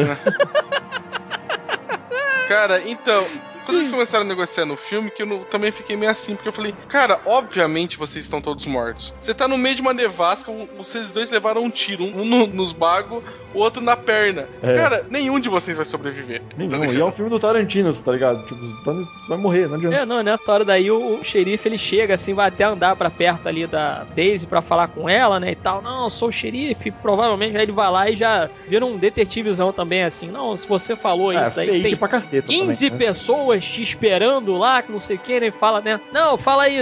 Cara, então, quando eles começaram a negociar no filme, que eu não- também fiquei meio assim, porque eu falei, cara, obviamente vocês estão todos mortos. Você tá no meio de uma nevasca, vocês dois levaram um tiro, um no- nos bagos, o outro na perna. É. Cara, nenhum de vocês vai sobreviver. Nenhum. Tá E é um filme do Tarantino, tá ligado? Tipo, tá- vai morrer, não adianta. É, não, nessa hora daí o, o xerife ele chega assim, vai até andar pra perto ali da Daisy pra falar com ela, né, e tal. Não, eu sou o xerife, provavelmente aí ele vai lá e já vira um detetivezão também, assim. Não, se você falou É, isso daí, tem pra caceta 15 também, né? pessoas te esperando lá, que não sei o que, ele fala, né? Não, fala aí,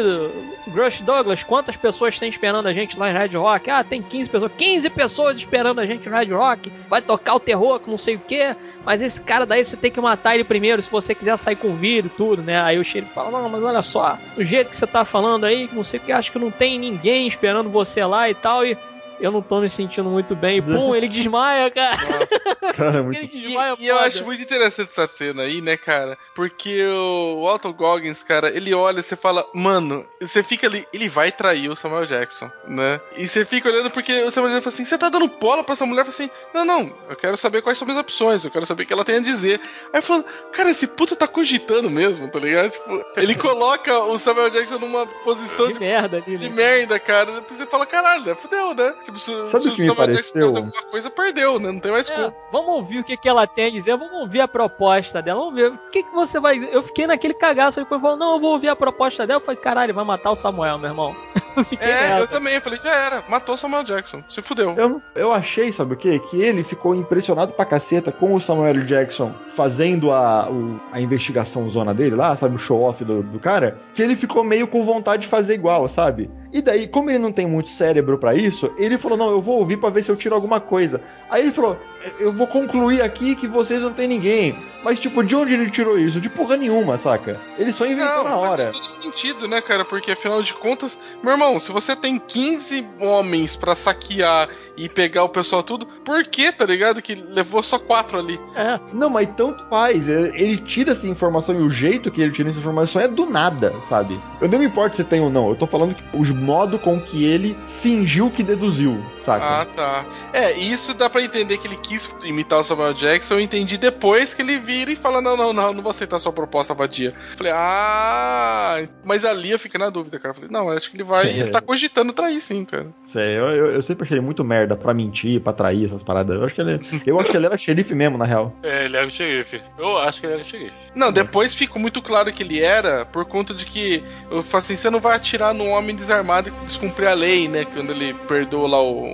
Grush Douglas, quantas pessoas tem esperando a gente lá em Red Rock? Ah, tem 15 pessoas. 15 pessoas esperando a gente em Red Rock. Vai tocar o terror, que não sei o que. Mas esse cara daí você tem que matar ele primeiro, se você quiser sair com vida e tudo, né? Aí o xerife fala, não, mas olha só, o jeito que você tá falando aí, que não sei o que, acho que não tem ninguém esperando você lá e tal, e eu não tô me sentindo muito bem. E pum, ele desmaia, cara. Cara, é muito Ele E, desmaia e eu foda. acho muito interessante essa cena aí, né, cara? Porque o Walton Goggins, cara, ele olha e você fala, mano, você fica ali, ele vai trair o Samuel Jackson, né? E você fica olhando porque o Samuel Jackson fala assim, você tá dando bola pra essa mulher? Fala assim, não, não, eu quero saber quais são as minhas opções, eu quero saber o que ela tem a dizer. Aí falando, cara, esse puto tá cogitando mesmo, tá ligado? Tipo, ele coloca o Samuel Jackson numa posição De de merda de né? merda, cara. Depois você fala, caralho, né? Fudeu, né? Tipo, se, Sabe se o que me pareceu? alguma coisa, perdeu, né? Não tem mais É, como. vamos ouvir o que, que ela tem a dizer, vamos ouvir a proposta dela, vamos ver. O que, que você vai. Eu fiquei naquele cagaço, ele falou, não, eu vou ouvir a proposta dela. Eu falei, caralho, vai matar o Samuel, meu irmão. Eu fiquei É, eu nessa. também. Eu falei, já era. Matou o Samuel Jackson. Se fudeu. Eu, eu achei, sabe o quê? Que ele ficou impressionado pra caceta com o Samuel Jackson fazendo a, o- a investigação zona dele lá, sabe? O show-off do, do cara. Que ele ficou meio com vontade de fazer igual, sabe? E daí, como ele não tem muito cérebro pra isso, ele falou: Não, eu vou ouvir pra ver se eu tiro alguma coisa. Aí ele falou: Eu vou concluir aqui que vocês não tem ninguém. Mas, tipo, de onde ele tirou isso? De porra nenhuma, saca? Ele só inventou na mas hora. faz todo sentido, né, cara? Porque afinal de contas, meu irmão, se você tem 15 homens pra saquear e pegar o pessoal tudo, por que, tá ligado? Que levou só quatro ali. É, Não, mas tanto faz. Ele ele tira essa informação e o jeito que ele tira essa informação é do nada, sabe? Eu não me importo se tem ou não. Eu tô falando que o modo com que ele fingiu que deduziu, saca? Ah, tá. É, isso dá pra entender que ele quis imitar o Samuel Jackson. Eu entendi depois que ele vira e fala: Não, não, não, não vou aceitar sua proposta vadia. Falei, ah. Mas ali eu fiquei na dúvida, cara. Falei, não, acho que ele vai. É. Ele tá cogitando trair sim, cara. Sei, eu, eu, eu sempre achei ele muito merda pra mentir, pra trair essas paradas. Eu acho que ele, eu acho que ele era xerife mesmo, na real. É, ele era o xerife. Eu acho que ele era o xerife. Não, depois ficou muito claro que ele era por conta de que eu falo assim, você não vai atirar num homem desarmado e descumprir a lei, né? Quando ele perdoa lá o,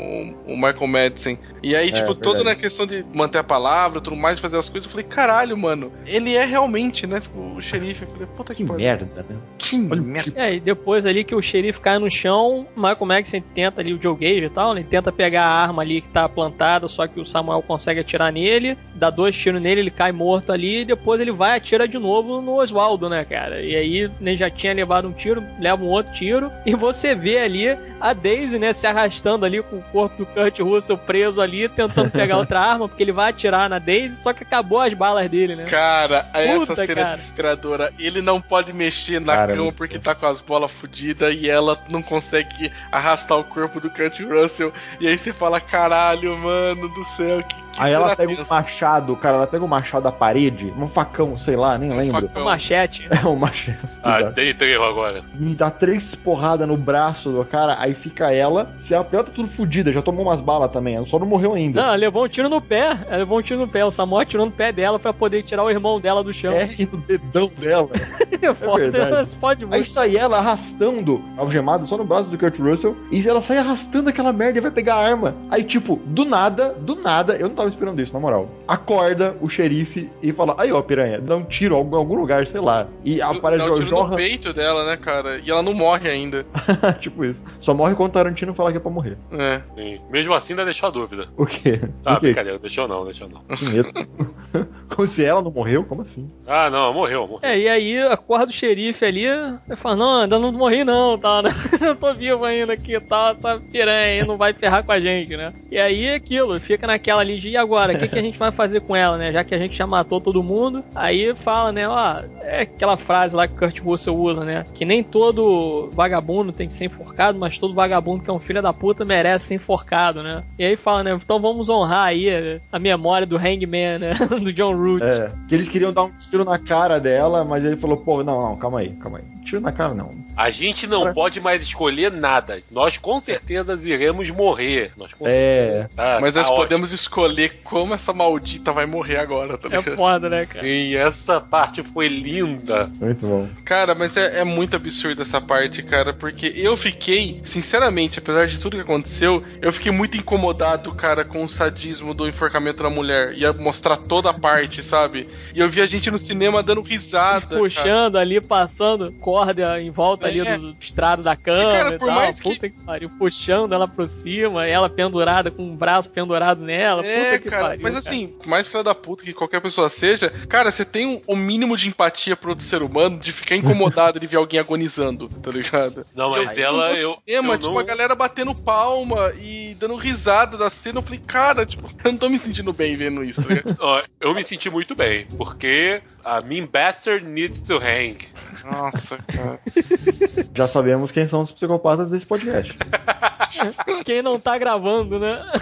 o Michael Madison. E aí, tipo, toda na questão de manter a palavra, tudo mais, de fazer as coisas, eu falei, caralho, mano, ele é realmente, né? Tipo, o xerife. Eu falei, puta que, Que merda, né? Que Olha, merda. É, e depois ali que o xerife cai no chão, o Michael Madison tenta ali o Joe Gage e tal, né? ele tenta pegar a arma ali que tá plantada, só que o Samuel consegue atirar nele, dá dois tiros nele, ele cai morto ali, e depois ele vai e atira de novo no Oswaldo, né, cara? E aí ele já tinha levado um tiro, leva um outro tiro, e você vê ali a Daisy, né, se arrastando ali com o corpo do Kurt Russell preso ali, tentando pegar outra arma, porque ele vai atirar na Daisy, só que acabou as balas dele, né? Cara, essa Puta, cena cara. é desesperadora. Ele não pode mexer na cama porque tá com as bolas fodidas e ela não consegue arrastar o corpo do Kurt Russell. E aí você fala, caralho, mano do céu, que, que Aí ela pega um tensa. machado, cara, ela pega um machado da parede, um facão, sei lá, nem lembro. facão. Um machete. É um machado. Ah, exato. tem treino agora. Me dá três porradas no braço do cara, aí fica ela. Se ela, ela tá tudo fodida, já tomou umas balas também, ela só não morreu ainda. Não, ela levou um tiro no pé. Ela levou um tiro no pé. O Samuel atirou no pé dela pra poder tirar o irmão dela do chão. É, e no dedão dela. Foda, verdade. você pode Aí sai ela arrastando, algemada só no braço do Kurt Russell, e ela sai arrastando aquela merda e vai pegar a arma. Aí, tipo, do nada, do nada, eu não tava esperando isso, na moral. Acorda o xerife e fala: Aí, ó, piranha, dá um tiro em algum, algum lugar, sei lá. E aparece Dá um o tiro no Jorra, peito dela, né, cara? E ela não morre ainda. tipo isso. Só morre quando o Tarantino fala que é pra morrer. É. Sim. Mesmo assim, ainda deixou a dúvida. O quê? Ah, o quê? brincadeira, deixou não, deixou não. Que medo. Como se ela não morreu? Como assim? Ah, não, morreu, morreu. É, e aí acorda o xerife ali, e fala, não, ainda não morri não, tá, né? Eu tô vivo ainda aqui, tá, piranha aí não vai ferrar com a gente, né? E aí é aquilo, fica naquela ali de, e agora, o que, que a gente vai fazer com ela, né? Já que a gente já matou todo mundo, aí fala, né, ó, é aquela frase lá que o Kurt Russell usa, né? Que nem todo vagabundo tem que ser enforcado, mas todo vagabundo que é um filho da puta merece ser enforcado, né? E aí fala, né, então vamos honrar aí a memória do Hangman, né? do John Root. É. Que eles queriam dar um tiro na cara dela, mas ele falou, pô, não, não, calma aí, calma aí. Tiro na cara não. A gente não pode mais escolher nada. Nós com certeza iremos morrer. Nós É. Tá, Mas tá nós ótimo. podemos escolher como essa maldita vai morrer agora, tá É foda, né, cara? Sim, essa parte foi linda. Muito bom. Cara, mas é, é muito absurdo essa parte, cara, porque eu fiquei, sinceramente, apesar de tudo que aconteceu, eu fiquei muito incomodado, cara, com o sadismo do enforcamento da mulher. Ia mostrar toda a parte, sabe? E eu vi a gente no cinema dando risada. cara. puxando ali, passando corda em volta ali É. do estrado da cama cara, e por tal. mais que- Puta que... pariu. Puxando ela pro cima, ela pendurada com um braço pendurado nela. É, puta que cara, pariu. mas cara. assim, mais filha da puta que qualquer pessoa seja, cara, você tem um, o mínimo de empatia pro outro ser humano de ficar incomodado de ver alguém agonizando, tá ligado? Não, mas Eu ela, no eu. cinema, eu tipo, não- a galera batendo palma e dando risada da cena. Eu falei, cara, tipo, eu não tô me sentindo bem vendo isso, tá ligado? Ó, eu me senti muito bem, porque a Mean Bastard needs to hang. Nossa, cara. Já sabemos quem são os psicopatas desse podcast. Quem não tá gravando, né?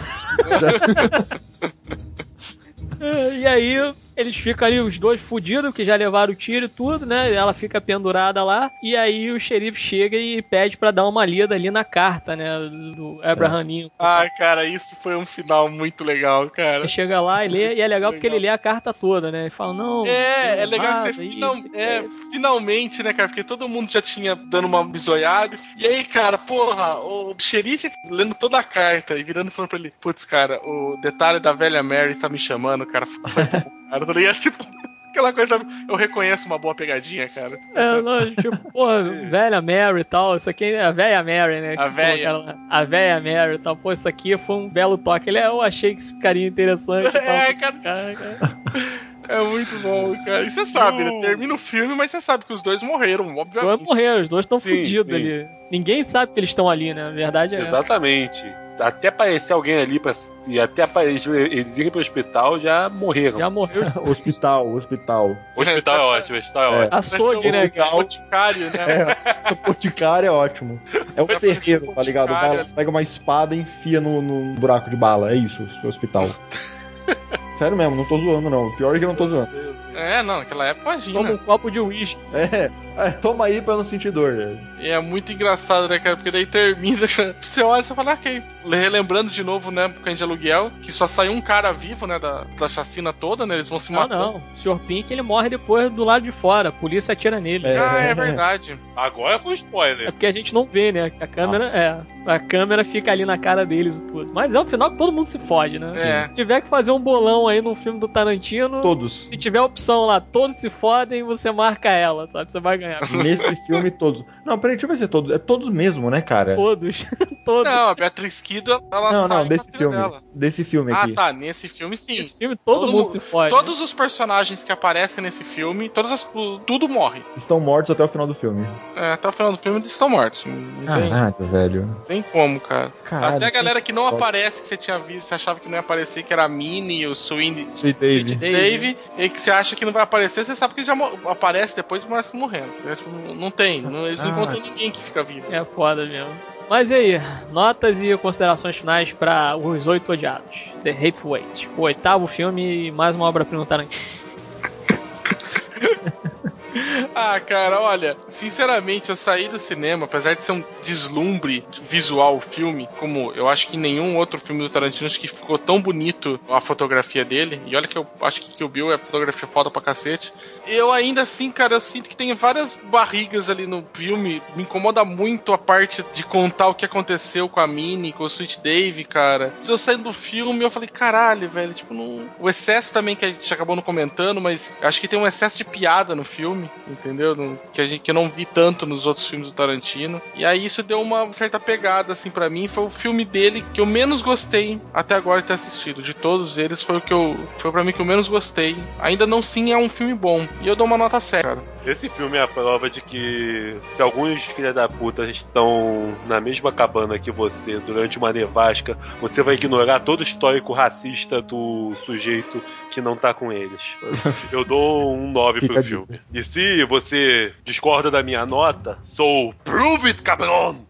E aí, eles ficam ali, os dois fudidos, que já levaram o tiro e tudo, né? Ela fica pendurada lá. E aí o xerife chega e pede pra dar uma lida ali na carta, né? Do Abraham Lincoln. Ai, cara, isso foi um final muito legal, cara. Ele chega lá e lê, e é legal porque ele lê a carta toda, né? Ele fala, não. É, é legal que você final- isso, é, finalmente, né, cara? Porque todo mundo já tinha dando uma bisoiada. E aí, cara, porra, o xerife lendo toda a carta e virando e falando pra ele: Putz, cara, o detalhe da velha Mary tá me chamando, cara. cara, tá ligado? Tipo, aquela coisa, eu reconheço uma boa pegadinha, cara. É, não, tipo, porra, velha Mary e tal, isso aqui é a velha Mary, né? A velha. aquela- A velha Mary e tal, pô, isso aqui foi um belo toque. Ele, é, eu achei que isso ficaria interessante e tal. É, cara. Cara, cara. É muito bom, cara. E você sabe, né? Termina o filme, mas você sabe que os dois morreram, Os dois obviamente. morreram, os dois estão sim. ali. Ninguém sabe que eles estão ali, né? A verdade é. essa. Até aparecer alguém ali pra, e até aparecer, eles irem pro hospital já morreram. Já morreu. hospital, hospital. Hospital é ótimo, o hospital é, É. ótimo. Açougue, né, cara? Boticário, né? É, o boticário é ótimo. É o ferreiro, tá ligado? Cara pega uma espada e enfia no, no buraco de bala. É isso, o hospital. Sério mesmo, não tô zoando não. O pior é que eu não tô zoando. É, não, naquela época Toma imagina. um copo de uísque. É, é, toma aí pra não sentir dor. né? E é muito engraçado, né, cara? Porque daí termina. Você olha e você fala, ah, ok. Relembrando de novo, né, época de aluguel, que só saiu um cara vivo, né, da, da chacina toda, né? Eles vão se Não, matando. não. O Sr. Pink ele morre depois do lado de fora. A polícia atira nele. É. Ah, é verdade. Agora foi um É spoiler. porque a gente não vê, né? A câmera, é. A câmera fica ali na cara deles e tudo. Mas é o final que todo mundo se fode, né? É. Se tiver que fazer um bolão aí no filme do Tarantino, Todos. se tiver opção lá, todos se fodem, você marca ela, sabe? Você vai ganhar. Nesse filme, todos. Não, peraí, deixa eu ver se é todos. É todos mesmo, né, cara? Todos. todos. Não, a Beatriz Kido, ela Não, sai não, desse filme. dela. Desse filme Ah, aqui. tá. Nesse filme, sim. Esse filme todo, Todo mundo se fode. Todos os personagens que aparecem nesse filme, todas as, tudo morre. Estão mortos até o final do filme. É, até o final do filme eles estão mortos. Não tem, Caraca, velho. não tem como, cara. Caralho, Até a galera que não foda. aparece, que você tinha visto, você achava que não ia aparecer, que era a Minnie, o Swing, Sweet Dave. Dave. Dave, e que você acha que não vai aparecer, você sabe que ele já aparece depois e que morrendo. É, tipo, não- não tem, não- eles não Ah. Encontram ninguém que fica vivo. É foda mesmo. Mas e aí, notas e considerações finais para Os Oito Odiados, The Hateful Eight. O oitavo filme e mais uma obra-prima Tarantino. Ah, cara, olha, sinceramente, eu saí do cinema, apesar de ser um deslumbre visual o filme, como eu acho que nenhum outro filme do Tarantino acho que ficou tão bonito a fotografia dele. E olha que eu acho que o Bill é fotografia foda pra cacete. Eu ainda assim, cara, eu sinto que tem várias barrigas ali no filme. Me incomoda muito a parte de contar o que aconteceu com a Minnie, com o Sweet Dave, cara. Eu saindo do filme, eu falei, caralho, velho, tipo, não... o excesso também que a gente acabou não comentando, mas acho que tem um excesso de piada no filme. Entendeu? Não- Que a gente que eu não vi tanto nos outros filmes do Tarantino. E aí isso deu uma certa pegada assim pra mim, foi o filme dele que eu menos gostei até agora de ter assistido. De todos eles foi o que eu foi para mim que eu menos gostei. Ainda não sim é um filme bom. E eu dou uma nota 7, cara. Esse filme é a prova de que se alguns filha da puta estão na mesma cabana que você durante uma nevasca, você vai ignorar todo o histórico racista do sujeito que não tá com eles. Eu dou um 9 Fica pro filme. E se você discorda da minha nota, sou Prove It, cabrão!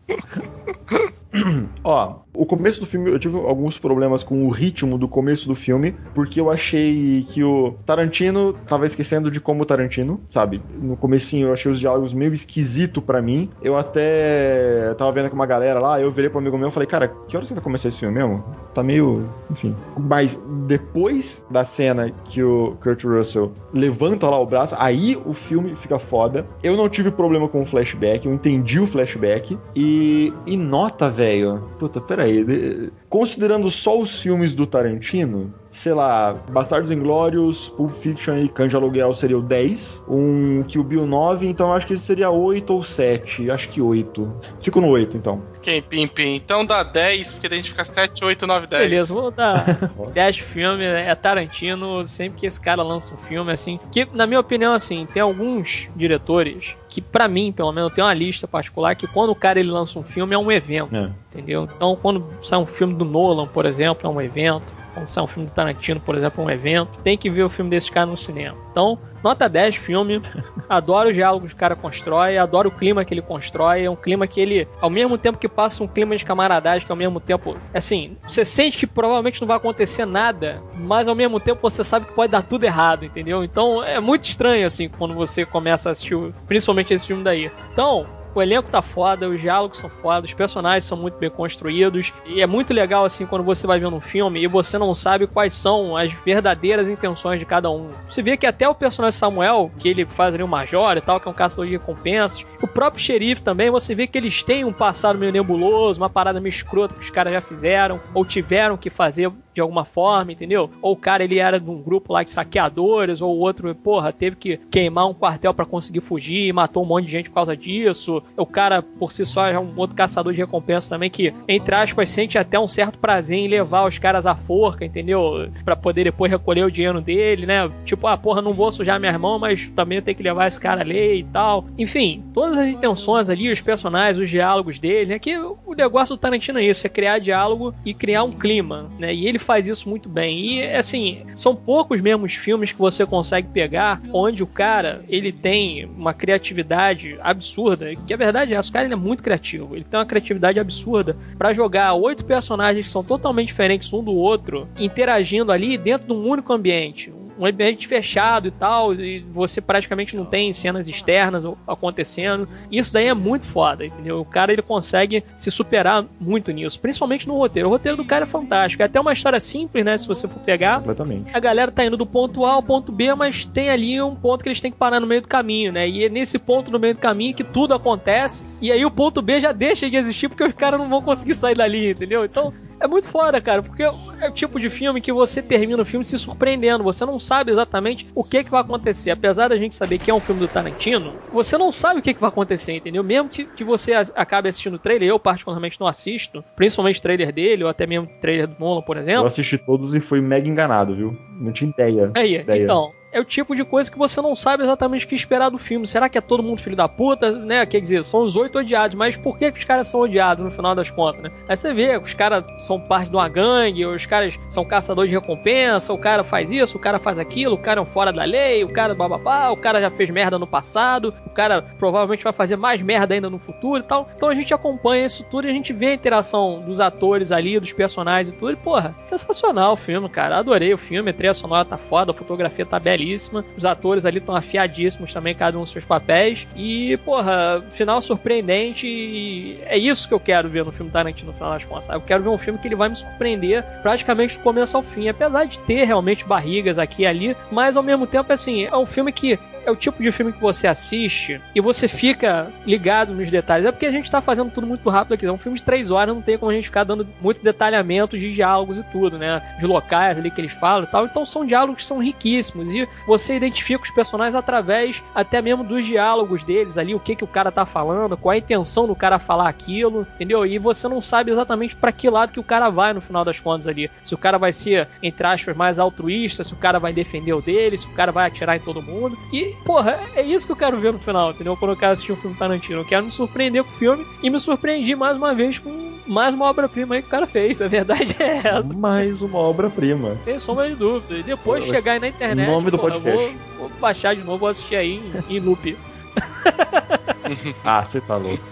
Ó, o começo do filme, eu tive alguns problemas com o ritmo do começo do filme, porque eu achei que o Tarantino tava esquecendo de como Tarantino, sabe? No comecinho eu achei os diálogos meio esquisito pra mim. Eu até tava vendo com uma galera lá, eu virei pro amigo meu e falei, cara, que horas que vai começar esse filme mesmo? Tá meio, enfim. Mas depois da cena que o Kurt Russell levanta lá o braço, aí o filme fica foda. Eu não tive problema com o flashback, eu entendi o flashback e, e nota, velho. Puta, peraí. de- Considerando só os filmes do Tarantino, sei lá, Bastardos Inglórios, Pulp Fiction e Canja Aluguel seria o 10, um Kill Bill 9, então eu acho que ele seria 8 ou 7, acho que 8. Fico no 8, então. Quem pim pim. Então dá 10, porque daí a gente fica 7, 8, 9, 10. Beleza, vou dar 10 filmes, é Tarantino, sempre que esse cara lança um filme, assim, que na minha opinião, assim, tem alguns diretores que pra mim, pelo menos, tem uma lista particular que quando o cara ele lança um filme é um evento, É. entendeu? Então quando sai um filme do Nolan, por exemplo, é um evento. Quando sai um filme do Tarantino, por exemplo, é um evento. Tem que ver o filme desses caras no cinema. Então, nota 10 filme. Adoro os diálogos que o cara constrói, adoro o clima que ele constrói. É um clima que ele, ao mesmo tempo que passa um clima de camaradagem, que ao mesmo tempo, assim, você sente que provavelmente não vai acontecer nada, mas ao mesmo tempo você sabe que pode dar tudo errado, entendeu? Então é muito estranho, assim, quando você começa a assistir, principalmente esse filme daí. Então, o elenco tá foda, os diálogos são foda, os personagens são muito bem construídos. E é muito legal, assim, quando você vai vendo um filme e você não sabe quais são as verdadeiras intenções de cada um. Você vê que até o personagem Samuel, que ele faz ali o Major e tal, que é um caçador de recompensas, o próprio xerife também, você vê que eles têm um passado meio nebuloso, uma parada meio escrota que os caras já fizeram, ou tiveram que fazer de alguma forma, entendeu? Ou o cara ele era de um grupo lá de saqueadores, ou o outro, porra, teve que queimar um quartel pra conseguir fugir e matou um monte de gente por causa disso. O cara, por si só, é um outro caçador de recompensa também que, entre aspas, sente até um certo prazer em levar os caras à forca, entendeu? Pra poder depois recolher o dinheiro dele, né? Tipo, ah, porra, não vou sujar minha mão, mas também tem que levar esse cara ali e tal. Enfim, todas as intenções ali, os personagens, os diálogos dele, né? Que o negócio do Tarantino é isso, é criar diálogo e criar um clima, né? E ele faz isso muito bem. E, assim, são poucos mesmo os filmes que você consegue pegar onde o cara, ele tem uma criatividade absurda, que a verdade é o cara ele é muito criativo, ele tem uma criatividade absurda pra jogar oito personagens que são totalmente diferentes um do outro, interagindo ali dentro de um único ambiente um ambiente fechado e tal, e você praticamente não tem cenas externas acontecendo. Isso daí é muito foda, entendeu? O cara ele consegue se superar muito nisso, principalmente no roteiro. O roteiro do cara é fantástico. É até uma história simples, né? Se você for pegar. Completamente. A galera tá indo do ponto A ao ponto B, mas tem ali um ponto que eles têm que parar no meio do caminho, né? E é nesse ponto no meio do caminho que tudo acontece. E aí o ponto B já deixa de existir porque os caras não vão conseguir sair dali, entendeu? Então é muito foda, cara, porque é o tipo de filme que você termina o filme se surpreendendo. Você não sabe exatamente o que, que vai acontecer. Apesar da gente saber que é um filme do Tarantino, você não sabe o que, que vai acontecer, entendeu? Mesmo que, que você acabe assistindo o trailer, eu particularmente não assisto, principalmente o trailer dele, ou até mesmo o trailer do Nolan, por Eu exemplo. assisti todos e fui mega enganado, viu? Não tinha ideia. Aí, ideia. então. É o tipo de coisa que você não sabe exatamente o que esperar do filme. Será que é todo mundo filho da puta, né? Quer dizer, são os oito odiados, mas por que, que os caras são odiados no final das contas, né? Aí você vê, os caras são parte de uma gangue, os caras são caçadores de recompensa, o cara faz isso, o cara faz aquilo, o cara é um fora da lei, o cara bababá, o cara já fez merda no passado, o cara provavelmente vai fazer mais merda ainda no futuro e tal. Então a gente acompanha isso tudo e a gente vê a interação dos atores ali, dos personagens e tudo. E, porra, sensacional o filme, cara. Adorei o filme, a trilha sonora tá foda, a fotografia tá belíssima. Os atores ali estão afiadíssimos também, cada um dos seus papéis. E, porra, final surpreendente. E é isso que eu quero ver no filme Tarantino no final das contas. Eu quero ver um filme que ele vai me surpreender praticamente do começo ao fim. Apesar de ter realmente barrigas aqui e ali, mas ao mesmo tempo, assim, é um filme que é o tipo de filme que você assiste e você fica ligado nos detalhes. É porque a gente tá fazendo tudo muito rápido aqui. É um filme de três horas, não tem como a gente ficar dando muito detalhamento de diálogos e tudo, né? De locais ali que eles falam e tal. Então são diálogos que são riquíssimos e você identifica os personagens através até mesmo dos diálogos deles ali, o que que o cara tá falando, qual a intenção do cara falar aquilo, entendeu? E você não sabe exatamente para que lado que o cara vai no final das contas ali. Se o cara vai ser, entre aspas, mais altruísta, se o cara vai defender o dele, se o cara vai atirar em todo mundo. E, porra, é isso que eu quero ver no final, entendeu? Quando eu quero assistir um filme Tarantino. Eu quero me surpreender com o filme e me surpreendi mais uma vez com mais uma obra-prima aí que o cara fez. A verdade é essa. Mais uma obra-prima. Sem sombra de dúvida. E depois Esse- chegar aí na internet. nome do porra, podcast. Vou, vou baixar de novo, vou assistir aí em, em loop. Ah, você tá louco.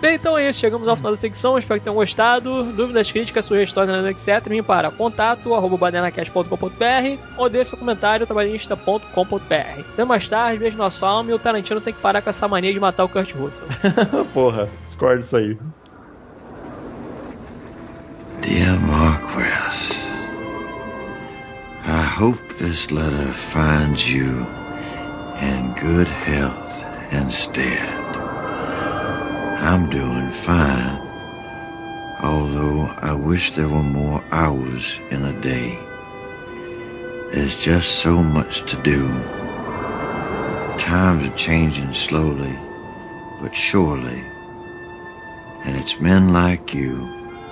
Bem, então é isso. Chegamos ao final da secção. Espero que tenham gostado. Dúvidas, críticas, sugestões, etc. Me para contato arroba ou dê seu comentário trabalhista.com.br. Até mais tarde, beijo na sua alma e o Tarantino tem que parar com essa mania de matar o Kurt Russell. Porra, discordo disso aí. Dear Marquess, I hope this letter finds you in good health instead. I'm doing fine, although I wish there were more hours in a day. There's just so much to do. Times are changing slowly, but surely, and it's men like you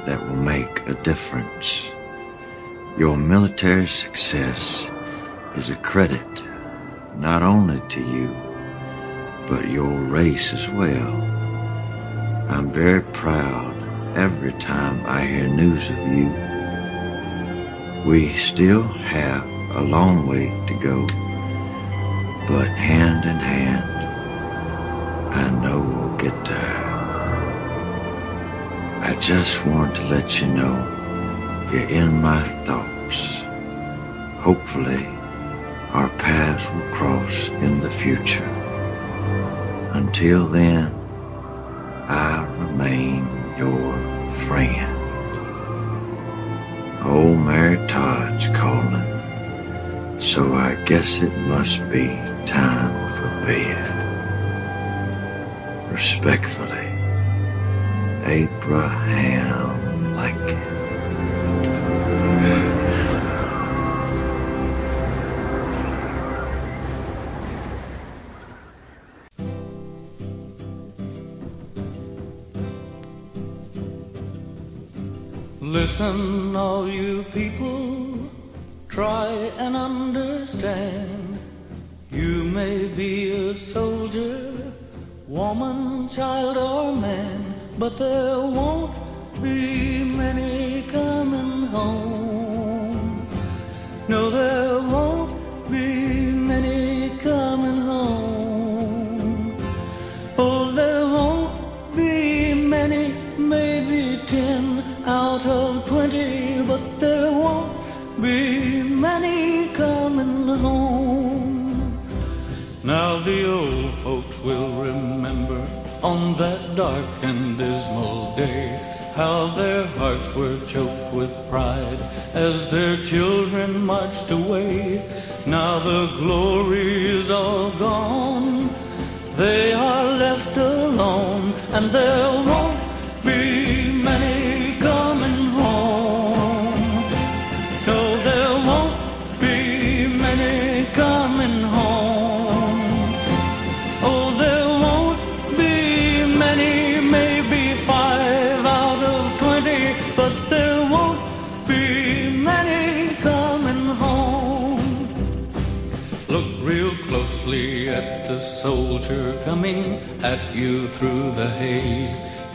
that will make a difference. Your military success is a credit not only to you, but your race as well. I'm very proud every time I hear news of you. We still have a long way to go, but hand in hand, I know we'll get there. I just want to let you know you're in my thoughts. Hopefully, our paths will cross in the future. Until then, I remain your friend. Old Mary Todd's calling, so I guess it must be time for bed. Respectfully, Abraham Lincoln. Listen, all you people, try and understand. You may be a soldier, woman, child, or man, but there won't be on that dark and dismal day how their hearts were choked with pride as their children marched away. Now the glory is all gone. They are left alone, and there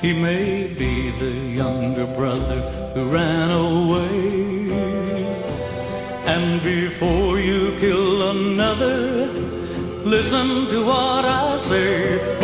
He may be the younger brother who ran away. And before you kill another, listen to what I say.